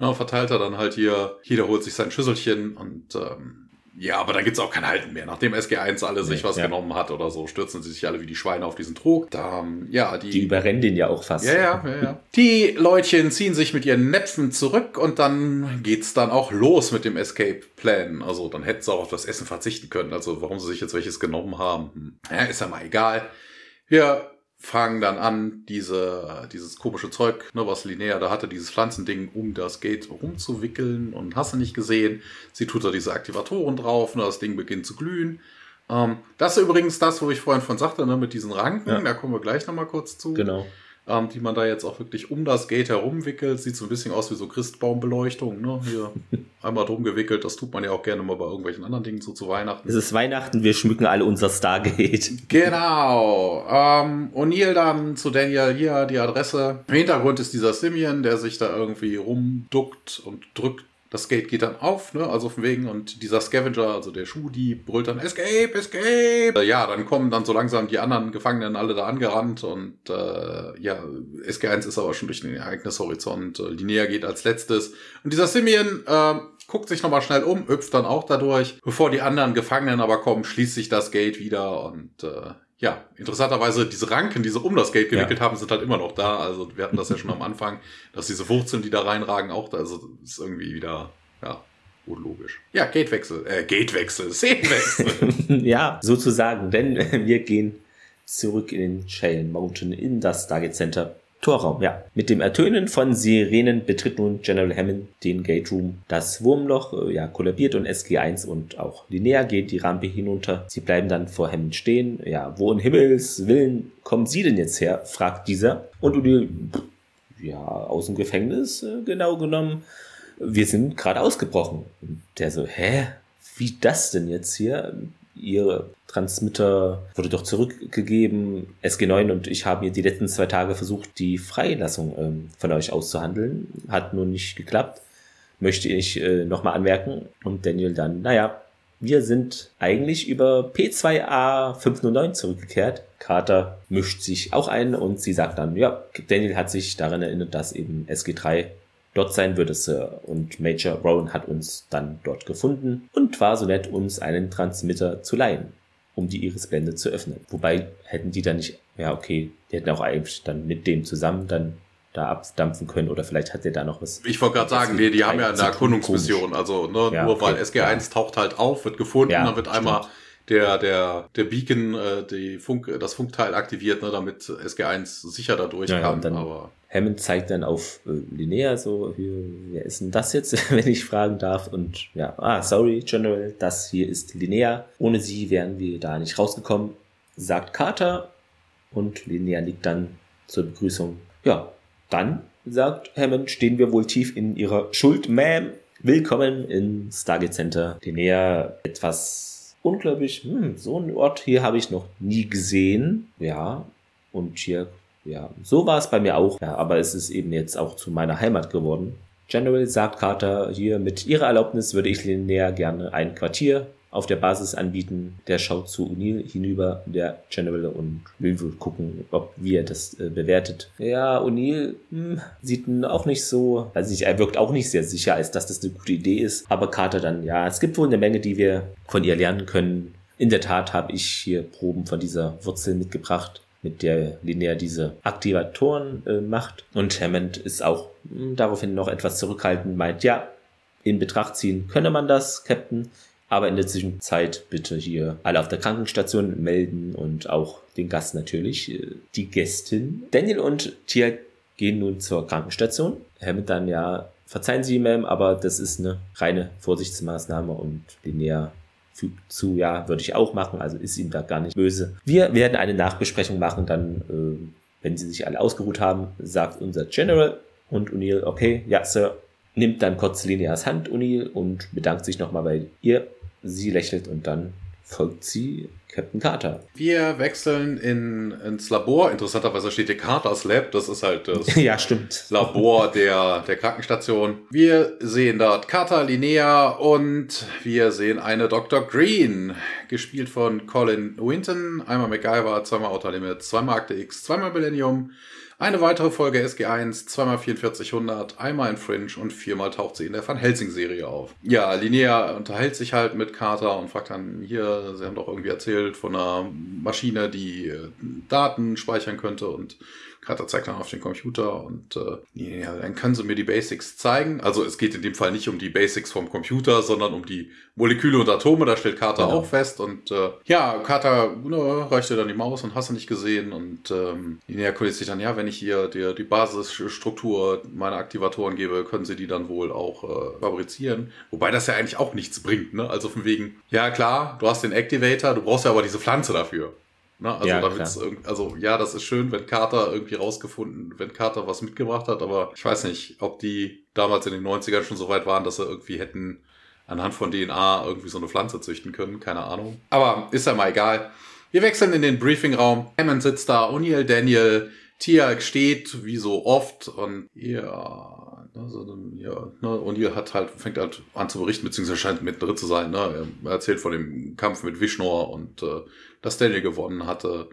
ja, verteilt er dann halt hier, jeder holt sich sein Schüsselchen und ähm, ja, aber dann gibt's auch kein Halten mehr. Nachdem SG1 alle sich was ja. genommen hat oder so, stürzen sie sich alle wie die Schweine auf diesen Trog. Da, ja, die, die überrennen den ja auch fast. Ja, ja, ja, ja. Die Leutchen ziehen sich mit ihren Näpfen zurück und dann geht's dann auch los mit dem Escape-Plan. Also dann hätten sie auch auf das Essen verzichten können. Also warum sie sich jetzt welches genommen haben, hm. ja, ist ja mal egal. Wir fangen dann an, diese, dieses komische Zeug, ne, was Linnea da hatte, dieses Pflanzending um das Gate rumzuwickeln und hast du nicht gesehen. Sie tut da diese Aktivatoren drauf, ne, das Ding beginnt zu glühen. Ähm, das ist übrigens das, wo ich vorhin von sagte, ne, mit diesen Ranken, ja. da kommen wir gleich nochmal kurz zu. Genau ähm, die man da jetzt auch wirklich um das Gate herumwickelt. Sieht so ein bisschen aus wie so Christbaumbeleuchtung, ne? Hier einmal drum gewickelt. Das tut man ja auch gerne mal bei irgendwelchen anderen Dingen so zu Weihnachten. Es ist Weihnachten, wir schmücken alle unser Stargate. Genau. Ähm, O'Neill dann zu Daniel hier die Adresse. Im Hintergrund ist dieser Simeon, der sich da irgendwie rumduckt und drückt das Gate geht dann auf, ne? also von wegen, und dieser Scavenger, also der Schuh, die brüllt dann Escape, Escape. Äh, ja, dann kommen dann so langsam die anderen Gefangenen alle da angerannt und äh, ja, SG1 ist aber schon durch den Ereignishorizont. Äh, Linnea geht als letztes. Und dieser Simeon äh, guckt sich nochmal schnell um, hüpft dann auch dadurch. Bevor die anderen Gefangenen aber kommen, schließt sich das Gate wieder und äh, ja, interessanterweise, diese Ranken, die sie um das Gate gewickelt ja. haben, sind halt immer noch da. Also wir hatten das ja schon am Anfang, dass diese Wurzeln, die da reinragen, auch da, also ist irgendwie wieder, ja, unlogisch. Ja, Gatewechsel, äh, Gatewechsel, Szenenwechsel. ja, sozusagen, denn wir gehen zurück in den Shale Mountain in das Stargate Center Torraum, ja. Mit dem Ertönen von Sirenen betritt nun General Hammond den Gate Room. Das Wurmloch äh, ja, kollabiert und SG1 und auch Linnea geht die Rampe hinunter. Sie bleiben dann vor Hammond stehen. Ja, wo in Himmels Willen kommen Sie denn jetzt her? fragt dieser. Und O'Neill, ja, aus dem Gefängnis, äh, genau genommen. Wir sind gerade ausgebrochen. der so, hä? Wie das denn jetzt hier? Ihr Transmitter wurde doch zurückgegeben. SG9 und ich haben hier die letzten zwei Tage versucht, die Freilassung ähm, von euch auszuhandeln. Hat nun nicht geklappt. Möchte ich äh, nochmal anmerken. Und Daniel dann, naja, wir sind eigentlich über P2A 509 zurückgekehrt. Carter mischt sich auch ein und sie sagt dann, ja, Daniel hat sich daran erinnert, dass eben SG3 dort sein würde, Sir. Und Major Rowan hat uns dann dort gefunden und war so nett, uns einen Transmitter zu leihen, um die Irisblende zu öffnen. Wobei hätten die dann nicht, ja okay, die hätten auch eigentlich dann mit dem zusammen dann da abdampfen können oder vielleicht hat der da noch was. Ich wollte gerade sagen, die, die haben ja eine Erkundungsmission, also ne, ja, nur okay, weil SG1 ja. taucht halt auf, wird gefunden, ja, dann wird stimmt. einmal der, der, der Beacon, äh, die Funk, das Funkteil aktiviert, ne, damit SG1 sicher dadurch ja, kann. Dann aber Hammond zeigt dann auf äh, Linnea so, hier, wer ist denn das jetzt, wenn ich fragen darf? Und ja, ah, sorry, General, das hier ist Linnea. Ohne sie wären wir da nicht rausgekommen, sagt Carter. Und Linnea liegt dann zur Begrüßung. Ja, dann, sagt Hammond, stehen wir wohl tief in ihrer Schuld, Ma'am. Willkommen in Stargate Center. Linnea etwas unglaublich, hm, so ein Ort hier habe ich noch nie gesehen. Ja, und hier, ja, so war es bei mir auch. Ja, aber es ist eben jetzt auch zu meiner Heimat geworden. General sagt Carter hier, mit Ihrer Erlaubnis würde ich näher gerne ein Quartier auf der Basis anbieten. Der schaut zu O'Neill hinüber, der General, und will gucken, ob wie er das äh, bewertet. Ja, O'Neill hm, sieht auch nicht so, also er wirkt auch nicht sehr sicher, als dass das eine gute Idee ist. Aber Carter dann, ja, es gibt wohl eine Menge, die wir von ihr lernen können. In der Tat habe ich hier Proben von dieser Wurzel mitgebracht mit der Linear diese Aktivatoren äh, macht. Und Hammond ist auch mh, hm, daraufhin noch etwas zurückhaltend, meint, ja, in Betracht ziehen könne man das, Captain. Aber in der Zwischenzeit bitte hier alle auf der Krankenstation melden und auch den Gast natürlich, äh, die Gästin. Daniel und Tia gehen nun zur Krankenstation. Hammond dann ja, verzeihen Sie, Ma'am, aber das ist eine reine Vorsichtsmaßnahme und Linnea fügt zu, ja, würde ich auch machen, also ist ihm da gar nicht böse. Wir werden eine Nachbesprechung machen, dann, äh, wenn sie sich alle ausgeruht haben, sagt unser General und O'Neill, okay, ja, Sir, nimmt dann kurz Lineas Hand, O'Neill, und bedankt sich nochmal bei ihr. Sie lächelt und dann folgt sie Captain Carter. Wir wechseln in, ins Labor. Interessanterweise steht hier Carters Lab. Das ist halt das ja, stimmt. Labor der, der Krankenstation. Wir sehen dort Carter, Linnea und wir sehen eine Dr. Green, gespielt von Colin Winton. Einmal MacGyver, zweimal Outer Limit, zweimal Akte X, zweimal Millennium. Eine weitere Folge SG1, zweimal 4400, einmal in Fringe und viermal taucht sie in der Van Helsing-Serie auf. Ja, Linnea unterhält sich halt mit Carter und fragt dann, hier, sie haben doch irgendwie erzählt von einer Maschine, die äh, Daten speichern könnte und Carter zeigt dann auf den Computer und äh, ja, dann können sie mir die Basics zeigen. Also es geht in dem Fall nicht um die Basics vom Computer, sondern um die Moleküle und Atome. Da stellt Carter genau. auch fest. Und äh, ja, Carter ne, reichte dann die Maus und hast du nicht gesehen. Und ähm, ja, erkundigt sich dann, ja, wenn ich hier die, die Basisstruktur meiner Aktivatoren gebe, können sie die dann wohl auch äh, fabrizieren. Wobei das ja eigentlich auch nichts bringt. Ne? Also von wegen, ja klar, du hast den Activator, du brauchst ja aber diese Pflanze dafür. Ne? Also, ja, also ja, das ist schön, wenn Carter irgendwie rausgefunden, wenn Carter was mitgebracht hat, aber ich weiß nicht, ob die damals in den 90ern schon so weit waren, dass sie irgendwie hätten anhand von DNA irgendwie so eine Pflanze züchten können, keine Ahnung. Aber ist ja mal egal. Wir wechseln in den Briefingraum. Hammond sitzt da, O'Neill, Daniel, Tiag steht, wie so oft, und ja, also, ja, ne, O'Neill hat halt, fängt halt an zu berichten, beziehungsweise scheint mittendrin zu sein, ne? Er erzählt von dem Kampf mit Vishnor und äh, dass Daniel gewonnen hatte.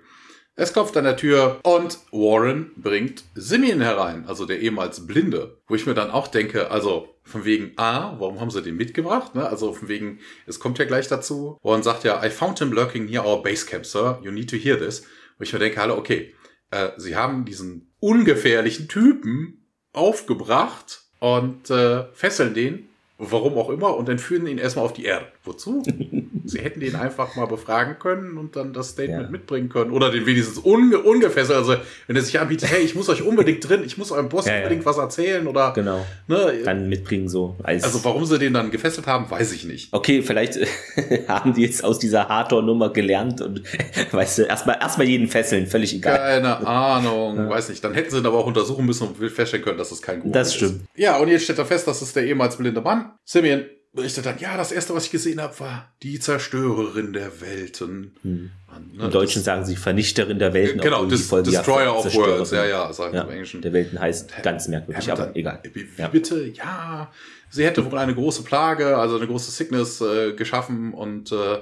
Es klopft an der Tür und Warren bringt Simeon herein, also der ehemals Blinde. Wo ich mir dann auch denke, also von wegen, ah, warum haben sie den mitgebracht? Ne? Also von wegen, es kommt ja gleich dazu. Warren sagt ja, I found him lurking near our base camp, sir. You need to hear this. Wo ich mir denke, hallo, okay, äh, sie haben diesen ungefährlichen Typen aufgebracht und äh, fesseln den warum auch immer, und entführen ihn erstmal auf die Erde. Wozu? Sie hätten den einfach mal befragen können und dann das Statement ja. mitbringen können. Oder den wenigstens unge ungefesselt. Also, wenn er sich anbietet, hey, ich muss euch unbedingt drin, ich muss eurem Boss ja, unbedingt ja. was erzählen oder. Genau. Ne, dann mitbringen so. Als also, warum sie den dann gefesselt haben, weiß ich nicht. Okay, vielleicht haben die jetzt aus dieser Hardcore-Nummer gelernt und, weißt du, erstmal, erstmal jeden fesseln, völlig egal. Keine Ahnung, weiß nicht. Dann hätten sie ihn aber auch untersuchen müssen und feststellen können, dass das kein Gute ist. Das stimmt. Ja, und jetzt steht er fest, das ist der ehemals blinde Mann. Simeon berichtet dann, ja, das erste, was ich gesehen habe, war die Zerstörerin der Welten. Hm. ne, Im Deutschen sagen sie Vernichterin der Welten. Genau, Des, Destroyer ja of Worlds, ja, ja, sagen ja, im Englischen. Der Welten heißt ganz merkwürdig, ja, aber dann, egal. Wie, wie bitte? Ja, sie hätte wohl eine große Plage, also eine große Sickness äh, geschaffen und äh,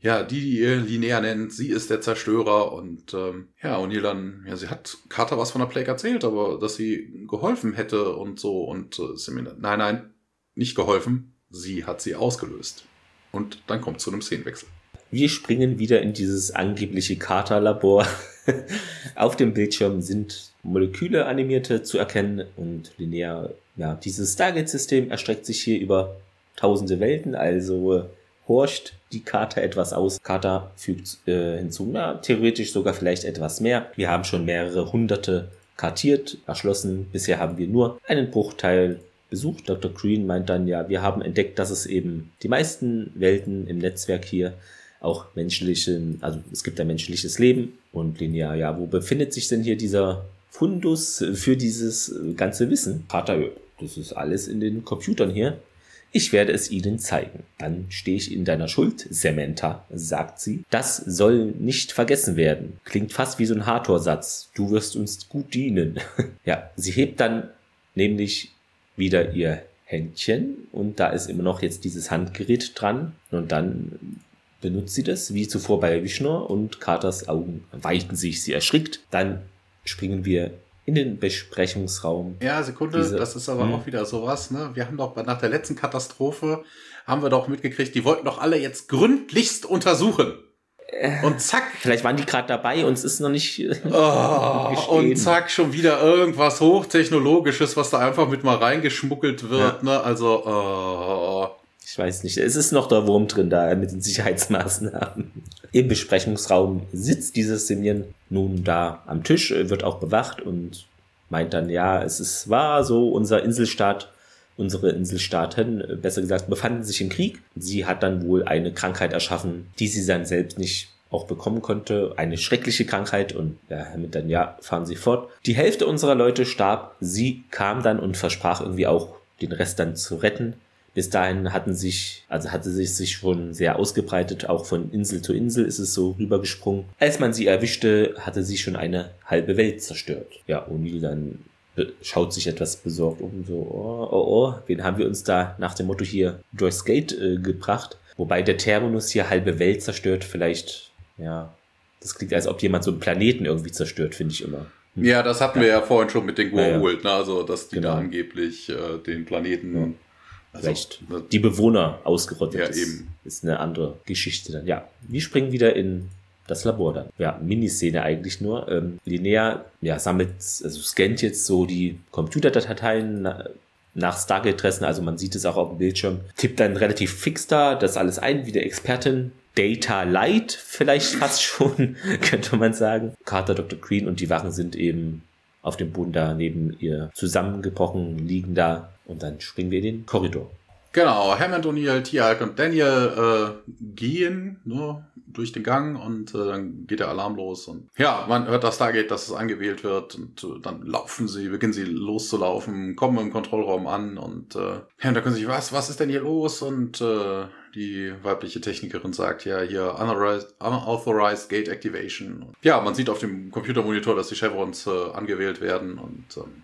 ja, die, die ihr Linnea nennt, sie ist der Zerstörer und ähm, ja, O'Neill dann, ja, sie hat Carter was von der Plague erzählt, aber dass sie geholfen hätte und so und äh, sie mir, nein, nein, nicht geholfen, sie hat sie ausgelöst. Und dann kommt zu einem Szenenwechsel. Wir springen wieder in dieses angebliche Katerlabor. Auf dem Bildschirm sind Moleküle animierte zu erkennen und linear, ja, dieses Stargate-System erstreckt sich hier über tausende Welten, also horcht die Karte etwas aus. Kata fügt äh, hinzu, na, theoretisch sogar vielleicht etwas mehr. Wir haben schon mehrere hunderte kartiert, erschlossen. Bisher haben wir nur einen Bruchteil besucht. Dr. Green meint dann, ja, wir haben entdeckt, dass es eben die meisten Welten im Netzwerk hier auch menschlichen, also es gibt ein menschliches Leben und linear, ja, wo befindet sich denn hier dieser Fundus für dieses ganze Wissen? Vater, das ist alles in den Computern hier. Ich werde es Ihnen zeigen. Dann stehe ich in deiner Schuld, Samantha, sagt sie. Das soll nicht vergessen werden. Klingt fast wie so ein Hathor-Satz. Du wirst uns gut dienen. ja, sie hebt dann nämlich wieder ihr Händchen und da ist immer noch jetzt dieses Handgerät dran und dann benutzt sie das, wie zuvor bei Vishnu und Katers Augen weiten sich, sie erschrickt. Dann springen wir in den Besprechungsraum. Ja, Sekunde, Diese, das ist aber mh. Hm? auch wieder sowas, ne? Wir haben doch nach der letzten Katastrophe haben wir doch mitgekriegt, die wollten doch alle jetzt gründlichst untersuchen. Und zack. Vielleicht waren die gerade dabei und es ist noch nicht. Äh, oh, und zack, schon wieder irgendwas Hochtechnologisches, was da einfach mit mal reingeschmuggelt wird. Ja. Ne? Also, oh. Ich weiß nicht. Es ist noch der Wurm drin da mit den Sicherheitsmaßnahmen. Im Besprechungsraum sitzt dieses Simeon nun da am Tisch, wird auch bewacht und meint dann, ja, es ist, war so unser Inselstaat Unsere Inselstaaten, äh, besser gesagt, befanden sich im Krieg. Sie hat dann wohl eine Krankheit erschaffen, die sie dann selbst nicht auch bekommen konnte. Eine schreckliche Krankheit und ja, mit dann, ja, fahren Sie fort. Die Hälfte unserer Leute starb. Sie kam dann und versprach irgendwie auch, den Rest dann zu retten. Bis dahin hatten sich, also hatte sich sich schon sehr ausgebreitet, auch von Insel zu Insel ist es so rübergesprungen. Als man sie erwischte, hatte sie schon eine halbe Welt zerstört. Ja, O'Neill dann schaut sich etwas besorgt um, so, oh, oh, oh, wen haben wir uns da nach dem Motto hier Joyce Gate äh, gebracht? Wobei der Terminus hier halbe Welt zerstört, vielleicht, ja, das klingt, als ob jemand so einen Planeten irgendwie zerstört, finde ich immer. Hm. Ja, das hatten ja. wir ja vorhin schon mit den Goa'uld, ja, ja. ne? also dass die genau. da angeblich äh, den Planeten ja. Also, Vielleicht ne, die Bewohner ausgerottet ja, ist, eben. ist eine andere Geschichte dann. Ja, wir springen wieder in das Labor dann. Ja, Miniszene eigentlich nur. Ähm, Linnea ja, sammelt, also scannt jetzt so die Computerdateien nach Stargate-Adressen, also man sieht es auch auf dem Bildschirm, tippt dann relativ fix da das alles ein, wie der Expertin. Data Light vielleicht fast schon, könnte man sagen. Carter, Dr. Green und die Wachen sind eben auf dem Boden da neben ihr zusammengebrochen, liegen da und dann springen wir in den Korridor. Genau, Hammond, O'Neill, Tialk und Daniel äh, gehen nur durch den Gang und äh, dann geht der Alarm los und ja, man hört das Stargate, dass es angewählt wird und äh, dann laufen sie, beginnen sie loszulaufen, kommen im Kontrollraum an und äh, ja, da können sie sich, was, was ist denn hier los? Und äh, die weibliche Technikerin sagt ja hier unauthorized Gate Activation. Ja, man sieht auf dem Computermonitor, dass die Chevrons äh, angewählt werden und ähm,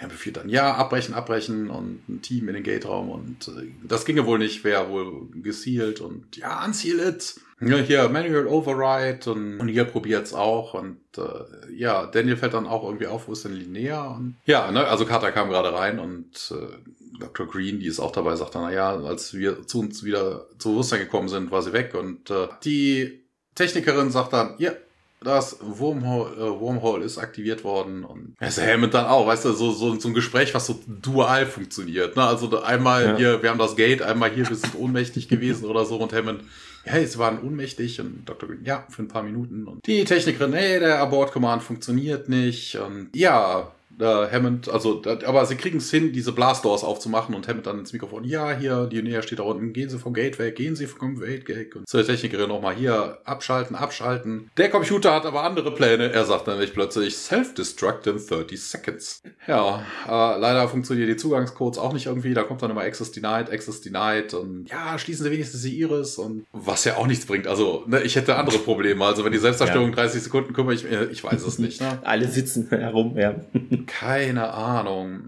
er befiehlt dann, ja, abbrechen, abbrechen und ein Team in den Gate-Raum und äh, das ginge wohl nicht, wäre wohl gesealt und ja, unseal it. Ja, hier Manual Override und, und hier probiert's auch und äh, ja, Daniel fällt dann auch irgendwie auf, wo ist denn Linnea und ja, ne, also Carter kam gerade rein und äh, Dr. Green, die ist auch dabei, sagt dann, naja, als wir zu uns wieder zu Bewusstsein gekommen sind, war sie weg und äh, die Technikerin sagt dann, ja, das Wormhole, äh, Wormhole ist aktiviert worden und es Hammond dann auch, weißt du, so, so, so ein Gespräch, was so dual funktioniert. Ne? Also einmal ja. hier, wir haben das Gate, einmal hier, wir sind ohnmächtig gewesen oder so und Hammond, ja, sie waren ohnmächtig und Dr. Green, ja, für ein paar Minuten und die Technikerin, nee, der Abort Command funktioniert nicht und ja, äh, Hammond, also, aber sie kriegen es hin, diese Blastdoors aufzumachen und Hammond dann ins Mikrofon, ja, hier, Nähe steht da unten, gehen Sie vom Gate weg, gehen Sie vom Gate weg. Und der Technikerin nochmal hier, abschalten, abschalten. Der Computer hat aber andere Pläne. Er sagt nämlich plötzlich, Self-Destruct in 30 Seconds. Ja, äh, leider funktionieren die Zugangscodes auch nicht irgendwie. Da kommt dann immer Access Denied, Access Denied und ja, schließen Sie wenigstens die Iris und was ja auch nichts bringt. Also, ne, ich hätte andere Probleme. Also, wenn die Selbstzerstörung ja. 30 Sekunden kümmere ich, ich weiß es nicht. Ne? Alle sitzen herum, ja. Keine Ahnung.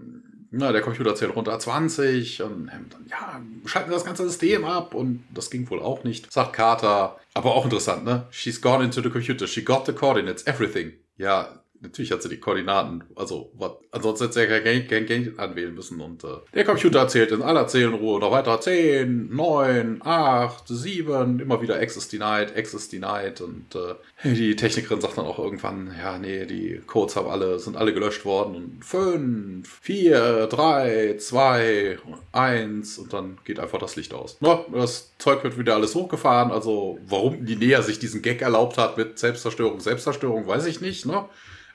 Na, der Computer zählt runter 20 und dann, ja, schalten wir das ganze System ab und das ging wohl auch nicht, sagt Carter. Aber auch interessant, ne? She's gone into the computer, she got the coordinates, everything. Ja, natürlich hat sie die Koordinaten. Also, was, ansonsten hätte sie ja kein, kein Geld anwählen müssen. Und äh, der Computer erzählt in aller Zählenruhe noch weiter 10, 9, 8, 7, immer wieder Access denied, Access denied. Und äh, die Technikerin sagt dann auch irgendwann, ja, nee, die Codes haben alle, sind alle gelöscht worden. Und 5, 4, 3, 2, 1 und dann geht einfach das Licht aus. No, das Zeug wird wieder alles hochgefahren. Also, warum die Näher sich diesen Gag erlaubt hat mit Selbstzerstörung, Selbstzerstörung, weiß ich nicht. Ne?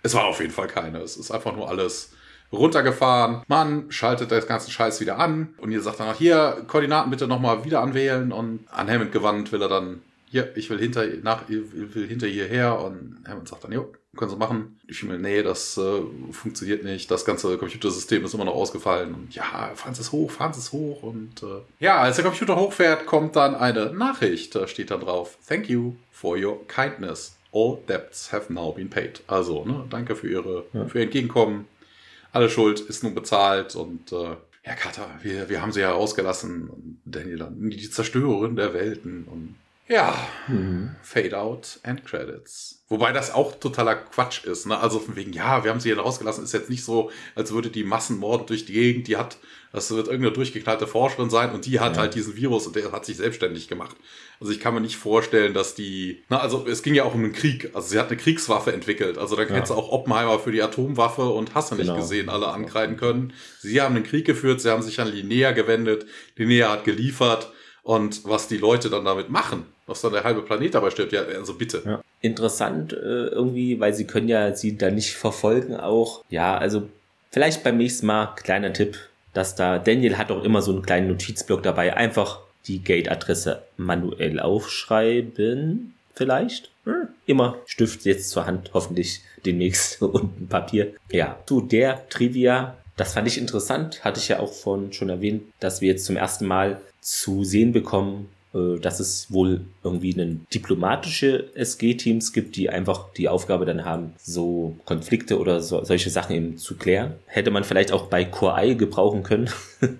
Es war auf jeden Fall keine. Es ist einfach nur alles runtergefahren. Man schaltet das ganze Scheiß wieder an und ihr sagt dann auch, hier, Koordinaten bitte nochmal wieder anwählen und an Hammond gewandt will er dann, hier, ich will hinter, nach, ich will hinter hierher und Hammond sagt dann, jo, können Sie machen. Ich will, nee, das äh, funktioniert nicht. Das ganze Computersystem ist immer noch ausgefallen. Und ja, fahren Sie es hoch, fahren Sie es hoch. Und äh, ja, als der Computer hochfährt, kommt dann eine Nachricht. Da steht dann drauf, thank you for your kindness all debts have now been paid. Also, ne, danke für Ihre, ja. für Ihr Entgegenkommen. Alle Schuld ist nun bezahlt und äh, ja, Carter, wir, wir haben sie ja rausgelassen. Daniel die Zerstörerin der Welten und ja, mhm. Fade out and Credits. Wobei das auch totaler Quatsch ist. Ne? Also von wegen, ja, wir haben sie hier rausgelassen, ist jetzt nicht so, als würde die Massenmord durch die Gegend, die hat, das wird irgendeine durchgeknallte Forscherin sein und die hat ja. halt diesen Virus und der hat sich selbstständig gemacht. Also ich kann mir nicht vorstellen, dass die, na, also es ging ja auch um einen Krieg. Also sie hat eine Kriegswaffe entwickelt. Also da ja. hätte auch Oppenheimer für die Atomwaffe und Hasse genau. nicht gesehen, alle ankreiden können. Sie haben einen Krieg geführt, sie haben sich an Linnea gewendet, Linnea hat geliefert und was die Leute dann damit machen, was dann der halbe Planet dabei stirbt, ja, also bitte. Ja. Interessant äh, irgendwie, weil sie können ja sie da nicht verfolgen auch. Ja, also vielleicht beim nächsten Mal, kleiner Tipp, dass da Daniel hat auch immer so einen kleinen Notizblock dabei, einfach die Gate-Adresse manuell aufschreiben, vielleicht. Hm, immer Stift jetzt zur Hand, hoffentlich demnächst und ein Papier. Ja, zu der Trivia, das fand ich interessant, hatte ich ja auch von schon erwähnt, dass wir jetzt zum ersten Mal zu sehen bekommen, äh, dass es wohl irgendwie einen diplomatische SG-Teams gibt, die einfach die Aufgabe dann haben, so Konflikte oder so, solche Sachen eben zu klären. Hätte man vielleicht auch bei Core I gebrauchen können.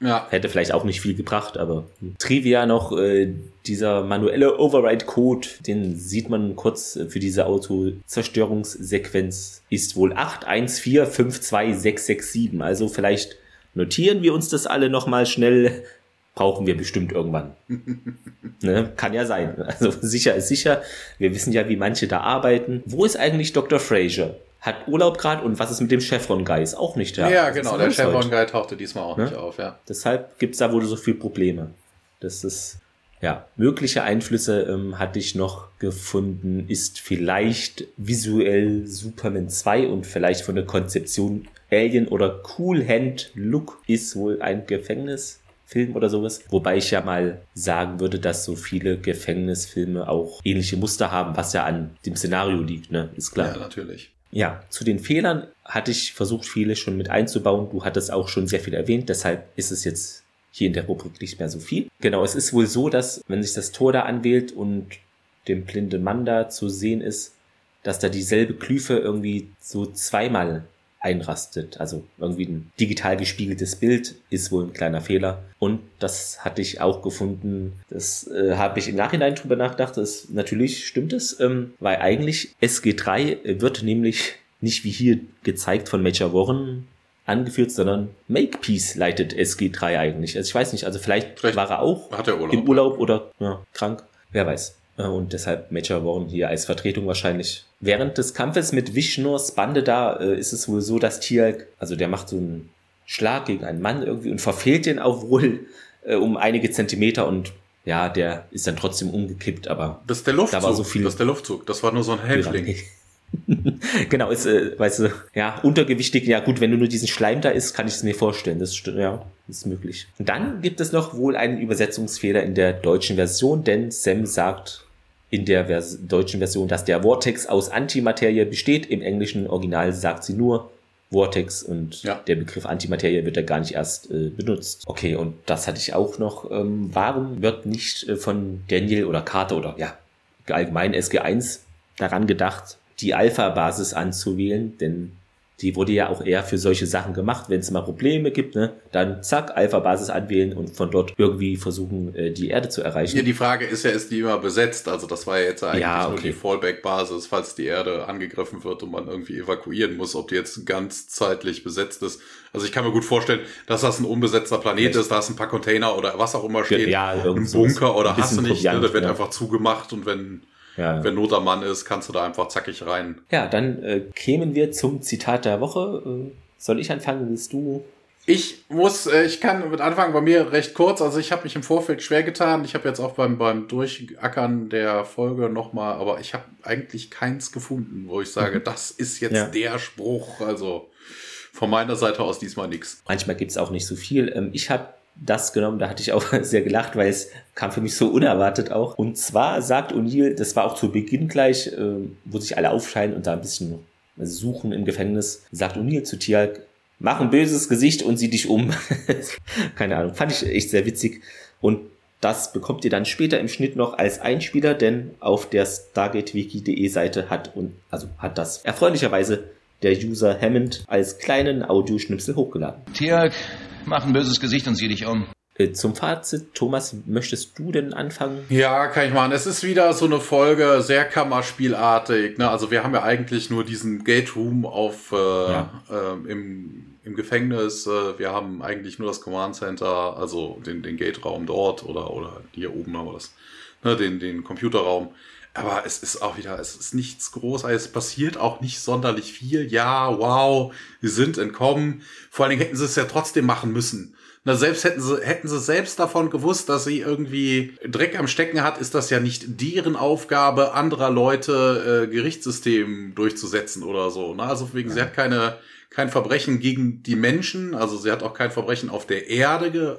Ja. Hätte vielleicht auch nicht viel gebracht, aber Trivia noch, äh, dieser manuelle Override-Code, den sieht man kurz für diese Autozerstörungssequenz, ist wohl 81452667. Also vielleicht notieren wir uns das alle nochmal schnell brauchen wir bestimmt irgendwann. ne? Kann ja sein. Also sicher ist sicher. Wir wissen ja, wie manche da arbeiten. Wo ist eigentlich Dr. Fraser? Hat Urlaub gerade und was ist mit dem Chevron Guy? Ist auch nicht da. Ja, genau. Der Chevron Guy tauchte diesmal auch ne? nicht auf, ja. Deshalb gibt es da wohl so viele Probleme. Das ist, ja, mögliche Einflüsse ähm, hatte ich noch gefunden, ist vielleicht visuell Superman 2 und vielleicht von der Konzeption Alien oder Cool Hand Look ist wohl ein Gefängnis. Film oder sowas. Wobei ich ja mal sagen würde, dass so viele Gefängnisfilme auch ähnliche Muster haben, was ja an dem Szenario liegt, ne? Ist klar. Ja, natürlich. Ja, zu den Fehlern hatte ich versucht, viele schon mit einzubauen. Du hattest auch schon sehr viel erwähnt, deshalb ist es jetzt hier in der Rubrik nicht mehr so viel. Genau, es ist wohl so, dass wenn sich das Tor da anwählt und dem blinden Mann da zu sehen ist, dass da dieselbe Klüfe irgendwie so zweimal einrastet. Also irgendwie ein digital gespiegeltes Bild ist wohl ein kleiner Fehler. Und das hatte ich auch gefunden. Das äh, habe ich im Nachhinein drüber nachgedacht. Das, natürlich stimmt es, ähm, weil eigentlich SG3 wird nämlich nicht wie hier gezeigt von Major Warren angeführt, sondern Makepeace leitet SG3 eigentlich. Also ich weiß nicht, also vielleicht, vielleicht war er auch Urlaub. im Urlaub oder ja, krank. Wer weiß. Äh, und deshalb Major Warren hier als Vertretung wahrscheinlich. Während des Kampfes mit Vishnurs Bande da äh, ist es wohl so, dass Tialk, also der macht so einen Schlag gegen einen Mann irgendwie und verfehlt den auch wohl äh, um einige Zentimeter und ja, der ist dann trotzdem umgekippt, aber das ist der Luftzug. Da war so viel das ist der Luftzug. Das war nur so ein Helfling. genau, ist, äh, weißt du, ja, untergewichtig, ja gut, wenn du nur diesen Schleim da isst, kann ich es mir vorstellen. Das ja, ist möglich. Und dann gibt es noch wohl einen Übersetzungsfehler in der deutschen Version, denn Sam sagt in der Vers deutschen Version, dass der Vortex aus Antimaterie besteht. Im englischen Original sagt sie nur Vortex und ja. der Begriff Antimaterie wird da gar nicht erst äh, benutzt. Okay, und das hatte ich auch noch. Ähm, warum wird nicht äh, von Daniel oder Carter oder ja, allgemein SG1 daran gedacht, die Alpha-Basis anzuwählen? Denn die wurde ja auch eher für solche Sachen gemacht, wenn es mal Probleme gibt, ne, dann zack, Alpha-Basis anwählen und von dort irgendwie versuchen, äh, die Erde zu erreichen. Ja, die Frage ist ja, ist die immer besetzt? Also das war ja jetzt eigentlich ja, okay. nur die Fallback-Basis, falls die Erde angegriffen wird und man irgendwie evakuieren muss, ob die jetzt ganz zeitlich besetzt ist. Also ich kann mir gut vorstellen, dass das ein unbesetzter Planet Echt? ist, da ist ein paar Container oder was auch immer steht, ja, ein Bunker oder hast du nicht, ne, da wird ja. einfach zugemacht und wenn ja. Wenn Not am Mann ist, kannst du da einfach zackig rein. Ja, dann äh, kämen wir zum Zitat der Woche. Äh, soll ich anfangen? Willst du? Ich muss, äh, ich kann mit anfangen bei mir recht kurz. Also ich habe mich im Vorfeld schwer getan. Ich habe jetzt auch beim, beim Durchackern der Folge nochmal, aber ich habe eigentlich keins gefunden, wo ich sage, mhm. das ist jetzt ja. der Spruch. Also von meiner Seite aus diesmal nichts. Manchmal gibt es auch nicht so viel. Ähm, ich habe das genommen, da hatte ich auch sehr gelacht, weil es kam für mich so unerwartet auch. Und zwar sagt O'Neill, das war auch zu Beginn gleich, äh, wo sich alle aufscheinen und da ein bisschen suchen im Gefängnis, sagt O'Neill zu Tialk, mach ein böses Gesicht und sieh dich um. Keine Ahnung, fand ich echt sehr witzig. Und das bekommt ihr dann später im Schnitt noch als Einspieler, denn auf der stargatewiki.de Seite hat und also hat das erfreulicherweise der User Hammond als kleinen Audioschnipsel hochgeladen. Tialk, mach ein böses Gesicht und sieh dich um. Äh, zum Fazit, Thomas, möchtest du denn anfangen? Ja, kann ich machen. Es ist wieder so eine Folge, sehr Kammerspielartig. Ne? Also wir haben ja eigentlich nur diesen Gate Room auf äh, ja. äh, im, im Gefängnis. Äh, wir haben eigentlich nur das Command Center, also den, den Gate-Raum dort oder, oder hier oben haben wir das, ne? den, den Computerraum. Aber es ist auch wieder, es ist nichts Großartiges, es passiert auch nicht sonderlich viel. Ja, wow, wir sind entkommen. Vor allen Dingen hätten sie es ja trotzdem machen müssen. Na, selbst hätten sie, hätten sie selbst davon gewusst, dass sie irgendwie Dreck am Stecken hat, ist das ja nicht deren Aufgabe, anderer Leute äh, Gerichtssystem durchzusetzen oder so. Ne? Also wegen, ja. sie hat keine, kein Verbrechen gegen die Menschen, also sie hat auch kein Verbrechen auf der Erde. Ge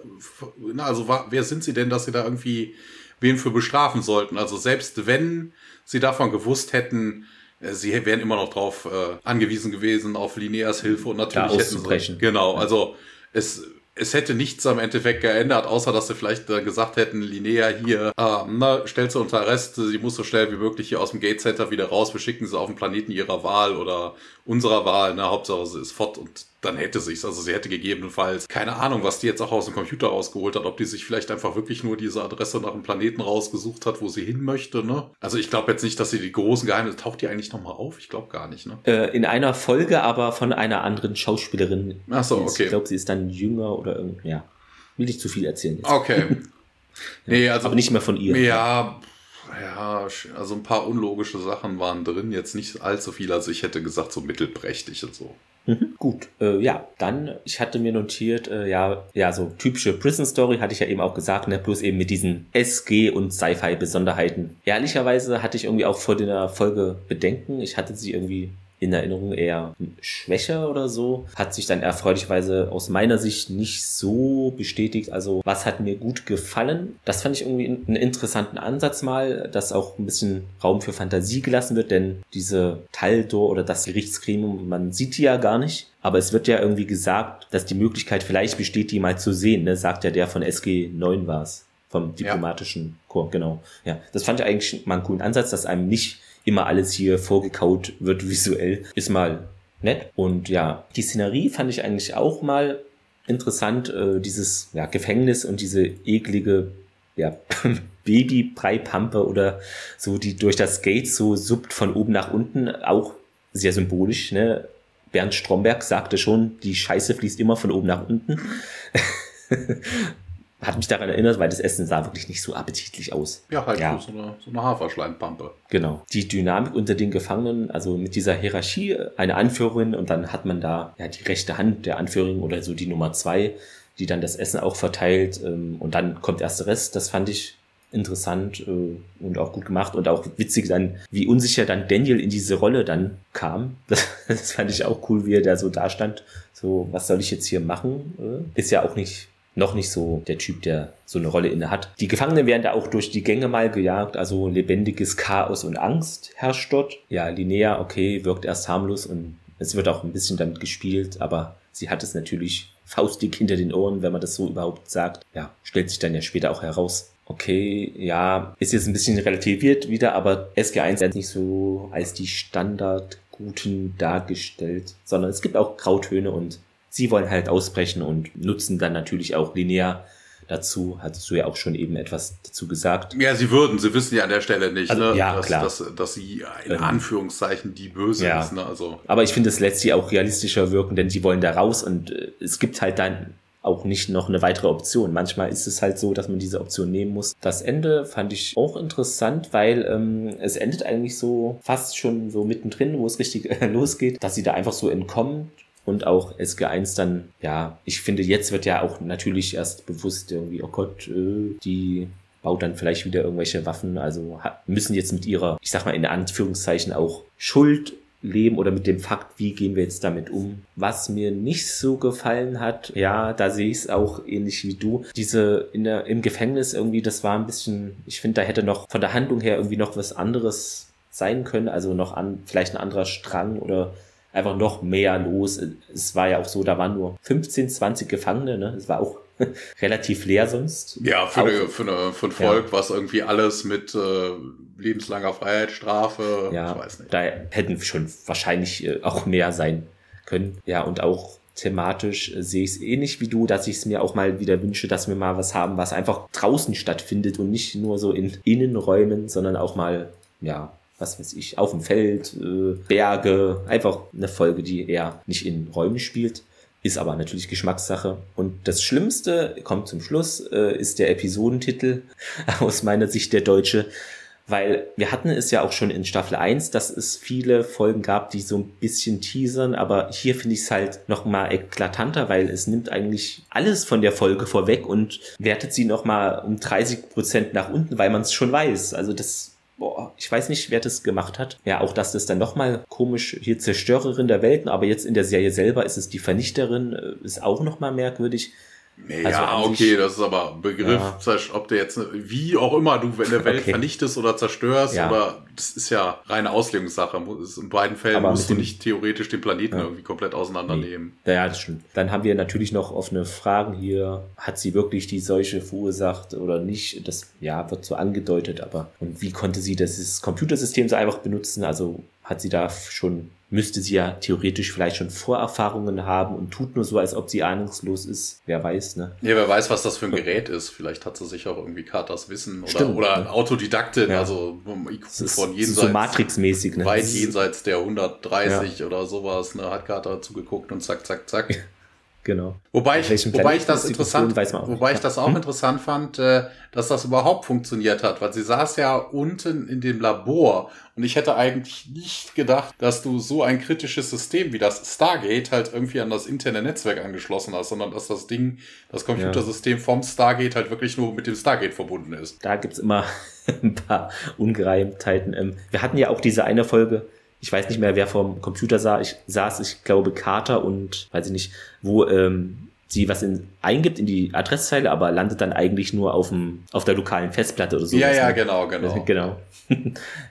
na, also wer sind sie denn, dass sie da irgendwie wen für bestrafen sollten? Also selbst wenn sie davon gewusst hätten, äh, sie wären immer noch drauf äh, angewiesen gewesen, auf Lineas Hilfe und natürlich hätten sie. Genau, also es es hätte nichts am Endeffekt geändert, außer dass sie vielleicht äh, gesagt hätten, Linnea hier, äh, na, stellt sie unter Arrest, sie muss so schnell wie möglich hier aus dem Gate Center wieder raus, wir schicken sie auf den Planeten ihrer Wahl oder unserer Wahl, na, Hauptsache sie ist fort und dann hätte sich's. Also sie hätte gegebenenfalls, keine Ahnung, was die jetzt auch aus dem Computer rausgeholt hat, ob die sich vielleicht einfach wirklich nur diese Adresse nach dem Planeten rausgesucht hat, wo sie hin möchte, ne? Also ich glaube jetzt nicht, dass sie die großen Geheimnisse, taucht die eigentlich nochmal auf? Ich glaube gar nicht, ne? Äh, in einer Folge, aber von einer anderen Schauspielerin. Ach so, okay. Ich glaube, sie ist dann jünger oder irgendwie, ja. Will nicht zu viel erzählen jetzt. Okay. ja, nee, also. Aber nicht mehr von ihr. Ja, ja, also ein paar unlogische Sachen waren drin, jetzt nicht allzu viel, also ich hätte gesagt so mittelprächtig und so. Mhm, gut, äh, ja, dann, ich hatte mir notiert, äh, ja, ja, so typische Prison Story hatte ich ja eben auch gesagt, ne, bloß eben mit diesen SG und Sci-Fi-Besonderheiten. Ehrlicherweise hatte ich irgendwie auch vor der Folge Bedenken. Ich hatte sie irgendwie in Erinnerung eher schwächer oder so. Hat sich dann erfreulicherweise aus meiner Sicht nicht so bestätigt. Also was hat mir gut gefallen? Das fand ich irgendwie einen interessanten Ansatz mal, dass auch ein bisschen Raum für Fantasie gelassen wird, denn diese Taldor oder das Gerichtsgremium, man sieht die ja gar nicht. Aber es wird ja irgendwie gesagt, dass die Möglichkeit vielleicht besteht, die mal zu sehen, ne? sagt ja der von SG 9 war es vom diplomatischen ja. Chor, genau. Ja, das fand ich eigentlich mal einen coolen Ansatz, dass einem nicht immer alles hier vorgekaut wird visuell, ist mal nett. Und ja, die Szenerie fand ich eigentlich auch mal interessant. Äh, dieses ja, Gefängnis und diese eklige ja, Baby-Breipampe oder so, die durch das Gate so suppt von oben nach unten, auch sehr symbolisch. Ne? Bernd Stromberg sagte schon, die Scheiße fließt immer von oben nach unten. hat mich daran erinnert, weil das Essen sah wirklich nicht so appetitlich aus. Ja, halt ja. So, eine, so eine Haferschleimpampe. Genau. Die Dynamik unter den Gefangenen, also mit dieser Hierarchie, eine Anführerin und dann hat man da ja die rechte Hand der Anführerin oder so die Nummer zwei, die dann das Essen auch verteilt ähm, und dann kommt erst der Rest. Das fand ich interessant äh, und auch gut gemacht und auch witzig dann, wie unsicher dann Daniel in diese Rolle dann kam. Das, das fand ich auch cool, wie er da so da stand. So, was soll ich jetzt hier machen? Äh, ist ja auch nicht noch nicht so der Typ, der so eine Rolle inne hat. Die Gefangenen werden da auch durch die Gänge mal gejagt, also lebendiges Chaos und Angst herrscht dort. Ja, Linnea, okay, wirkt erst harmlos und es wird auch ein bisschen dann gespielt, aber sie hat es natürlich faustdick hinter den Ohren, wenn man das so überhaupt sagt. Ja, stellt sich dann ja später auch heraus. Okay, ja, ist jetzt ein bisschen relativiert wieder, aber SG1 wird nicht so als die Standardguten dargestellt, sondern es gibt auch Grautöne und sie wollen halt ausbrechen und nutzen dann natürlich auch linear dazu. Hattest du ja auch schon eben etwas dazu gesagt. Ja, sie würden, sie wissen ja an der Stelle nicht, also, ne? ja, dass, klar. Dass, dass sie in ähm, Anführungszeichen die Böse ja. ist. Ne? Also. Aber ich finde, es lässt sie auch realistischer wirken, denn sie wollen da raus und äh, es gibt halt dann auch nicht noch eine weitere Option. Manchmal ist es halt so, dass man diese Option nehmen muss. Das Ende fand ich auch interessant, weil ähm, es endet eigentlich so fast schon so mittendrin, wo es richtig äh, losgeht, dass sie da einfach so entkommt und auch SG1 dann, ja, ich finde, jetzt wird ja auch natürlich erst bewusst irgendwie, oh Gott, äh, die baut dann vielleicht wieder irgendwelche Waffen, also müssen jetzt mit ihrer, ich sag mal in Anführungszeichen auch Schuld leben oder mit dem Fakt, wie gehen wir jetzt damit um. Was mir nicht so gefallen hat, ja, da sehe ich es auch ähnlich wie du. Diese in der, im Gefängnis irgendwie, das war ein bisschen, ich finde, da hätte noch von der Handlung her irgendwie noch was anderes sein können, also noch an, vielleicht ein anderer Strang oder einfach noch mehr los. Es war ja auch so, da waren nur 15, 20 Gefangene, ne? Es war auch relativ leer sonst. Ja, für, eine, für, eine, für ein Volk, ja. was irgendwie alles mit äh, lebenslanger Freiheitsstrafe, ja, ich weiß nicht. Da hätten schon wahrscheinlich äh, auch mehr sein können. Ja, und auch thematisch äh, sehe ich es ähnlich wie du, dass ich es mir auch mal wieder wünsche, dass wir mal was haben, was einfach draußen stattfindet und nicht nur so in Innenräumen, sondern auch mal, ja, was weiß ich, auf dem Feld, äh, Berge, einfach eine Folge, die eher nicht in Räumen spielt. Ist aber natürlich Geschmackssache. Und das Schlimmste kommt zum Schluss, äh, ist der Episodentitel, aus meiner Sicht der deutsche, weil wir hatten es ja auch schon in Staffel 1, dass es viele Folgen gab, die so ein bisschen teasern, aber hier finde ich es halt noch mal eklatanter, weil es nimmt eigentlich alles von der Folge vorweg und wertet sie noch mal um 30 Prozent nach unten, weil man es schon weiß. Also das boah, ich weiß nicht, wer das gemacht hat. Ja, auch dass das dann nochmal komisch hier Zerstörerin der Welten, aber jetzt in der Serie selber ist es die Vernichterin, äh, ist auch nochmal merkwürdig. Also ja, okay, das ist aber Begriff, ja. ob du jetzt, wie auch immer du in der Welt okay. vernichtest oder zerstörst, ja. oder das ist ja reine Auslegungssache. In beiden Fällen aber musst du nicht theoretisch den Planeten ja. irgendwie komplett auseinandernehmen. Nee. Ja, das stimmt. Dann haben wir natürlich noch offene Fragen hier. Hat sie wirklich die Seuche verursacht oder nicht? Das ja, wird so angedeutet, aber und wie konnte sie das Computersystem so einfach benutzen? Also hat sie da schon müsste sie ja theoretisch vielleicht schon Vorerfahrungen haben und tut nur so, als ob sie ahnungslos ist. Wer weiß, ne? Ja, wer weiß, was das für ein Gerät ist. Vielleicht hat sie sich auch irgendwie Katas Wissen oder, Stimmt, oder ne? Autodidaktin, ja. also IQ von jenseits. So Matrix-mäßig, ne? Weit jenseits der 130 ja. oder sowas, ne? Hat Kata zugeguckt und zack, zack, zack. Genau. Wobei ich, wobei ich das interessant, wobei ich das auch hm? interessant fand, äh, dass das überhaupt funktioniert hat, weil sie saß ja unten in dem Labor und ich hätte eigentlich nicht gedacht, dass du so ein kritisches System wie das Stargate halt irgendwie an das interne Netzwerk angeschlossen hast, sondern dass das Ding, das Computersystem ja. vom Stargate halt wirklich nur mit dem Stargate verbunden ist. Da gibt's immer ein paar Ungereimtheiten. Ähm, wir hatten ja auch diese eine Folge, ich weiß nicht mehr, wer vom Computer sah, ich, saß, ich glaube Carter und weiß ich nicht, wo ähm, sie was in, eingibt in die Adresszeile, aber landet dann eigentlich nur auf, dem, auf der lokalen Festplatte oder so. Ja, ja, ne? genau, genau. genau.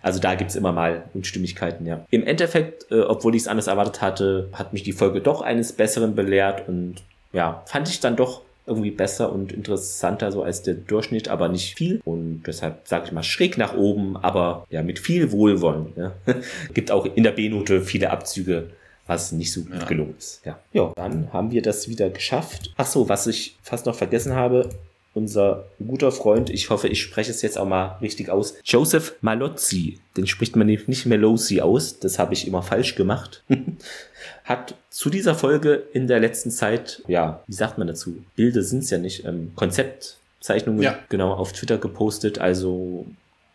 also da gibt's immer mal Unstimmigkeiten, ja. Im Endeffekt, äh, obwohl ich es anders erwartet hatte, hat mich die Folge doch eines Besseren belehrt und ja, fand ich dann doch irgendwie besser und interessanter so als der Durchschnitt, aber nicht viel. Und deshalb sage ich mal schräg nach oben, aber ja mit viel Wohlwollen. Ja. Gibt auch in der B-Note viele Abzüge was nicht so gut gelungen ist. Ja. ja, dann haben wir das wieder geschafft. Ach so, was ich fast noch vergessen habe, unser guter Freund, ich hoffe, ich spreche es jetzt auch mal richtig aus, Joseph Malozzi, den spricht man nicht Melozzi aus, das habe ich immer falsch gemacht, hat zu dieser Folge in der letzten Zeit, ja, wie sagt man dazu? Bilder sind es ja nicht, ähm, Konzeptzeichnungen ja. genau auf Twitter gepostet. Also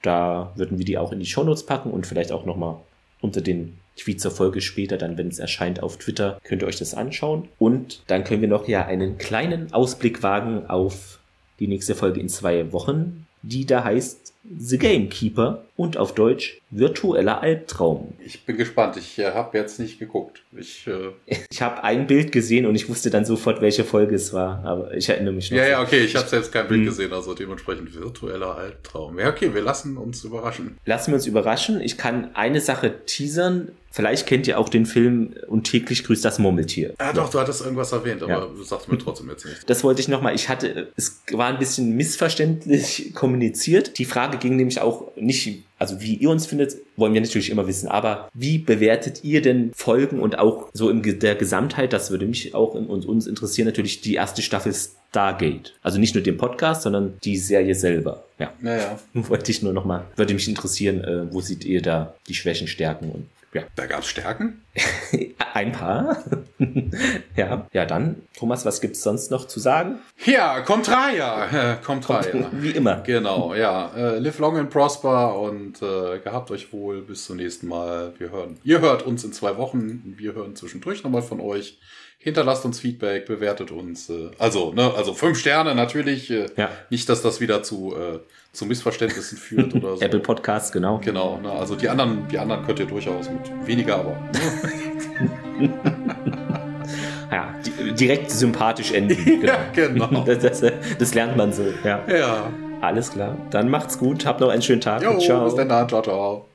da würden wir die auch in die Shownotes packen und vielleicht auch nochmal unter den Tweet zur Folge später, dann wenn es erscheint auf Twitter, könnt ihr euch das anschauen. Und dann können wir noch ja einen kleinen Ausblick wagen auf die nächste Folge in zwei Wochen, die da heißt The Gamekeeper und auf Deutsch Virtueller Albtraum. Ich bin gespannt. Ich äh, habe jetzt nicht geguckt. Ich, äh ich habe ein Bild gesehen und ich wusste dann sofort, welche Folge es war. Aber ich erinnere mich noch. Ja, ja, okay. Ich habe selbst kein Bild hm. gesehen, also dementsprechend virtueller Albtraum. Ja, okay. Wir lassen uns überraschen. Lassen wir uns überraschen. Ich kann eine Sache teasern. Vielleicht kennt ihr auch den Film Und täglich grüßt das Murmeltier. Ah, doch, du hattest irgendwas erwähnt, aber ja. du sagst mir trotzdem jetzt nicht. Das wollte ich nochmal. Ich hatte, es war ein bisschen missverständlich kommuniziert. Die Frage ging nämlich auch nicht, also wie ihr uns findet, wollen wir natürlich immer wissen. Aber wie bewertet ihr denn Folgen und auch so in der Gesamtheit, das würde mich auch in, und uns interessieren, natürlich die erste Staffel Stargate. Also nicht nur den Podcast, sondern die Serie selber. Ja. Naja. Wollte ich nur nochmal, würde mich interessieren, äh, wo seht ihr da die Schwächen, Stärken und ja. Da gab es Stärken? Ein paar. ja. Ja, dann, Thomas, was gibt's sonst noch zu sagen? Ja, kommt Raya. Kommt Raya. Wie immer. Genau, ja. Äh, live long and prosper und äh, gehabt euch wohl. Bis zum nächsten Mal. Wir hören. Ihr hört uns in zwei Wochen. Wir hören zwischendurch nochmal von euch. Hinterlasst uns Feedback, bewertet uns. Äh, also, ne, also fünf Sterne natürlich. Äh, ja. Nicht, dass das wieder zu, äh, zu Missverständnissen führt oder so. Apple Podcast, genau. Genau, ne, also die anderen, die anderen könnt ihr durchaus mit weniger, aber. Ne? ja, direkt sympathisch enden. Genau. ja, genau. Das, das, das, lernt man so. Ja. ja. Alles klar. Dann macht's gut. Habt noch einen schönen Tag. Jo, Ciao. Bis dann. Ciao, ciao.